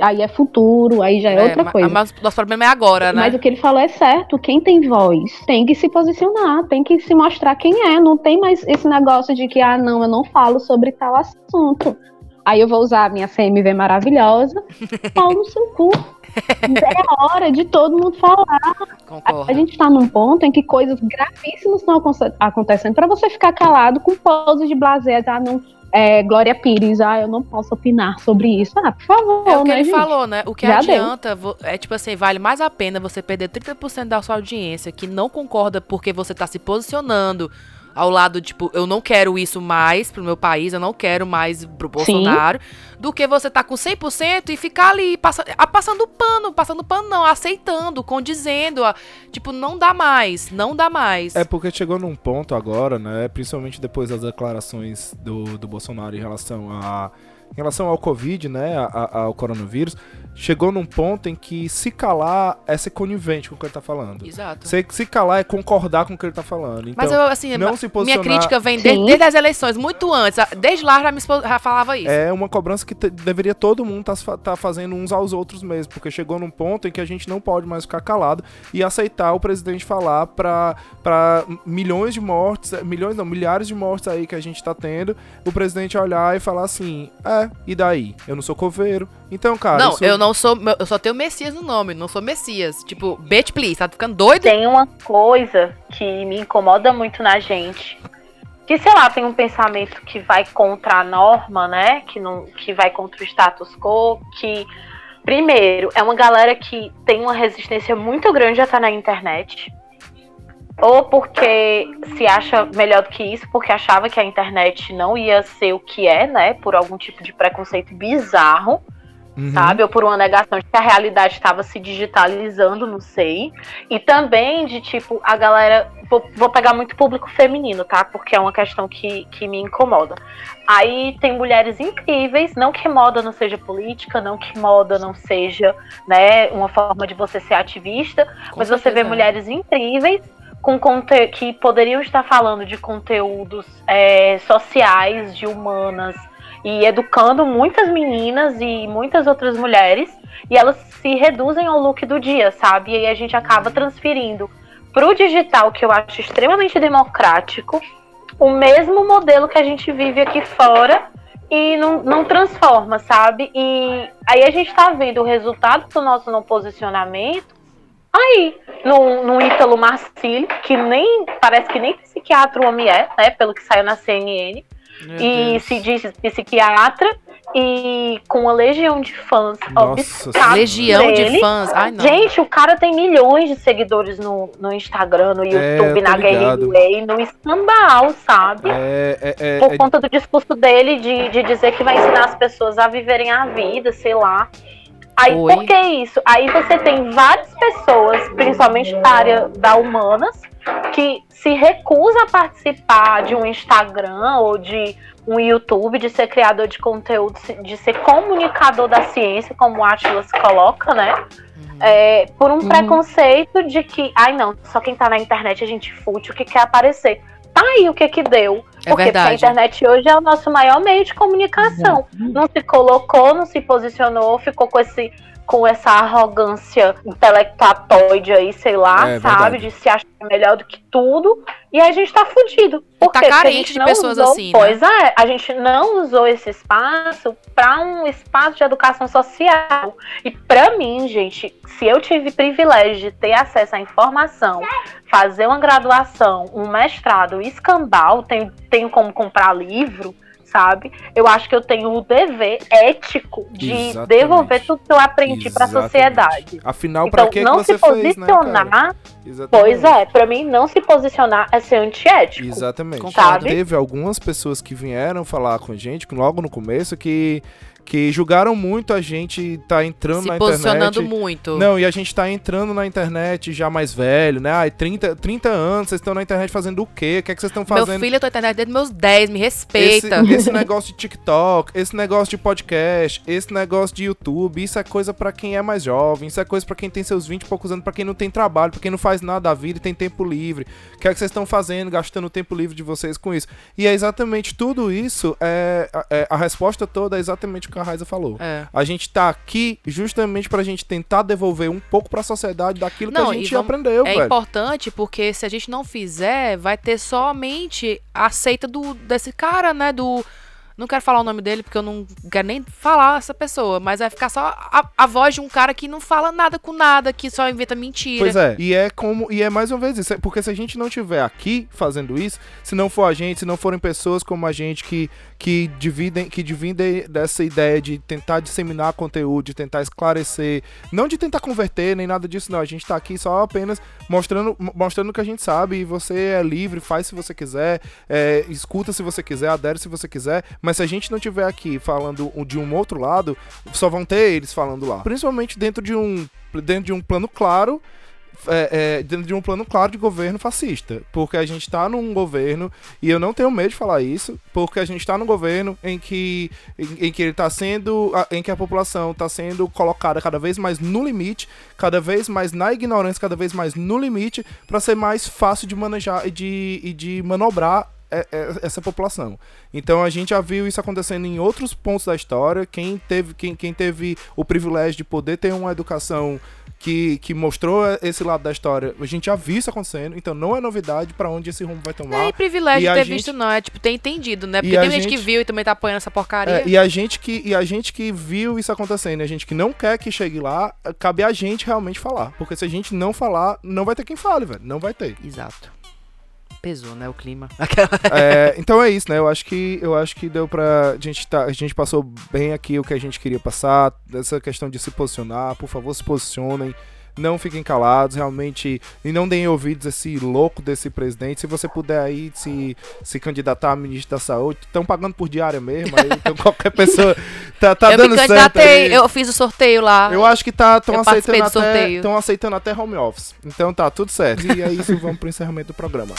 Speaker 5: Aí é futuro, aí já é, outra
Speaker 4: ma-
Speaker 5: coisa.
Speaker 4: Mas o nosso problema é agora, né?
Speaker 5: Mas o que ele falou é certo. Quem tem voz tem que se posicionar, tem que se mostrar quem é. Não tem mais esse negócio de que, ah, não, eu não falo sobre tal assunto. Aí eu vou usar a minha CMV maravilhosa. Pau no seu cu. É hora de todo mundo falar.
Speaker 4: Concordo.
Speaker 5: A gente tá num ponto em que coisas gravíssimas estão aconte- acontecendo para você ficar calado com pose de blazer, ah, não, é, Glória Pires, ah, eu não posso opinar sobre isso. Ah, por favor,
Speaker 4: É o que
Speaker 5: né,
Speaker 4: ele
Speaker 5: gente?
Speaker 4: falou, né? O que
Speaker 5: Já deu.
Speaker 4: adianta vo- é tipo assim, vale mais a pena você perder 30% da sua audiência que não concorda porque você tá se posicionando ao lado, tipo, eu não quero isso mais pro meu país, eu não quero mais pro Bolsonaro, do que você tá com 100% e ficar ali passa, ah, passando pano, passando pano não, aceitando, condizendo, ah, tipo, não dá mais, não dá mais.
Speaker 1: É porque chegou num ponto agora, né? Principalmente depois das declarações do, do Bolsonaro em relação a. Em relação ao Covid, né? a- a- ao coronavírus, chegou num ponto em que se calar é ser conivente com o que ele tá falando.
Speaker 4: Exato.
Speaker 1: Se, se calar é concordar com o que ele tá falando. Então,
Speaker 4: Mas eu, assim,
Speaker 1: não se
Speaker 4: minha
Speaker 1: posicionar-
Speaker 4: crítica vem desde, desde as eleições, muito antes. Ah, Desde lá já me já falava isso.
Speaker 1: É uma cobrança que deveria todo mundo estar tá, fazendo uns aos outros mesmo, porque chegou num ponto em que a gente não pode mais ficar calado e aceitar o presidente falar pra, pra milhões de mortes, eh, milhões não, milhares de mortes aí que a gente tá tendo, o presidente olhar e falar assim, é, e daí? Eu não sou coveiro. Então, cara,
Speaker 4: não,
Speaker 1: isso-
Speaker 4: eu não sou. Eu só tenho Messias no nome, não sou Messias. Tipo, bitch, please, tá ficando doido?
Speaker 6: Tem uma coisa que me incomoda muito na gente. Que, sei lá, tem um pensamento que vai contra a norma, né? Que, não, que vai contra o status quo, que Primeiro, é uma galera que tem uma resistência muito grande a estar na internet. Ou porque se acha melhor do que isso, porque achava que a internet não ia ser o que é, né? Por algum tipo de preconceito bizarro,
Speaker 1: Uhum.
Speaker 6: sabe? Ou por uma negação de que a realidade estava se digitalizando, não sei. E também de tipo, a galera. Vou, vou pegar muito público feminino, tá? Porque é uma questão que, que me incomoda. Aí tem mulheres incríveis, não que moda não seja política, não que moda não seja, né, uma forma de você ser ativista,
Speaker 4: Com
Speaker 6: mas você
Speaker 4: certeza
Speaker 6: vê
Speaker 4: é.
Speaker 6: mulheres incríveis com conte que poderiam estar falando de conteúdos é, sociais, de humanas e educando muitas meninas e muitas outras mulheres e elas se reduzem ao look do dia, sabe? E aí a gente acaba transferindo pro digital, que eu acho extremamente democrático, o mesmo modelo que a gente vive aqui fora e não, não transforma, sabe? E aí a gente tá vendo o resultado do nosso não posicionamento aí, no, no Ítalo Marcílio, que nem parece que nem psiquiatra o homem é, né? Pelo que saiu na CNN,
Speaker 4: Meu
Speaker 6: e
Speaker 4: Deus.
Speaker 6: se diz psiquiatra e com uma legião de fãs
Speaker 1: Nossa
Speaker 4: Legião de
Speaker 6: dele.
Speaker 4: fãs. Ai, não.
Speaker 6: Gente, o cara tem milhões de seguidores no, no Instagram, no
Speaker 1: É,
Speaker 6: YouTube,
Speaker 1: tô
Speaker 6: na. Gateway, no escambau, sabe?
Speaker 1: É, é, é,
Speaker 6: Por
Speaker 1: é-
Speaker 6: conta do discurso dele de, de dizer que vai ensinar as pessoas a viverem a vida, sei lá. Aí,
Speaker 4: Oi.
Speaker 6: por que isso? Aí você tem várias pessoas, principalmente da área da humanas, que se recusam a participar de um Instagram ou de um YouTube, de ser criador de conteúdo, de ser comunicador da ciência, como o Atlas coloca, né?
Speaker 4: Uhum.
Speaker 6: É, por um
Speaker 5: Uhum.
Speaker 6: preconceito de que, ai não, só quem tá na internet é gente fútil que quer aparecer. Tá aí o que que deu.
Speaker 4: É
Speaker 6: Por quê? Porque a internet hoje é o nosso maior meio de comunicação. Não se colocou, não se posicionou, ficou com esse com essa arrogância intelectuatoide aí, sei lá,
Speaker 1: É
Speaker 6: sabe?
Speaker 1: verdade.
Speaker 6: De se achar melhor do que tudo. E a gente tá fudido. Por
Speaker 4: tá
Speaker 6: quê? Porque a
Speaker 4: carente
Speaker 6: gente
Speaker 4: de
Speaker 6: não
Speaker 4: pessoas
Speaker 6: usou-
Speaker 4: assim, né?
Speaker 6: Pois é, a gente não usou esse espaço para um espaço de educação social. E pra mim, gente, se eu tive privilégio de ter acesso à informação, fazer uma graduação, um mestrado, escambau, tenho, tenho como comprar livro, sabe? Eu acho que eu tenho o dever ético de
Speaker 1: Exatamente.
Speaker 6: devolver tudo que eu aprendi pra
Speaker 1: Exatamente.
Speaker 6: sociedade.
Speaker 1: Afinal, pra
Speaker 6: Então,
Speaker 1: que, que
Speaker 6: não
Speaker 1: você
Speaker 6: se
Speaker 1: fez, né,
Speaker 6: posicionar, pois é, pra mim não se posicionar é ser antiético.
Speaker 1: Exatamente.
Speaker 4: Concordo.
Speaker 1: Teve algumas pessoas que vieram falar com a gente, logo no começo, que, que julgaram muito a gente tá entrando
Speaker 4: Se
Speaker 1: na
Speaker 4: posicionando
Speaker 1: internet.
Speaker 4: muito.
Speaker 1: Não, e a gente tá entrando na internet já mais velho, né? Ai, 30, 30 anos, vocês estão na internet fazendo o quê? O que é que vocês estão
Speaker 4: Meu
Speaker 1: fazendo?
Speaker 4: filho, eu tô na internet desde meus 10, me
Speaker 1: esse,
Speaker 4: respeita.
Speaker 1: esse negócio de TikTok, esse negócio de podcast, esse negócio de YouTube, isso é coisa pra quem é mais jovem, isso é coisa pra quem tem seus 20 e poucos anos, pra quem não tem trabalho, pra quem não faz nada da vida e tem tempo livre. O que é que vocês estão fazendo, gastando o tempo livre de vocês com isso? E é exatamente tudo isso, é, é- a resposta toda é exatamente o que a Raiza falou.
Speaker 4: É.
Speaker 1: A gente tá aqui justamente pra gente tentar devolver um pouco pra sociedade daquilo
Speaker 4: Não,
Speaker 1: que a gente
Speaker 4: vamos-
Speaker 1: aprendeu,
Speaker 4: É
Speaker 1: velho.
Speaker 4: importante porque se a gente não fizer, vai ter somente a seita do, desse cara, né? Do. Não quero falar o nome dele porque eu não quero nem falar essa pessoa, mas vai ficar só a, a voz de um cara que não fala nada com nada, que só inventa mentira.
Speaker 1: Pois é, e é como e é mais uma vez isso, é porque se a gente não tiver aqui fazendo isso, se não for a gente, se não forem pessoas como a gente que que dividem que dividem dessa ideia de tentar disseminar conteúdo, de tentar esclarecer, não de tentar converter nem nada disso não, a gente tá aqui só apenas mostrando mo- mostrando o que a gente sabe e você é livre, faz se você quiser, é, escuta se você quiser, adere se você quiser, mas se a gente não tiver aqui falando de um outro lado, só vão ter eles falando lá. Principalmente dentro de um dentro de um plano claro é, é, dentro de um plano claro de governo fascista. Porque a gente está num governo, e eu não tenho medo de falar isso, porque a gente está num governo em que, em, em que ele está sendo. em que a população está sendo colocada cada vez mais no limite, cada vez mais na ignorância, cada vez mais no limite, para ser mais fácil de manejar e de, e de manobrar essa população. Então a gente já viu isso acontecendo em outros pontos da história. Quem teve, quem, quem teve o privilégio de poder ter uma educação que, que mostrou esse lado da história, a gente já viu isso acontecendo. Então não é novidade pra onde esse rumo vai
Speaker 4: Não
Speaker 1: tomar.
Speaker 4: é privilégio
Speaker 1: E
Speaker 4: ter
Speaker 1: gente-
Speaker 4: visto, não. É tipo, ter entendido, né? Porque tem gente, que
Speaker 1: gente-
Speaker 4: viu e também tá apoiando essa porcaria.
Speaker 1: É, e a gente que e a gente que viu isso acontecendo, a gente que não quer que chegue lá, cabe a gente realmente falar, porque se a gente não falar, não vai ter quem fale, velho, não vai ter.
Speaker 4: Exato. Pesou, né, o clima.
Speaker 1: É, então é isso, né? Eu acho que eu acho que deu pra. A gente, tá, a gente passou bem aqui o que a gente queria passar. Essa questão de se posicionar. Por favor, se posicionem. Não fiquem calados, realmente. E não deem ouvidos a esse louco desse presidente. Se você puder aí se, se candidatar a ministro da saúde, estão pagando por diária mesmo. Aí, então qualquer pessoa tá, tá
Speaker 4: eu
Speaker 1: dando
Speaker 4: me candidatei, eu fiz o sorteio lá.
Speaker 1: Eu acho que tá tão
Speaker 4: Eu participei
Speaker 1: aceitando
Speaker 4: do
Speaker 1: até aceitando até home office. Então tá tudo certo. E é isso, vamos pro encerramento do programa.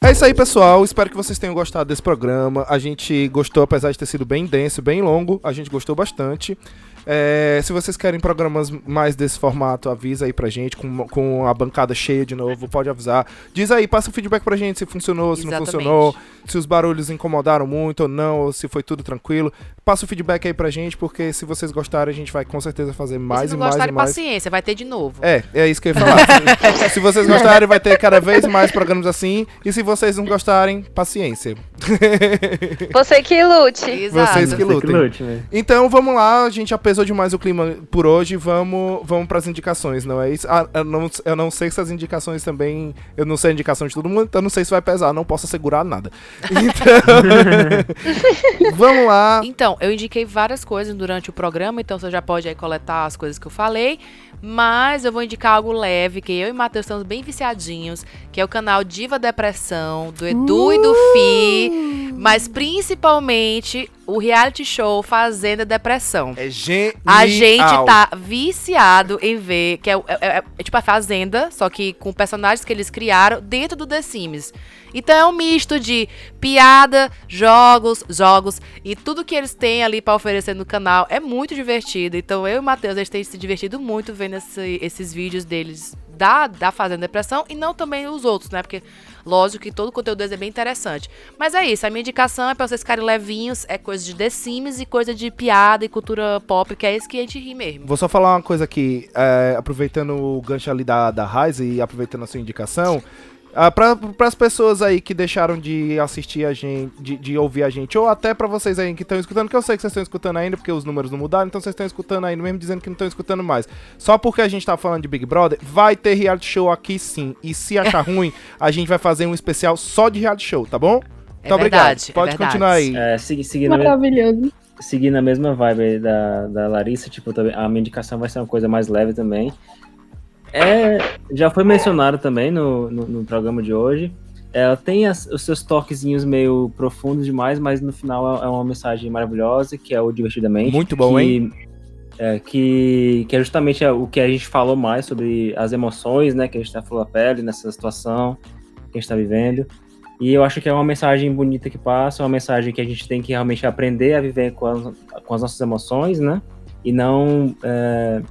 Speaker 1: É isso aí, pessoal. Espero que vocês tenham gostado desse programa. A gente gostou, apesar de ter sido bem denso, bem longo. A gente gostou bastante. É, se vocês querem programas mais desse formato, avisa aí pra gente, com, com a bancada cheia de novo, pode avisar. Diz aí, passa o feedback pra gente se funcionou, se não
Speaker 4: Exatamente.
Speaker 1: funcionou, se os barulhos incomodaram muito ou não, ou se foi tudo tranquilo. Passa o feedback aí pra gente, porque se vocês gostarem, a gente vai com certeza fazer
Speaker 4: E
Speaker 1: mais
Speaker 4: se
Speaker 1: e
Speaker 4: não
Speaker 1: mais
Speaker 4: gostarem,
Speaker 1: e mais.
Speaker 4: paciência, vai ter de novo.
Speaker 1: É, é isso que eu ia falar. se vocês gostarem, vai ter cada vez mais programas assim. E se vocês não gostarem, paciência.
Speaker 2: Você que lute.
Speaker 4: Exato.
Speaker 1: Vocês que
Speaker 3: Você
Speaker 1: lutem.
Speaker 3: lute, né?
Speaker 1: Então vamos lá, a gente já pesou demais o clima por hoje, vamos, vamos pras indicações, não é isso? Ah, eu, não, eu não sei se as indicações também. Eu não sei a indicação de todo mundo, então não sei se vai pesar, não posso assegurar nada. Então. vamos lá.
Speaker 4: Então, eu indiquei várias coisas durante o programa, então você já pode aí coletar as coisas que eu falei. Mas eu vou indicar algo leve, que eu e o Matheus estamos bem viciadinhos, que é o canal Diva Depressão, do Edu e do Fi. Mas principalmente o reality show Fazenda Depressão.
Speaker 1: É genial.
Speaker 4: A gente tá viciado em ver, que é, é- é- é tipo a Fazenda, só que com personagens que eles criaram dentro do The Sims. Então é um misto de piada, jogos, jogos e tudo que eles têm ali pra oferecer no canal é muito divertido. Então eu e o Matheus, a gente tem se divertido muito vendo esse- esses vídeos deles da, da Fazenda Depressão e não também os outros, né? Porque lógico que todo o conteúdo deles é bem interessante. Mas é isso, a minha indicação é pra vocês ficarem levinhos, é coisa de The Sims e coisa de piada e cultura pop, que é isso que a gente ri mesmo.
Speaker 1: Vou só falar uma coisa aqui, é, aproveitando o gancho ali da, da Raiz e aproveitando a sua indicação. Ah, para as pessoas aí que deixaram de assistir a gente, de, de ouvir a gente, ou até pra vocês aí que estão escutando, que eu sei que vocês estão escutando ainda, porque os números não mudaram, então vocês estão escutando ainda, mesmo dizendo que não estão escutando mais. Só porque a gente tá falando de Big Brother, vai ter reality show aqui sim. E se achar ruim, a gente vai fazer um especial só de reality show, tá bom? Muito
Speaker 4: É
Speaker 1: obrigado.
Speaker 4: verdade, é
Speaker 1: Pode
Speaker 4: verdade.
Speaker 1: continuar aí.
Speaker 3: É, segui- seguindo,
Speaker 5: Maravilhoso.
Speaker 3: seguindo a mesma vibe aí da, da Larissa, tipo, a minha indicação vai ser uma coisa mais leve também. É, já foi mencionado também no, no, no programa de hoje. Ela tem as- os seus toquezinhos meio profundos demais, mas no final é é uma mensagem maravilhosa, que é o Divertidamente.
Speaker 1: Muito bom,
Speaker 3: que,
Speaker 1: hein?
Speaker 3: É, que, que é justamente o que a gente falou mais sobre as emoções, né? Que a gente tá falando a pele nessa situação que a gente tá vivendo. E eu acho que é uma mensagem bonita que passa, uma mensagem que a gente tem que realmente aprender a viver com as, com as nossas emoções, né? E não é,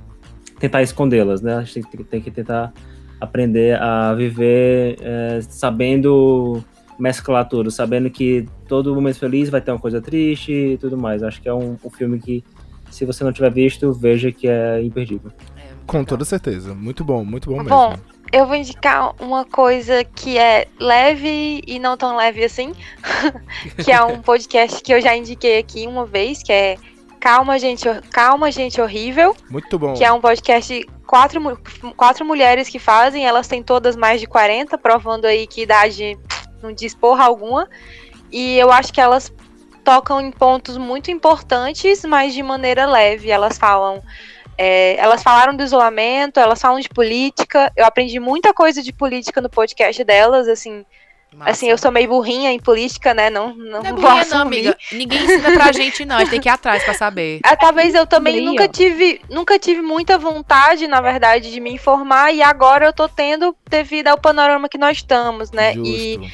Speaker 3: tentar escondê-las, né? A gente tem, que- tem que tentar aprender a viver é, sabendo mesclar tudo, sabendo que todo momento feliz vai ter uma coisa triste e tudo mais. Acho que é um, um filme que, se você não tiver visto, veja que é imperdível.
Speaker 4: É,
Speaker 1: Com toda certeza. Muito bom, muito bom mesmo.
Speaker 2: Bom, eu vou indicar uma coisa que é leve e não tão leve assim, que é um podcast que eu já indiquei aqui uma vez, que é Calma Gente, Calma Gente Horrível,
Speaker 1: Muito bom.
Speaker 2: que é um podcast de quatro, quatro mulheres que fazem, elas têm todas mais de 40, provando aí que idade não diz porra alguma. E eu acho que elas tocam em pontos muito importantes, mas de maneira leve. Elas falam. é, elas falaram do isolamento, elas falam de política. Eu aprendi muita coisa de política no podcast delas, assim.
Speaker 4: Massa.
Speaker 2: Assim, eu sou meio burrinha em política, né? Não, não,
Speaker 4: Não é burrinha não, amiga. Ninguém ensina pra gente, não. A gente tem que ir atrás pra saber.
Speaker 2: Ah, talvez eu também
Speaker 5: Bem,
Speaker 2: nunca tive, nunca tive muita vontade, na verdade, de me informar e agora eu tô tendo devido ao panorama que nós estamos, né? E,
Speaker 1: Justo.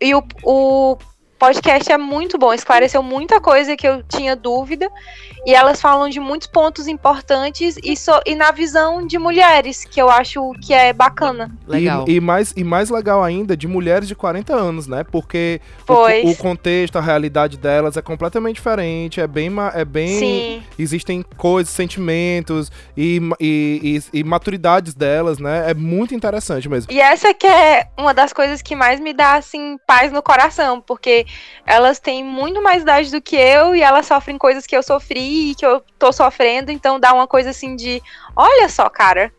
Speaker 2: e o, o podcast é muito bom, esclareceu muita coisa que eu tinha dúvida e elas falam de muitos pontos importantes e, so- e na visão de mulheres, que eu acho que é bacana.
Speaker 4: Legal.
Speaker 1: E, e mais, e mais legal ainda, de mulheres de 40 anos, né? Porque o, o contexto, a realidade delas é completamente diferente, é bem... ma- É bem
Speaker 2: Sim.
Speaker 1: Existem coisas, sentimentos e, e, e, e maturidades delas, né? É muito interessante mesmo.
Speaker 2: E essa que é uma das coisas que mais me dá, assim, paz no coração, porque elas têm muito mais idade do que eu e elas sofrem coisas que eu sofri e que eu tô sofrendo, então dá uma coisa assim de, olha só, cara,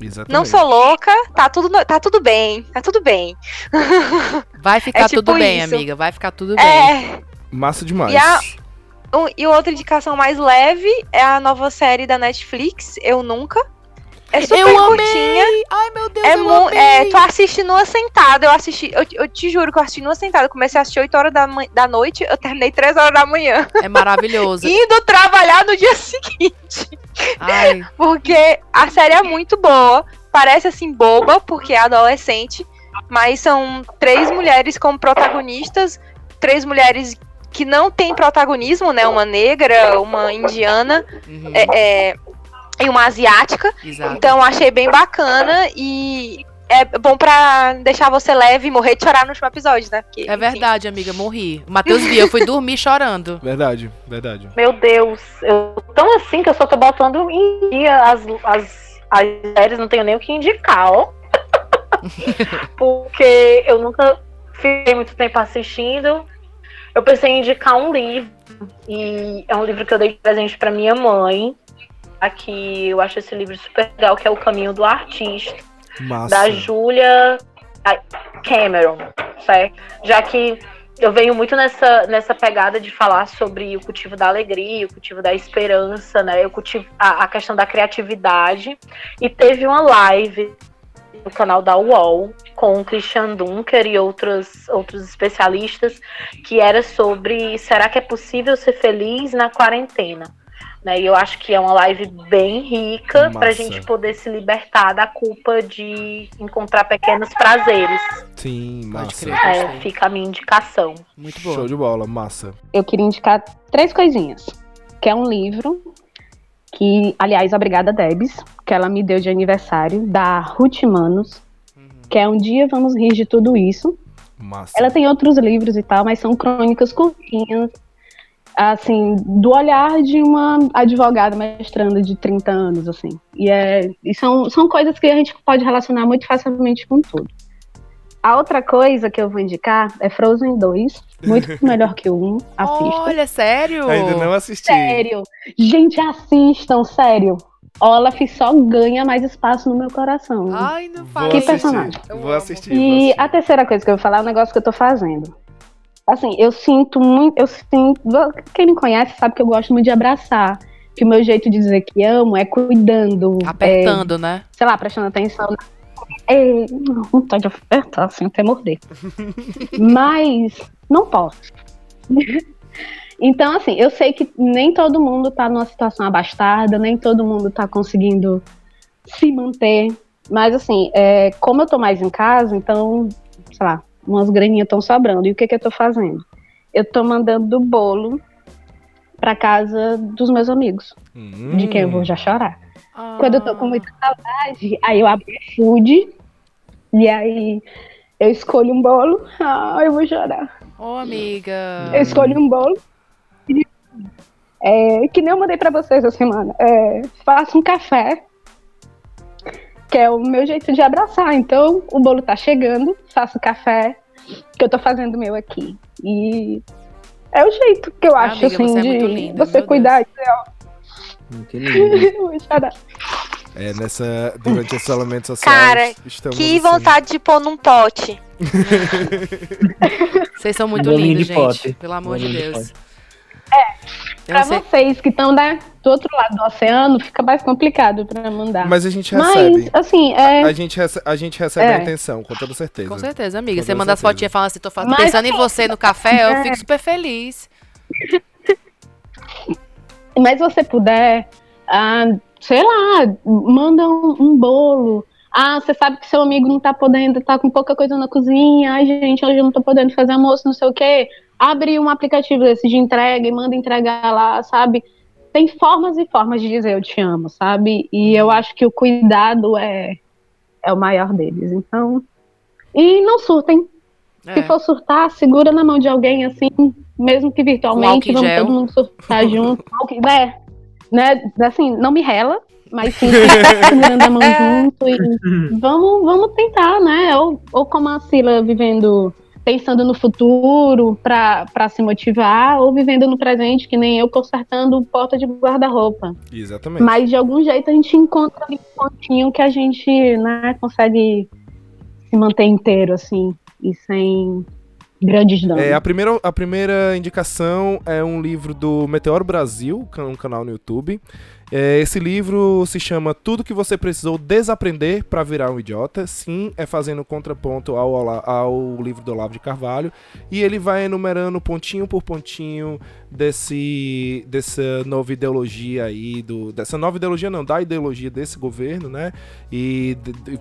Speaker 1: Exatamente.
Speaker 2: Não sou louca, tá tudo, tá tudo bem, tá tudo bem.
Speaker 4: Vai ficar
Speaker 2: É tipo
Speaker 4: tudo bem,
Speaker 2: isso.
Speaker 4: amiga. Vai ficar tudo bem.
Speaker 2: É,
Speaker 1: Massa demais.
Speaker 2: E a- um- e outra indicação mais leve é a nova série da Netflix, Eu Nunca. É super
Speaker 4: eu amei!
Speaker 2: curtinha.
Speaker 4: Ai, meu Deus,
Speaker 2: É,
Speaker 4: eu
Speaker 2: mu-
Speaker 4: amei!
Speaker 2: é, tu assiste numa sentada, eu assisti, eu, eu te juro que eu assisti numa sentada, eu comecei a assistir 8 horas da, da noite, eu terminei 3 horas da manhã,
Speaker 4: É maravilhoso.
Speaker 2: indo trabalhar no dia seguinte,
Speaker 4: Ai,
Speaker 2: porque a série é muito boa, parece assim boba, porque é adolescente, mas são três mulheres como protagonistas, três mulheres que não têm protagonismo, né, uma negra, uma indiana
Speaker 4: uhum,
Speaker 2: é, é, e uma asiática,
Speaker 4: exato.
Speaker 2: então achei bem bacana e é bom pra deixar você leve e morrer de chorar no último episódio, né? Porque,
Speaker 4: É
Speaker 2: enfim.
Speaker 4: verdade, amiga, morri. O Matheus via, eu fui dormir chorando.
Speaker 1: Verdade, verdade.
Speaker 6: Meu Deus, eu tão assim que eu só tô botando em dia as, as, as séries, não tenho nem o que indicar, ó. Porque eu nunca fiquei muito tempo assistindo. Eu pensei em indicar um livro. E é um livro que eu dei de presente pra minha mãe. Aqui eu acho esse livro super legal, que é O Caminho do Artista
Speaker 1: Massa.
Speaker 6: da Julia Cameron, certo? Já que eu venho muito nessa, nessa pegada de falar sobre o cultivo da alegria, o cultivo da esperança, né? O cultivo, a, a questão da criatividade. E teve uma live no canal da UOL com o Christian Dunker e outros, outros especialistas que era sobre será que é possível ser feliz na quarentena? Né, e eu acho que é uma live bem rica para a gente poder se libertar da culpa de encontrar pequenos prazeres.
Speaker 1: Sim, massa.
Speaker 6: É, fica a minha indicação.
Speaker 4: Muito boa.
Speaker 1: Show de bola, massa.
Speaker 5: eu queria indicar três coisinhas. Que é um livro que, aliás, obrigada, Debs, que ela me deu de aniversário, da Ruth Manos,
Speaker 4: Uhum.
Speaker 5: que é Um Dia Vamos Rir de Tudo Isso.
Speaker 1: Massa.
Speaker 5: Ela tem outros livros e tal, mas são crônicas curtinhas, assim, do olhar de uma advogada mestranda de 30 anos, assim. E, é, e são, são coisas que a gente pode relacionar muito facilmente com tudo. A outra coisa que eu vou indicar é Frozen 2, muito melhor que o 1, assista.
Speaker 4: Olha, sério?
Speaker 1: Ainda não assisti.
Speaker 5: Sério. Gente, assistam, sério. Olaf só ganha mais espaço no meu coração.
Speaker 4: Ai, não
Speaker 1: Vou
Speaker 4: fala
Speaker 5: Que
Speaker 1: assistir.
Speaker 5: personagem?
Speaker 4: Eu
Speaker 1: Vou assistir. vou
Speaker 5: E
Speaker 1: assistir.
Speaker 5: a terceira coisa que eu vou falar é um negócio que eu tô fazendo. Assim, eu sinto muito. Eu sinto. Quem me conhece sabe que eu gosto muito de abraçar. Que o meu jeito de dizer que amo é cuidando. é,
Speaker 4: Apertando, né?
Speaker 5: sei lá, prestando atenção. É, não, vontade de apertar, assim, até morder. Mas não posso. Então, assim, eu sei que nem todo mundo tá numa situação abastada, nem todo mundo tá conseguindo se manter. Mas, assim, é, como eu tô mais em casa, então, sei lá, umas graninhas estão sobrando. E o que que eu tô fazendo? Eu tô mandando bolo pra casa dos meus amigos, de quem eu vou já chorar. Quando eu tô com muita saudade, aí eu abro o food e aí eu escolho um bolo. Ah, eu vou chorar.
Speaker 4: Ô, amiga.
Speaker 5: Eu escolho um bolo. e, É, que nem eu mandei pra vocês essa semana. É, faço um café, que é o meu jeito de abraçar. Então, o bolo tá chegando, faço café, que eu tô fazendo o meu aqui. E é o jeito que eu
Speaker 4: Ah,
Speaker 5: acho,
Speaker 4: amiga,
Speaker 5: assim,
Speaker 4: você é
Speaker 5: de
Speaker 4: muito linda,
Speaker 5: você cuidar.
Speaker 3: Que lindo.
Speaker 1: É, nessa, durante esse isolamento social,
Speaker 2: Cara,
Speaker 1: estamos
Speaker 2: Que
Speaker 1: assim,
Speaker 2: vontade de pôr num pote.
Speaker 4: Vocês são muito lindos,
Speaker 3: de
Speaker 4: gente.
Speaker 3: pote.
Speaker 4: Pelo amor de
Speaker 3: Bolinho de
Speaker 4: Deus.
Speaker 3: pote.
Speaker 4: Eu Sei.
Speaker 5: vocês que estão né, do outro lado do oceano, fica mais complicado pra mandar.
Speaker 1: Mas a gente
Speaker 5: Mas,
Speaker 1: recebe.
Speaker 5: assim, é.
Speaker 1: A gente, rece- a gente recebe
Speaker 5: É.
Speaker 1: a intenção, com toda certeza.
Speaker 4: Com certeza, amiga.
Speaker 1: Com
Speaker 4: Você manda as fotinhas falando assim, tô fa-
Speaker 5: Mas,
Speaker 4: pensando em você no café, eu
Speaker 5: é.
Speaker 4: fico super feliz.
Speaker 5: Mas se você puder, ah, sei lá, manda um, um bolo. Ah, você sabe que seu amigo não tá podendo, tá com pouca coisa na cozinha. Ai, gente, hoje eu não tô podendo fazer almoço, não sei o quê. Abre um aplicativo desse de entrega e manda entregar lá, sabe? Tem formas e formas de dizer eu te amo, sabe? E eu acho que o cuidado é, é o maior deles. Então. E não surtem. Se
Speaker 4: É.
Speaker 5: for surtar, segura na mão de alguém assim, mesmo que virtualmente, vamos
Speaker 4: gel.
Speaker 5: todo mundo surtar junto. Álcool- né? né? Assim, não me rela, mas sim segurando a mão junto e vamos, vamos tentar, né? Ou, ou como a Sila vivendo pensando no futuro para se motivar, ou vivendo no presente, que nem eu consertando porta de guarda-roupa.
Speaker 1: Exatamente.
Speaker 5: Mas de algum jeito a gente encontra ali um pontinho que a gente né, consegue se manter inteiro, assim, e sem grandes danos.
Speaker 1: É, a, primeira, a primeira indicação é um livro do Meteoro Brasil, um canal no YouTube. É, esse livro se chama Tudo que você precisou desaprender para virar um idiota. Sim, é fazendo contraponto ao, ao, livro do Olavo de Carvalho. E ele vai enumerando pontinho por pontinho desse, dessa nova ideologia aí, do, dessa nova ideologia não, da ideologia desse governo, né? E,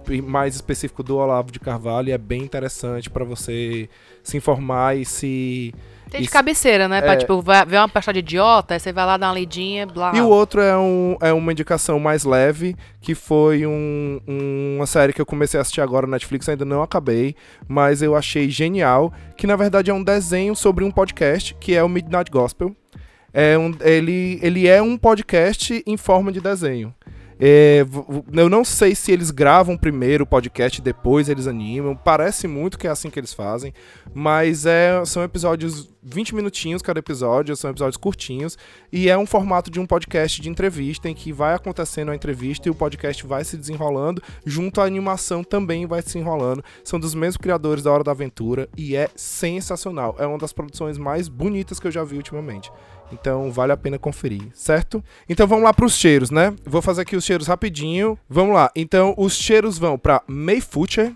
Speaker 1: de, mais específico do Olavo de Carvalho. é bem interessante para você se informar e se
Speaker 4: tem de cabeceira, né? Pra, é... tipo, ver uma pastel de idiota, aí você vai lá dar uma lidinha, blá.
Speaker 1: E o outro é, um, é uma indicação mais leve, que foi um, um, uma série que eu comecei a assistir agora na Netflix, ainda não acabei, mas eu achei genial, que na verdade é um desenho sobre um podcast, que é o Midnight Gospel. É um, ele, ele é um podcast em forma de desenho. É, eu não sei se eles gravam primeiro o podcast e depois eles animam. Parece muito que é assim que eles fazem. Mas é, são episódios 20 minutinhos cada episódio, são episódios curtinhos. E é um formato de um podcast de entrevista em que vai acontecendo a entrevista e o podcast vai se desenrolando. Junto à animação também vai se enrolando. São dos mesmos criadores da Hora da Aventura e é sensacional. É uma das produções mais bonitas que eu já vi ultimamente. Então vale a pena conferir, certo? Então vamos lá para os cheiros, né? Vou fazer aqui os cheiros rapidinho. Vamos lá. Então os cheiros vão para May Futcher,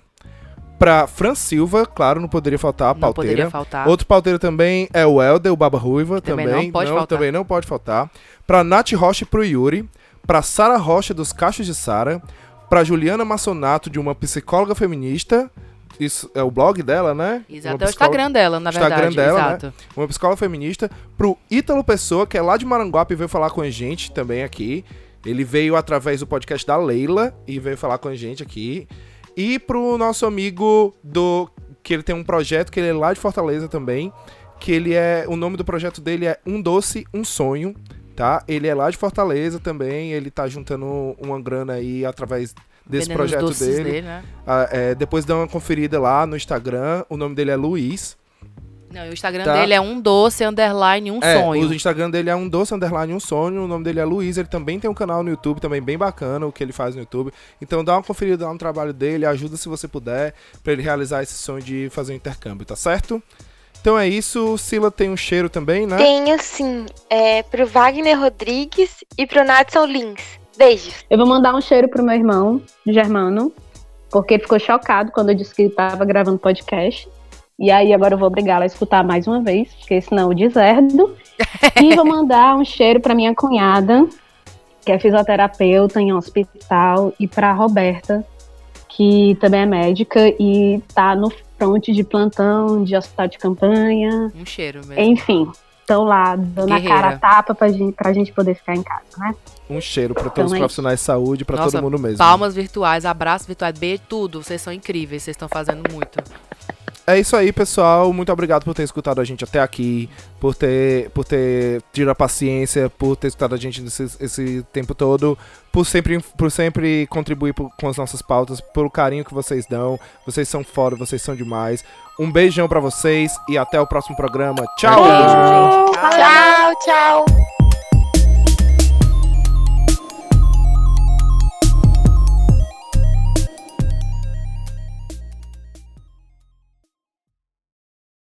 Speaker 1: para Fran Silva, claro, não poderia faltar a
Speaker 4: não
Speaker 1: pauteira.
Speaker 4: Poderia faltar.
Speaker 1: Outro pauteiro também é o Helder, o Baba Ruiva, também, também não pode não, faltar. Também não pode faltar. Para Nath Rocha e pro Yuri, para Sara Rocha dos Cachos de Sara, para Juliana Massonato de uma psicóloga feminista, isso é o blog dela, né?
Speaker 4: Exato, é o Instagram dela, na verdade. Instagram dela, né? Exato.
Speaker 1: Né? Uma psicóloga feminista. Pro Ítalo Pessoa, que é lá de Maranguape e veio falar com a gente também aqui. Ele veio através do podcast da Leila e veio falar com a gente aqui. E pro nosso amigo do. Que ele tem um projeto, que ele é lá de Fortaleza também. Que ele é. O nome do projeto dele é Um Doce, Um Sonho. Tá? Ele é lá de Fortaleza também. Ele tá juntando uma grana aí através desse Vendendo projeto dele. dele né? ah, é, depois dá uma conferida lá no Instagram. O nome dele é Luiz.
Speaker 4: Não, o Instagram tá? dele é um doce underline um
Speaker 1: é,
Speaker 4: sonho.
Speaker 1: O Instagram dele é um doce underline um sonho. O nome dele é Luiz. Ele também tem um canal no YouTube, também bem bacana o que ele faz no YouTube. Então dá uma conferida lá no trabalho dele, ajuda se você puder para ele realizar esse sonho de fazer um intercâmbio, tá certo? Então é isso. Sila tem um cheiro também, né?
Speaker 2: Tenho sim. É pro Wagner Rodrigues e pro Natson Lins. Beijos.
Speaker 5: Eu vou mandar um cheiro pro meu irmão, Germano, porque ele ficou chocado quando eu disse que ele estava gravando podcast. E aí agora eu vou obrigá-la a escutar mais uma vez, porque senão eu deserdo. e vou mandar um cheiro para minha cunhada, que é fisioterapeuta em hospital, e para Roberta, que também é médica e tá no front de plantão, de hospital de campanha.
Speaker 4: Um cheiro mesmo.
Speaker 5: Enfim, estão lá dando Guerreira. a cara a tapa pra gente, pra gente poder ficar em casa, né?
Speaker 1: Um cheiro para todos então, os é profissionais de saúde, para todo mundo mesmo.
Speaker 4: Palmas virtuais, abraços virtuais, beijo, tudo. Vocês são incríveis, vocês estão fazendo muito.
Speaker 1: É isso aí, pessoal. Muito obrigado por ter escutado a gente até aqui, por ter, por ter tido a paciência, por ter escutado a gente nesse, esse tempo todo, por sempre, por sempre contribuir por, com as nossas pautas, pelo carinho que vocês dão. Vocês são foda, vocês são demais. Um beijão para vocês e até o próximo programa. Tchau!
Speaker 2: Beijo, gente. tchau. tchau. tchau.